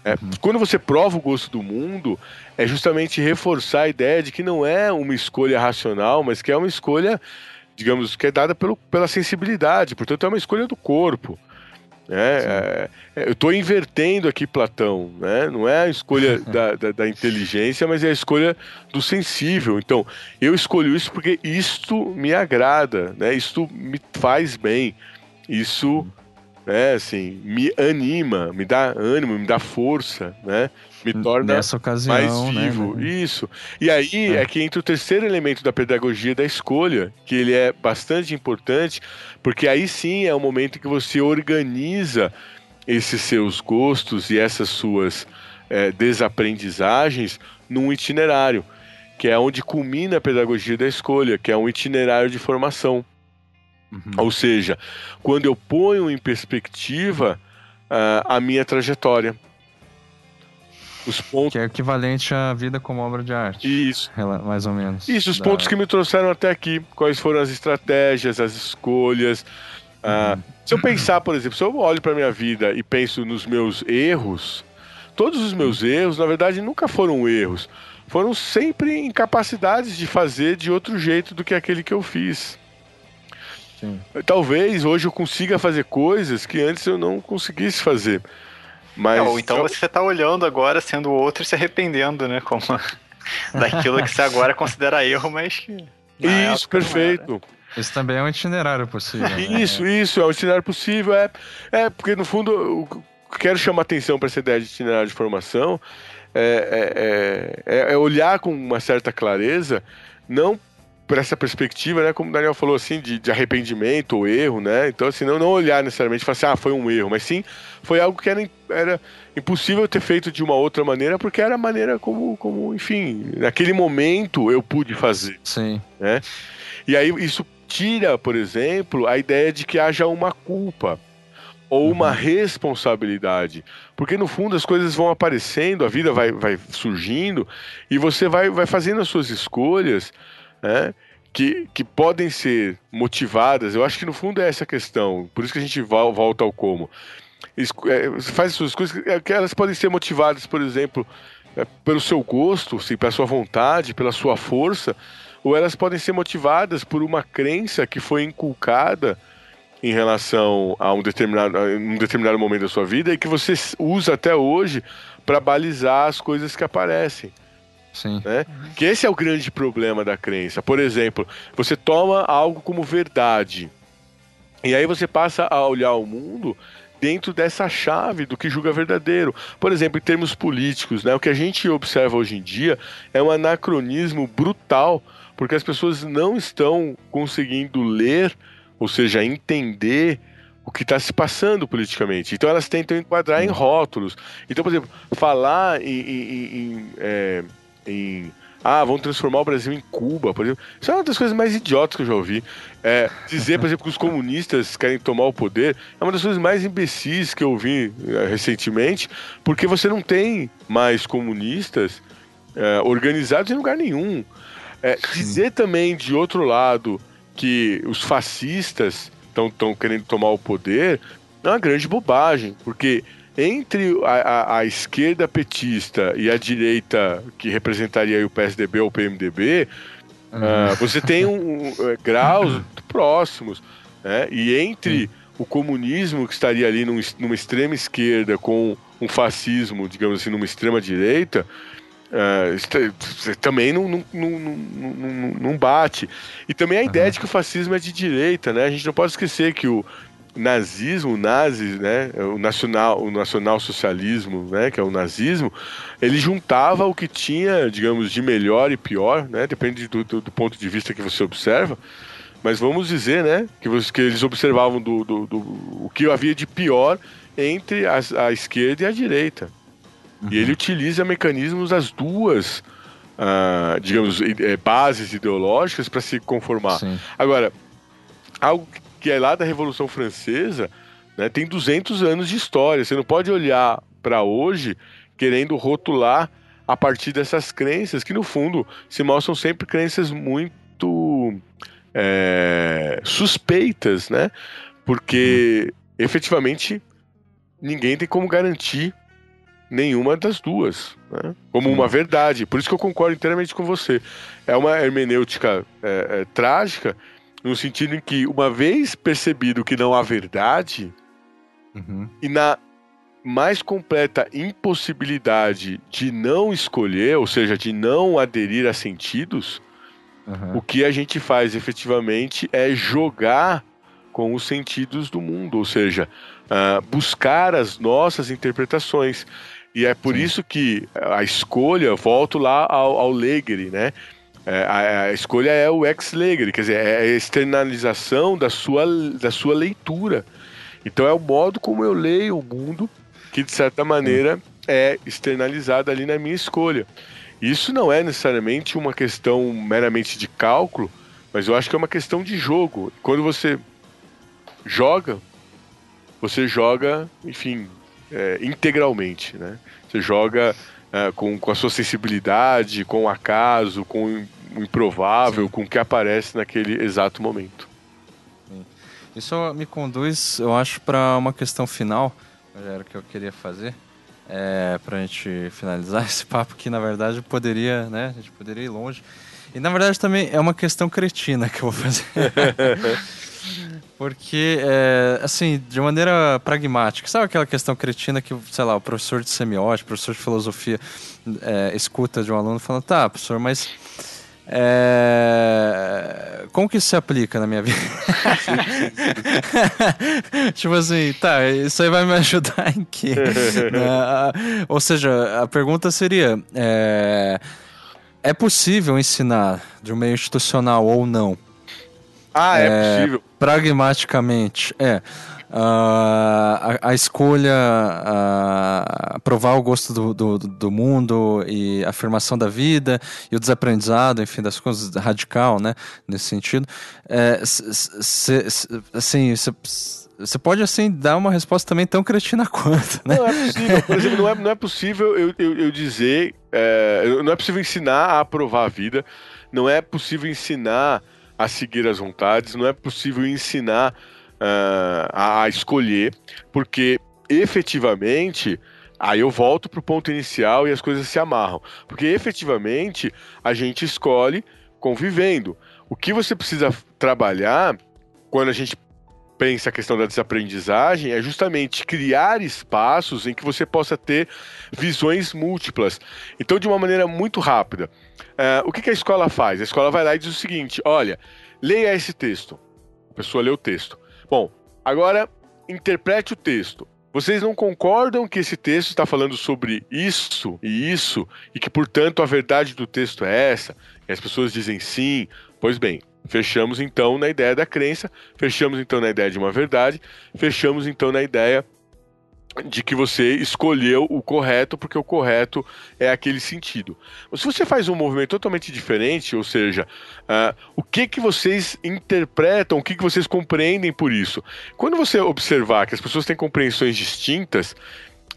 É. Quando você prova o gosto do mundo, é justamente reforçar a ideia de que não é uma escolha racional, mas que é uma escolha, digamos, que é dada pelo, pela sensibilidade, portanto, é uma escolha do corpo. Né? É, é, eu estou invertendo aqui Platão, né? não é a escolha da, da, da, inteligência, mas é a escolha do sensível. Então, eu escolho isso porque isto me agrada, né? isto me faz bem, isso né, assim, me anima, me dá ânimo, me dá força, né? me torna ocasião, mais né, vivo. Né? Isso. E aí é. é. que entra o terceiro elemento da pedagogia da escolha, que ele é bastante importante, porque aí sim é o momento que você organiza esses seus gostos e essas suas é, desaprendizagens num itinerário, que é onde culmina a pedagogia da escolha, que é um itinerário de formação. Uhum. Ou seja, quando eu ponho em perspectiva uh, a minha trajetória. Os pontos... Que é equivalente à vida como obra de arte. Isso. Mais ou menos. Isso, os da... pontos que me trouxeram até aqui. Quais foram as estratégias, as escolhas. Ah, uhum. se eu pensar, por exemplo, se eu olho para minha vida e penso nos meus erros, todos os meus erros, na verdade, nunca foram erros. Foram sempre incapacidades de fazer de outro jeito do que aquele que eu fiz. Sim. Talvez hoje eu consiga fazer coisas que antes eu não conseguisse fazer. Mas é, ou então eu... você está olhando agora sendo outro e se arrependendo, né? Como daquilo que você agora considera erro, mas que. Isso, perfeito. Isso também é um itinerário possível. Né? Isso, isso, é um itinerário possível. É, é porque no fundo eu quero chamar atenção para essa ideia de itinerário de formação. É, é, é, é, olhar com uma certa clareza, não por essa perspectiva, né, como o Daniel falou assim, de, de arrependimento ou erro, né? Então, assim, não, não olhar necessariamente e falar assim, ah, foi um erro, mas sim foi algo que era, era impossível ter feito de uma outra maneira, porque era a maneira como, como, enfim, naquele momento eu pude fazer. Sim. Né? E aí isso tira, por exemplo, a ideia de que haja uma culpa ou uma uhum. responsabilidade. Porque no fundo as coisas vão aparecendo, a vida vai, vai surgindo e você vai, vai fazendo as suas escolhas né, que, que podem ser motivadas. Eu acho que no fundo é essa questão, por isso que a gente volta ao como. É, faz as suas coisas que elas podem ser motivadas, por exemplo, é, pelo seu gosto, sim, pela sua vontade, pela sua força, ou elas podem ser motivadas por uma crença que foi inculcada em relação a um determinado, a um determinado momento da sua vida e que você usa até hoje para balizar as coisas que aparecem. Sim. Né? Que esse é o grande problema da crença. Por exemplo, você toma algo como verdade. E aí você passa a olhar o mundo dentro dessa chave do que julga verdadeiro. Por exemplo, em termos políticos, né, o que a gente observa hoje em dia é um anacronismo brutal, porque as pessoas não estão conseguindo ler, ou seja, entender o que está se passando politicamente. Então elas tentam enquadrar em rótulos. Então, por exemplo, falar em, em, em, é, em ah, vão transformar o Brasil em Cuba, por exemplo. Isso é uma das coisas mais idiotas que eu já ouvi. É, dizer, por exemplo, que os comunistas querem tomar o poder é uma das coisas mais imbecis que eu ouvi é, recentemente, porque você não tem mais comunistas é, organizados em lugar nenhum. É, dizer também, de outro lado, que os fascistas estão querendo tomar o poder é uma grande bobagem, porque entre a, a, a, esquerda petista e a direita que representaria o PSDB ou o PMDB, uh, você tem um, um, é, graus próximos. Né? E entre o comunismo, que estaria ali num, numa extrema esquerda, com um fascismo, digamos assim, numa extrema direita, uh, também não, não, não, não, não bate. E também a ideia de que o fascismo é de direita, né? A gente não pode esquecer que o, nazismo, o nazi, né, o nacional, o nacional socialismo, né, que é o nazismo, ele juntava o que tinha, digamos, de melhor e pior, né, depende do, do, do ponto de vista que você observa, mas vamos dizer, né, que, você, que eles observavam do, do, do, o que havia de pior entre a, a esquerda e a direita. Uhum. E ele utiliza mecanismos das duas, uh, digamos, é, bases ideológicas para se conformar. Sim. Agora, algo que é lá da Revolução Francesa, né, tem 200 anos de história. Você não pode olhar para hoje querendo rotular a partir dessas crenças, que no fundo se mostram sempre crenças muito é, suspeitas, né? Porque efetivamente ninguém tem como garantir nenhuma das duas, né? como uma verdade. Por isso que eu concordo inteiramente com você. É uma hermenêutica é, é, trágica no sentido em que, uma vez percebido que não há verdade, uhum. e na mais completa impossibilidade de não escolher, ou seja, de não aderir a sentidos, uhum. o que a gente faz efetivamente é jogar com os sentidos do mundo, ou seja, uh, buscar as nossas interpretações. E é por Sim. isso que a escolha, volto lá ao, ao Legere, né? É, a, a, escolha é o ex legere, quer dizer, é a externalização da sua, da sua leitura. Então é o modo como eu leio o mundo que, de certa maneira, é externalizado ali na minha escolha. Isso não é necessariamente uma questão meramente de cálculo, mas eu acho que é uma questão de jogo. Quando você joga, você joga, enfim, é, integralmente, né? Você joga é, com, com a sua sensibilidade, com o acaso, com o improvável, Sim. com o que aparece naquele exato momento. Isso me conduz, eu acho, para uma questão final, era que eu queria fazer, é, para a gente finalizar esse papo, que na verdade poderia, né, a gente poderia ir longe. E na verdade também é uma questão cretina que eu vou fazer. Porque, é, assim, de maneira pragmática, sabe aquela questão cretina que, sei lá, o professor de semiótica, professor de filosofia é, escuta de um aluno falando, tá, professor, mas é... Como que isso se aplica na minha vida? tipo assim, tá, isso aí vai me ajudar em quê? né? Ou seja, a pergunta seria: é... é possível ensinar de um meio institucional ou não? Ah, é, é possível. Pragmaticamente, é. Uh, a, a, escolha, uh, provar o gosto do, do, do, mundo e a afirmação da vida e o desaprendizado, enfim, das coisas radical, né, nesse sentido. É, assim, você pode assim dar uma resposta também tão cretina quanto, né? Não é possível, por exemplo, não é, não é possível eu, eu, eu dizer, é, não é possível ensinar a aprovar a vida, não é possível ensinar a seguir as vontades, não é possível ensinar uh, a escolher, porque efetivamente Aí eu volto para o ponto inicial e as coisas se amarram. Porque efetivamente a gente escolhe convivendo. O que você precisa trabalhar quando a gente pensa a questão da desaprendizagem é justamente criar espaços em que você possa ter visões múltiplas. Então, de uma maneira muito rápida, uh, o que, que a escola faz? A escola vai lá e diz o seguinte: olha, leia esse texto. A pessoa lê o texto. Bom, agora interprete o texto. Vocês não concordam que esse texto está falando sobre isso e isso, e que, portanto, a verdade do texto é essa? E as pessoas dizem sim. Pois bem, fechamos então na ideia da crença, fechamos então na ideia de uma verdade, fechamos então na ideia de que você escolheu o correto porque o correto é aquele sentido. Se você faz um movimento totalmente diferente, ou seja, uh, o que que vocês interpretam, o que que vocês compreendem por isso? Quando você observar que as pessoas têm compreensões distintas,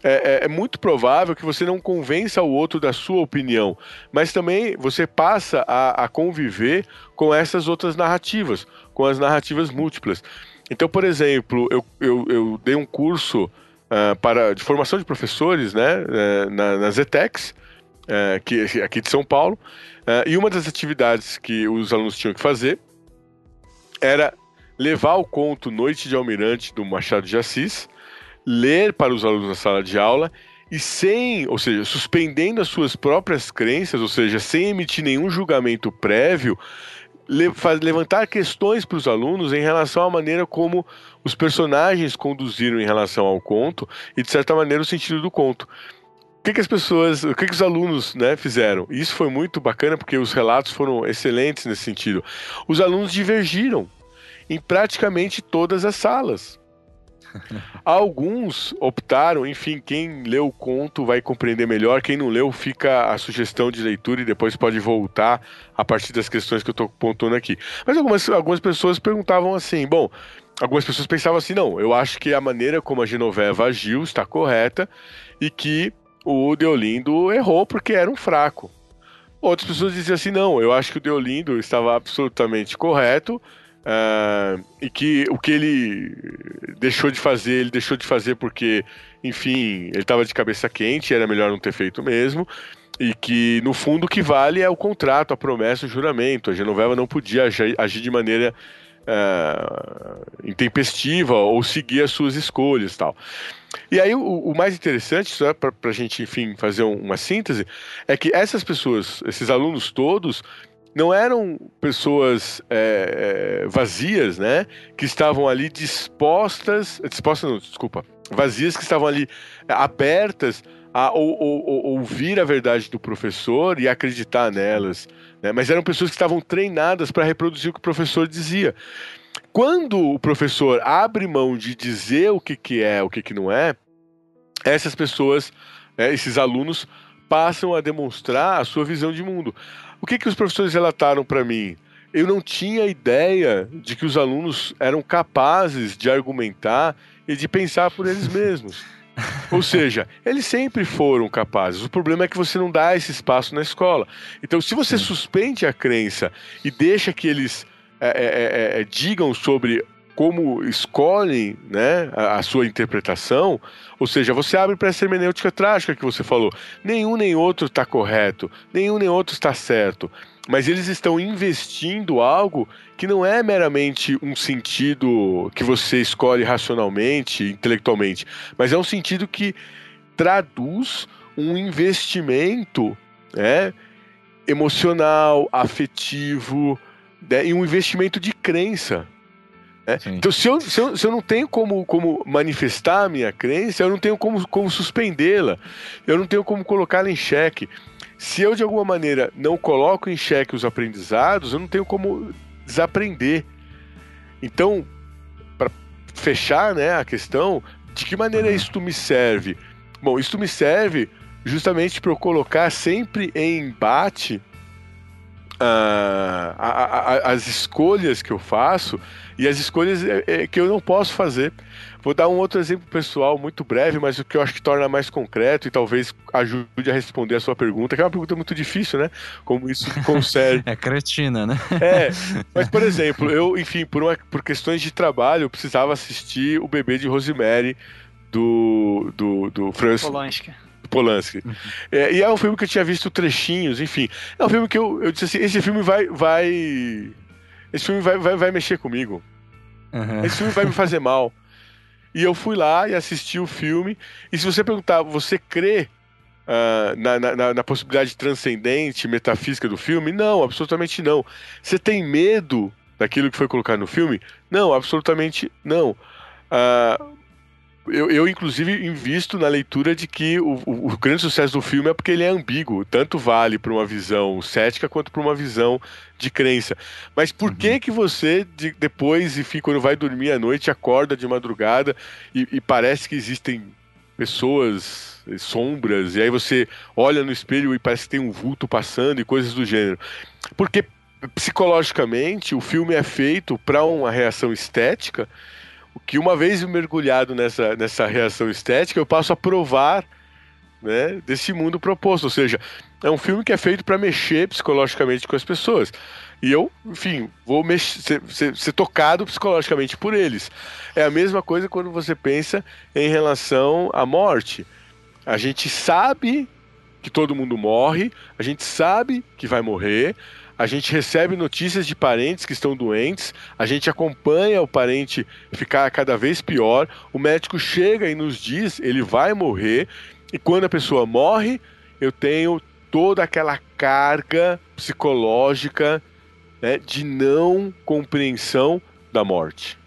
é, é, é, muito provável que você não convença o outro da sua opinião, mas também você passa a, a conviver com essas outras narrativas, com as narrativas múltiplas. Então, por exemplo, eu, eu, eu dei um curso uh, para, de formação de professores né, uh, na, nas ETECs, uh, que, aqui de São Paulo, e uma das atividades que os alunos tinham que fazer era levar o conto Noite de Almirante do Machado de Assis, ler para os alunos na sala de aula e sem, ou seja, suspendendo as suas próprias crenças, ou seja, sem emitir nenhum julgamento prévio, levantar questões para os alunos em relação à maneira como os personagens conduziram em relação ao conto e, de certa maneira, o sentido do conto. O que, que as pessoas, o que, que os alunos né, fizeram? Isso foi muito bacana porque os relatos foram excelentes nesse sentido. Os alunos divergiram em praticamente todas as salas. Alguns optaram, enfim, quem leu o conto vai compreender melhor, quem não leu fica a sugestão de leitura e depois pode voltar a partir das questões que eu estou pontuando aqui. Mas algumas, algumas pessoas perguntavam assim: bom, algumas pessoas pensavam assim, não, eu acho que a maneira como a Genoveva agiu está correta e que o Deolindo errou porque era um fraco. Outras pessoas diziam assim, não, eu acho que o Deolindo estava absolutamente correto Uh, e que o que ele deixou de fazer, ele deixou de fazer porque, enfim, ele estava de cabeça quente, era melhor não ter feito mesmo. E que, no fundo, o que vale é o contrato, a promessa, o juramento. A Genoveva não podia agir, de maneira uh, intempestiva ou seguir as suas escolhas tal. E aí, o, o mais interessante, só para a gente, enfim, fazer uma síntese, é que essas pessoas, esses alunos todos, não eram pessoas é, é, vazias, né? Que estavam ali dispostas, dispostas não, desculpa, vazias que estavam ali é, abertas a ou, ou, ou, ouvir a verdade do professor e acreditar nelas, né? Mas eram pessoas que estavam treinadas para reproduzir o que o professor dizia. Quando o professor abre mão de dizer o que, que é, o que, que não é, essas pessoas, né, esses alunos passam a demonstrar a sua visão de mundo. O que, que os professores relataram para mim? Eu não tinha ideia de que os alunos eram capazes de argumentar e de pensar por eles mesmos. Ou seja, eles sempre foram capazes. O problema é que você não dá esse espaço na escola. Então, se você suspende a crença e deixa que eles é, é, é, é digam sobre como escolhem né, a, a, sua interpretação, ou seja, você abre para essa hermenêutica trágica que você falou. Nenhum nem outro está correto, nenhum nem outro está certo. Mas eles estão investindo algo que não é meramente um sentido que você escolhe racionalmente, intelectualmente, mas é um sentido que traduz um investimento né, emocional, afetivo, né, e um investimento de crença. É? Então, se eu, se, eu, se eu não tenho como, como manifestar a minha crença, eu não tenho como, como suspendê-la, eu não tenho como colocá-la em xeque. se eu de alguma maneira não coloco em xeque os aprendizados, eu não tenho como desaprender. Então, para fechar né, a questão, de que maneira isso me serve? Bom, isso me serve justamente para eu colocar sempre em embate uh, a, a, as escolhas que eu faço e as escolhas é, é, que eu não posso fazer. Vou dar um outro exemplo pessoal muito breve, mas o que eu acho que torna mais concreto e talvez ajude a responder a sua pergunta, que é uma pergunta muito difícil, né? Como isso consegue. é cretina, né? É, mas por exemplo, eu, enfim, por, uma, por questões de trabalho, eu precisava assistir o bebê de Rosemary do, do, do Francis. Polanski. Polanski. Uhum. É, e é um filme que eu tinha visto trechinhos, enfim. É um filme que eu, eu disse assim: esse filme vai. vai esse filme vai, vai, vai mexer comigo. Uhum. Esse filme vai me fazer mal. E eu fui lá e assisti o filme. E se você perguntar, você crê uh, na, na, na, possibilidade transcendente, metafísica do filme? Não, absolutamente não. Você tem medo daquilo que foi colocado no filme? Não, absolutamente não. Uh, eu, eu, inclusive, invisto na leitura de que o, o, o, grande sucesso do filme é porque ele é ambíguo. Tanto vale para uma visão cética quanto para uma visão de crença. Mas por uhum. que que você, de, depois, enfim, quando vai dormir à noite, acorda de madrugada e, e parece que existem pessoas, sombras, e aí você olha no espelho e parece que tem um vulto passando e coisas do gênero? Porque psicologicamente o filme é feito para uma reação estética que uma vez mergulhado nessa, nessa reação estética, eu passo a provar né, desse mundo proposto. Ou seja, é um filme que é feito para mexer psicologicamente com as pessoas. E eu, enfim, vou mexer, ser, ser, ser, tocado psicologicamente por eles. É a mesma coisa quando você pensa em relação à morte. A gente sabe que todo mundo morre, a gente sabe que vai morrer, a gente recebe notícias de parentes que estão doentes, a gente acompanha o parente ficar cada vez pior, o médico chega e nos diz ele vai morrer, e quando a pessoa morre, eu tenho toda aquela carga psicológica né, de não compreensão da morte.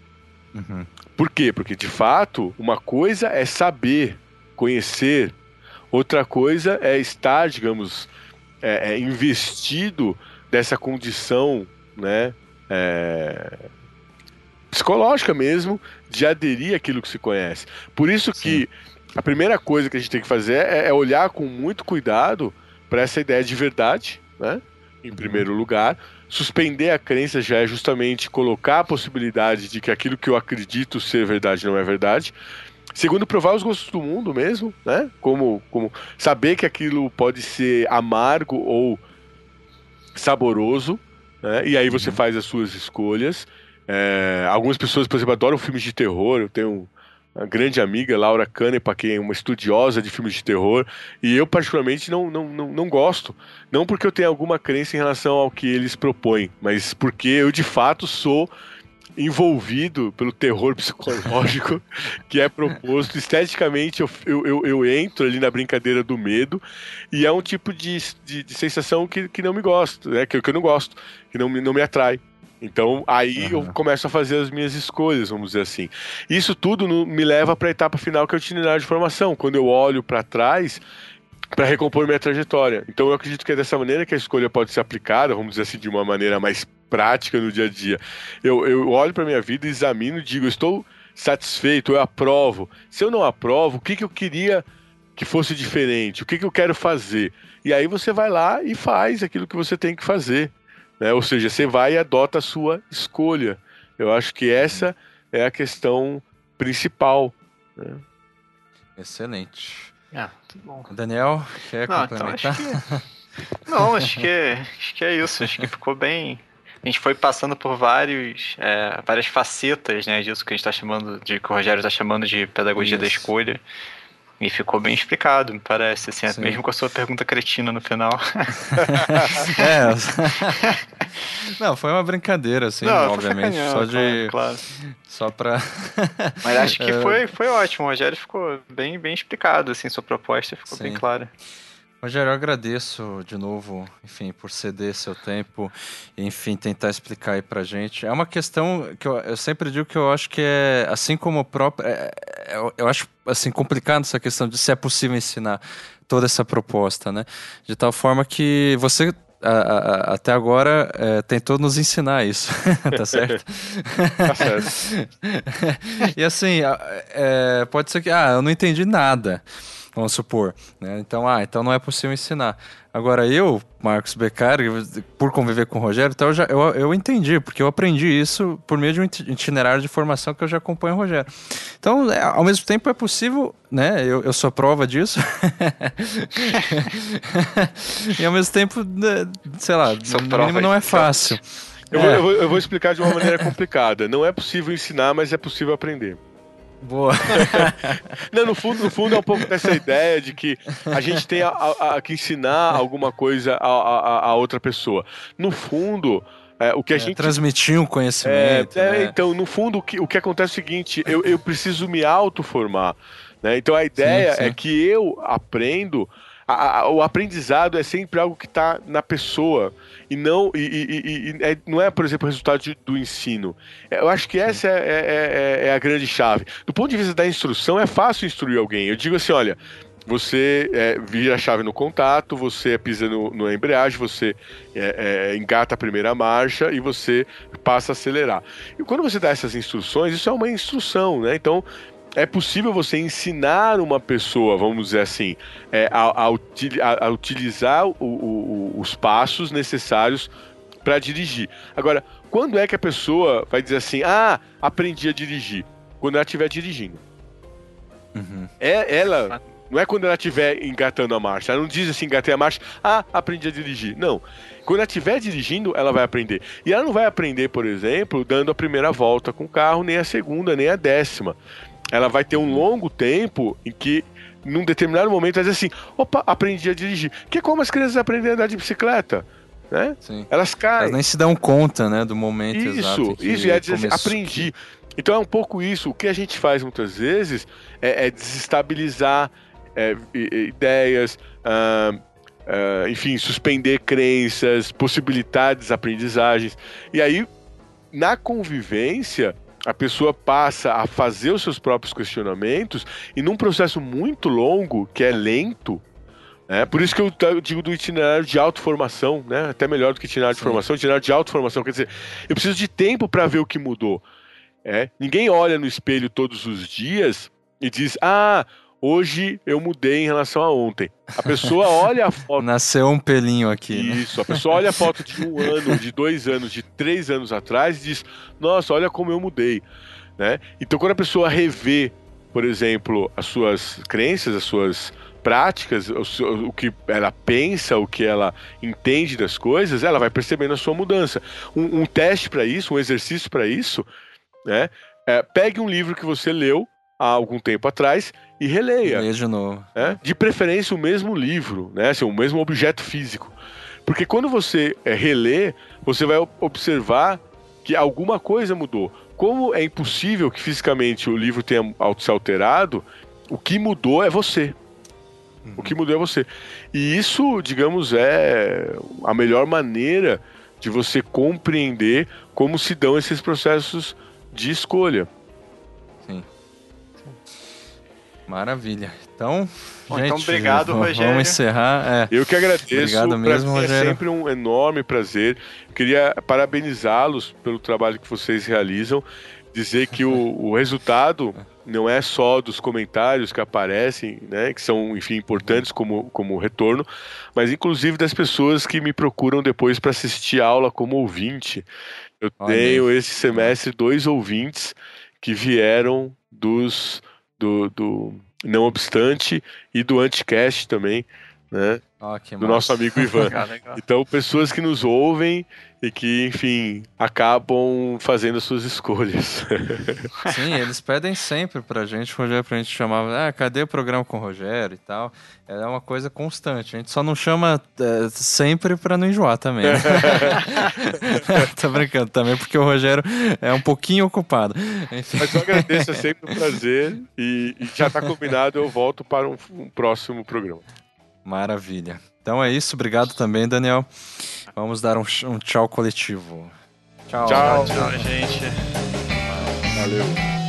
Uhum. Por quê? Porque de fato, uma coisa é saber, conhecer, outra coisa é estar, digamos, é, é investido dessa condição, né, é, psicológica mesmo, de aderir àquilo que se conhece. Por isso Sim. que a primeira coisa que a gente tem que fazer é, é olhar com muito cuidado para essa ideia de verdade, né? Em uhum. primeiro lugar, suspender a crença já é justamente colocar a possibilidade de que aquilo que eu acredito ser verdade não é verdade. Segundo, provar os gostos do mundo mesmo, né? Como, como saber que aquilo pode ser amargo ou saboroso, né? E aí você uhum. faz as suas escolhas. É, algumas pessoas, por exemplo, adoram filmes de terror. Eu tenho uma grande amiga, Laura Canepa, que é uma estudiosa de filmes de terror, e eu particularmente não, não, não, não gosto. Não porque eu tenha alguma crença em relação ao que eles propõem, mas porque eu de fato sou envolvido pelo terror psicológico que é proposto. Esteticamente, eu, eu, eu, entro ali na brincadeira do medo e é um tipo de, de, de sensação que, que não me gosto, né? que, que eu não gosto, que não, não me atrai. Então aí uhum. eu começo a fazer as minhas escolhas, vamos dizer assim. Isso tudo no, me leva para a etapa final, que é o itinerário de formação. Quando eu olho para trás, para recompor minha trajetória. Então eu acredito que é dessa maneira que a escolha pode ser aplicada, vamos dizer assim, de uma maneira mais prática no dia a dia. Eu, eu olho para minha vida, examino e digo, estou satisfeito, eu aprovo. Se eu não aprovo, o que, que eu queria que fosse diferente? O que, que eu quero fazer? E aí você vai lá e faz aquilo que você tem que fazer. Né? Ou seja, você vai e adota a sua escolha. Eu acho que essa é a questão principal. Né? Excelente. Ah, muito bom. Daniel, quer não, complementar? Então acho que... Não, acho que, acho que é isso. Acho que ficou bem, a gente foi passando por vários, é, várias facetas né, disso que a gente está chamando, de que o Rogério está chamando de pedagogia Isso. da escolha. E ficou bem explicado, me parece, assim, Sim. mesmo com a sua pergunta cretina no final. é. Não, foi uma brincadeira, assim, Não, obviamente. Só de. Claro. Só pra. Mas acho que é. foi, foi ótimo. O Rogério ficou bem, bem explicado, assim, sua proposta ficou Sim. bem clara. Rogério, eu agradeço de novo, enfim, por ceder seu tempo e, enfim, tentar explicar aí pra gente. É uma questão que eu, eu sempre digo que eu acho que é, assim como o próprio. É, eu, eu acho assim complicado essa questão de se é possível ensinar toda essa proposta, né? De tal forma que você a, a, até agora é, tentou nos ensinar isso, tá certo? tá certo. e assim, é, pode ser que, ah, eu não entendi nada vamos supor. Né? Então, ah, então não é possível ensinar. Agora, eu, Marcos Beccari, por conviver com o Rogério, então eu, já, eu, eu entendi, porque eu aprendi isso por meio de um itinerário de formação que eu já acompanho o Rogério. Então, é, ao mesmo tempo, é possível, né? Eu, eu sou prova disso. e ao mesmo tempo, né, sei lá, no mínimo não é fácil. Eu, é. vou, eu, vou, eu vou explicar de uma maneira complicada. Não é possível ensinar, mas é possível aprender. Boa. Não, no fundo, no fundo é um pouco dessa ideia de que a gente tem a, a, a que ensinar alguma coisa a, a, outra pessoa. No fundo, é, o que a é, gente. Transmitir um conhecimento. É, é, né? Então, no fundo, o que, o que acontece é o seguinte: eu, eu preciso me autoformar. Né? Então, a ideia sim, sim. é que eu aprendo. o aprendizado é sempre algo que está na pessoa e não e, e, e é, não é, por exemplo, o resultado de, do ensino. É, eu acho que essa é, é, é, é, a grande chave. Do ponto de vista da instrução, é fácil instruir alguém. Eu digo assim, olha, você é, vira a chave no contato, você pisa no, no embreagem, você é, é, engata a primeira marcha e você passa a acelerar. E quando você dá essas instruções, isso é uma instrução, né? Então, é possível você ensinar uma pessoa, vamos dizer assim, é, a, a, a, utilizar o, o, os passos necessários para dirigir. Agora, quando é que a pessoa vai dizer assim, ah, aprendi a dirigir? Quando ela estiver dirigindo. Uhum. É, ela não é quando ela estiver engatando a marcha. Ela não diz assim, engatei a marcha, ah, aprendi a dirigir. Não. Quando ela estiver dirigindo, ela vai aprender. E ela não vai aprender, por exemplo, dando a primeira volta com o carro, nem a segunda, nem a décima ela vai ter um longo tempo em que num determinado momento vai dizer assim, opa, aprendi a dirigir. Que é como as crianças aprendem a andar de bicicleta. Né? Sim. Elas caem. Elas nem se dão conta, né, do momento isso, exato. Isso, isso, é dizer assim, aprendi. Então é um pouco isso. O que a gente faz muitas vezes é, é desestabilizar é, ideias, ah, ah, enfim, suspender crenças, possibilitar desaprendizagens. E aí, na convivência, a pessoa passa a fazer os seus próprios questionamentos e num processo muito longo, que é lento, né? Por isso que eu digo do itinerário de autoformação, né? Até melhor do que itinerário Sim. de formação, itinerário de autoformação. Quer dizer, eu preciso de tempo para ver o que mudou. É? Ninguém olha no espelho todos os dias e diz: Ah, hoje eu mudei em relação a ontem. A pessoa olha a foto. Nasceu um pelinho aqui. Né? Isso, a pessoa olha a foto de um ano, de dois anos, de três anos atrás e diz: Nossa, olha como eu mudei. Né? Então, quando a pessoa revê, por exemplo, as suas crenças, as suas práticas, o, o, que ela pensa, o que ela entende das coisas, ela vai percebendo a sua mudança. Um, um teste para isso, um exercício para isso, né? É, pegue um livro que você leu há algum tempo atrás e releia. Leia de novo. Né? De preferência o mesmo livro, né? Assim, o mesmo objeto físico. Porque quando você é, relê, você vai observar que alguma coisa mudou. Como é impossível que fisicamente o livro tenha se alterado, o que mudou é você. Uhum. O que mudou é você. E isso, digamos, é a melhor maneira de você compreender como se dão esses processos de escolha. Maravilha. Então, Bom, gente, então obrigado, Rogério. Vamos encerrar. É. Eu que agradeço. Obrigado mesmo, Rogério. É sempre um enorme prazer. queria parabenizá-los pelo trabalho que vocês realizam. Dizer que o, o resultado não é só dos comentários que aparecem, né, que são, enfim, importantes como, como retorno, mas inclusive das pessoas que me procuram depois para assistir aula como ouvinte. Eu Olha tenho aí. esse semestre dois ouvintes que vieram dos do, do Não Obstante e do Anticast também, né? Oh, do nosso amigo Ivan. então, pessoas que nos ouvem e que, enfim, acabam fazendo as suas escolhas. Sim, eles pedem sempre pra gente, Rogério, pra gente chamar, ah, cadê o programa com o Rogério e tal. É uma coisa constante. A gente só não chama é, sempre pra não enjoar também. Né? Tô brincando também, porque o Rogério é um pouquinho ocupado. Enfim. Mas eu agradeço, é sempre um prazer. E, e já tá combinado, eu volto para um, um próximo programa. Maravilha. Então é isso. Obrigado também, Daniel. Vamos dar um, um tchau coletivo. Tchau. Tchau, tchau, gente. Valeu.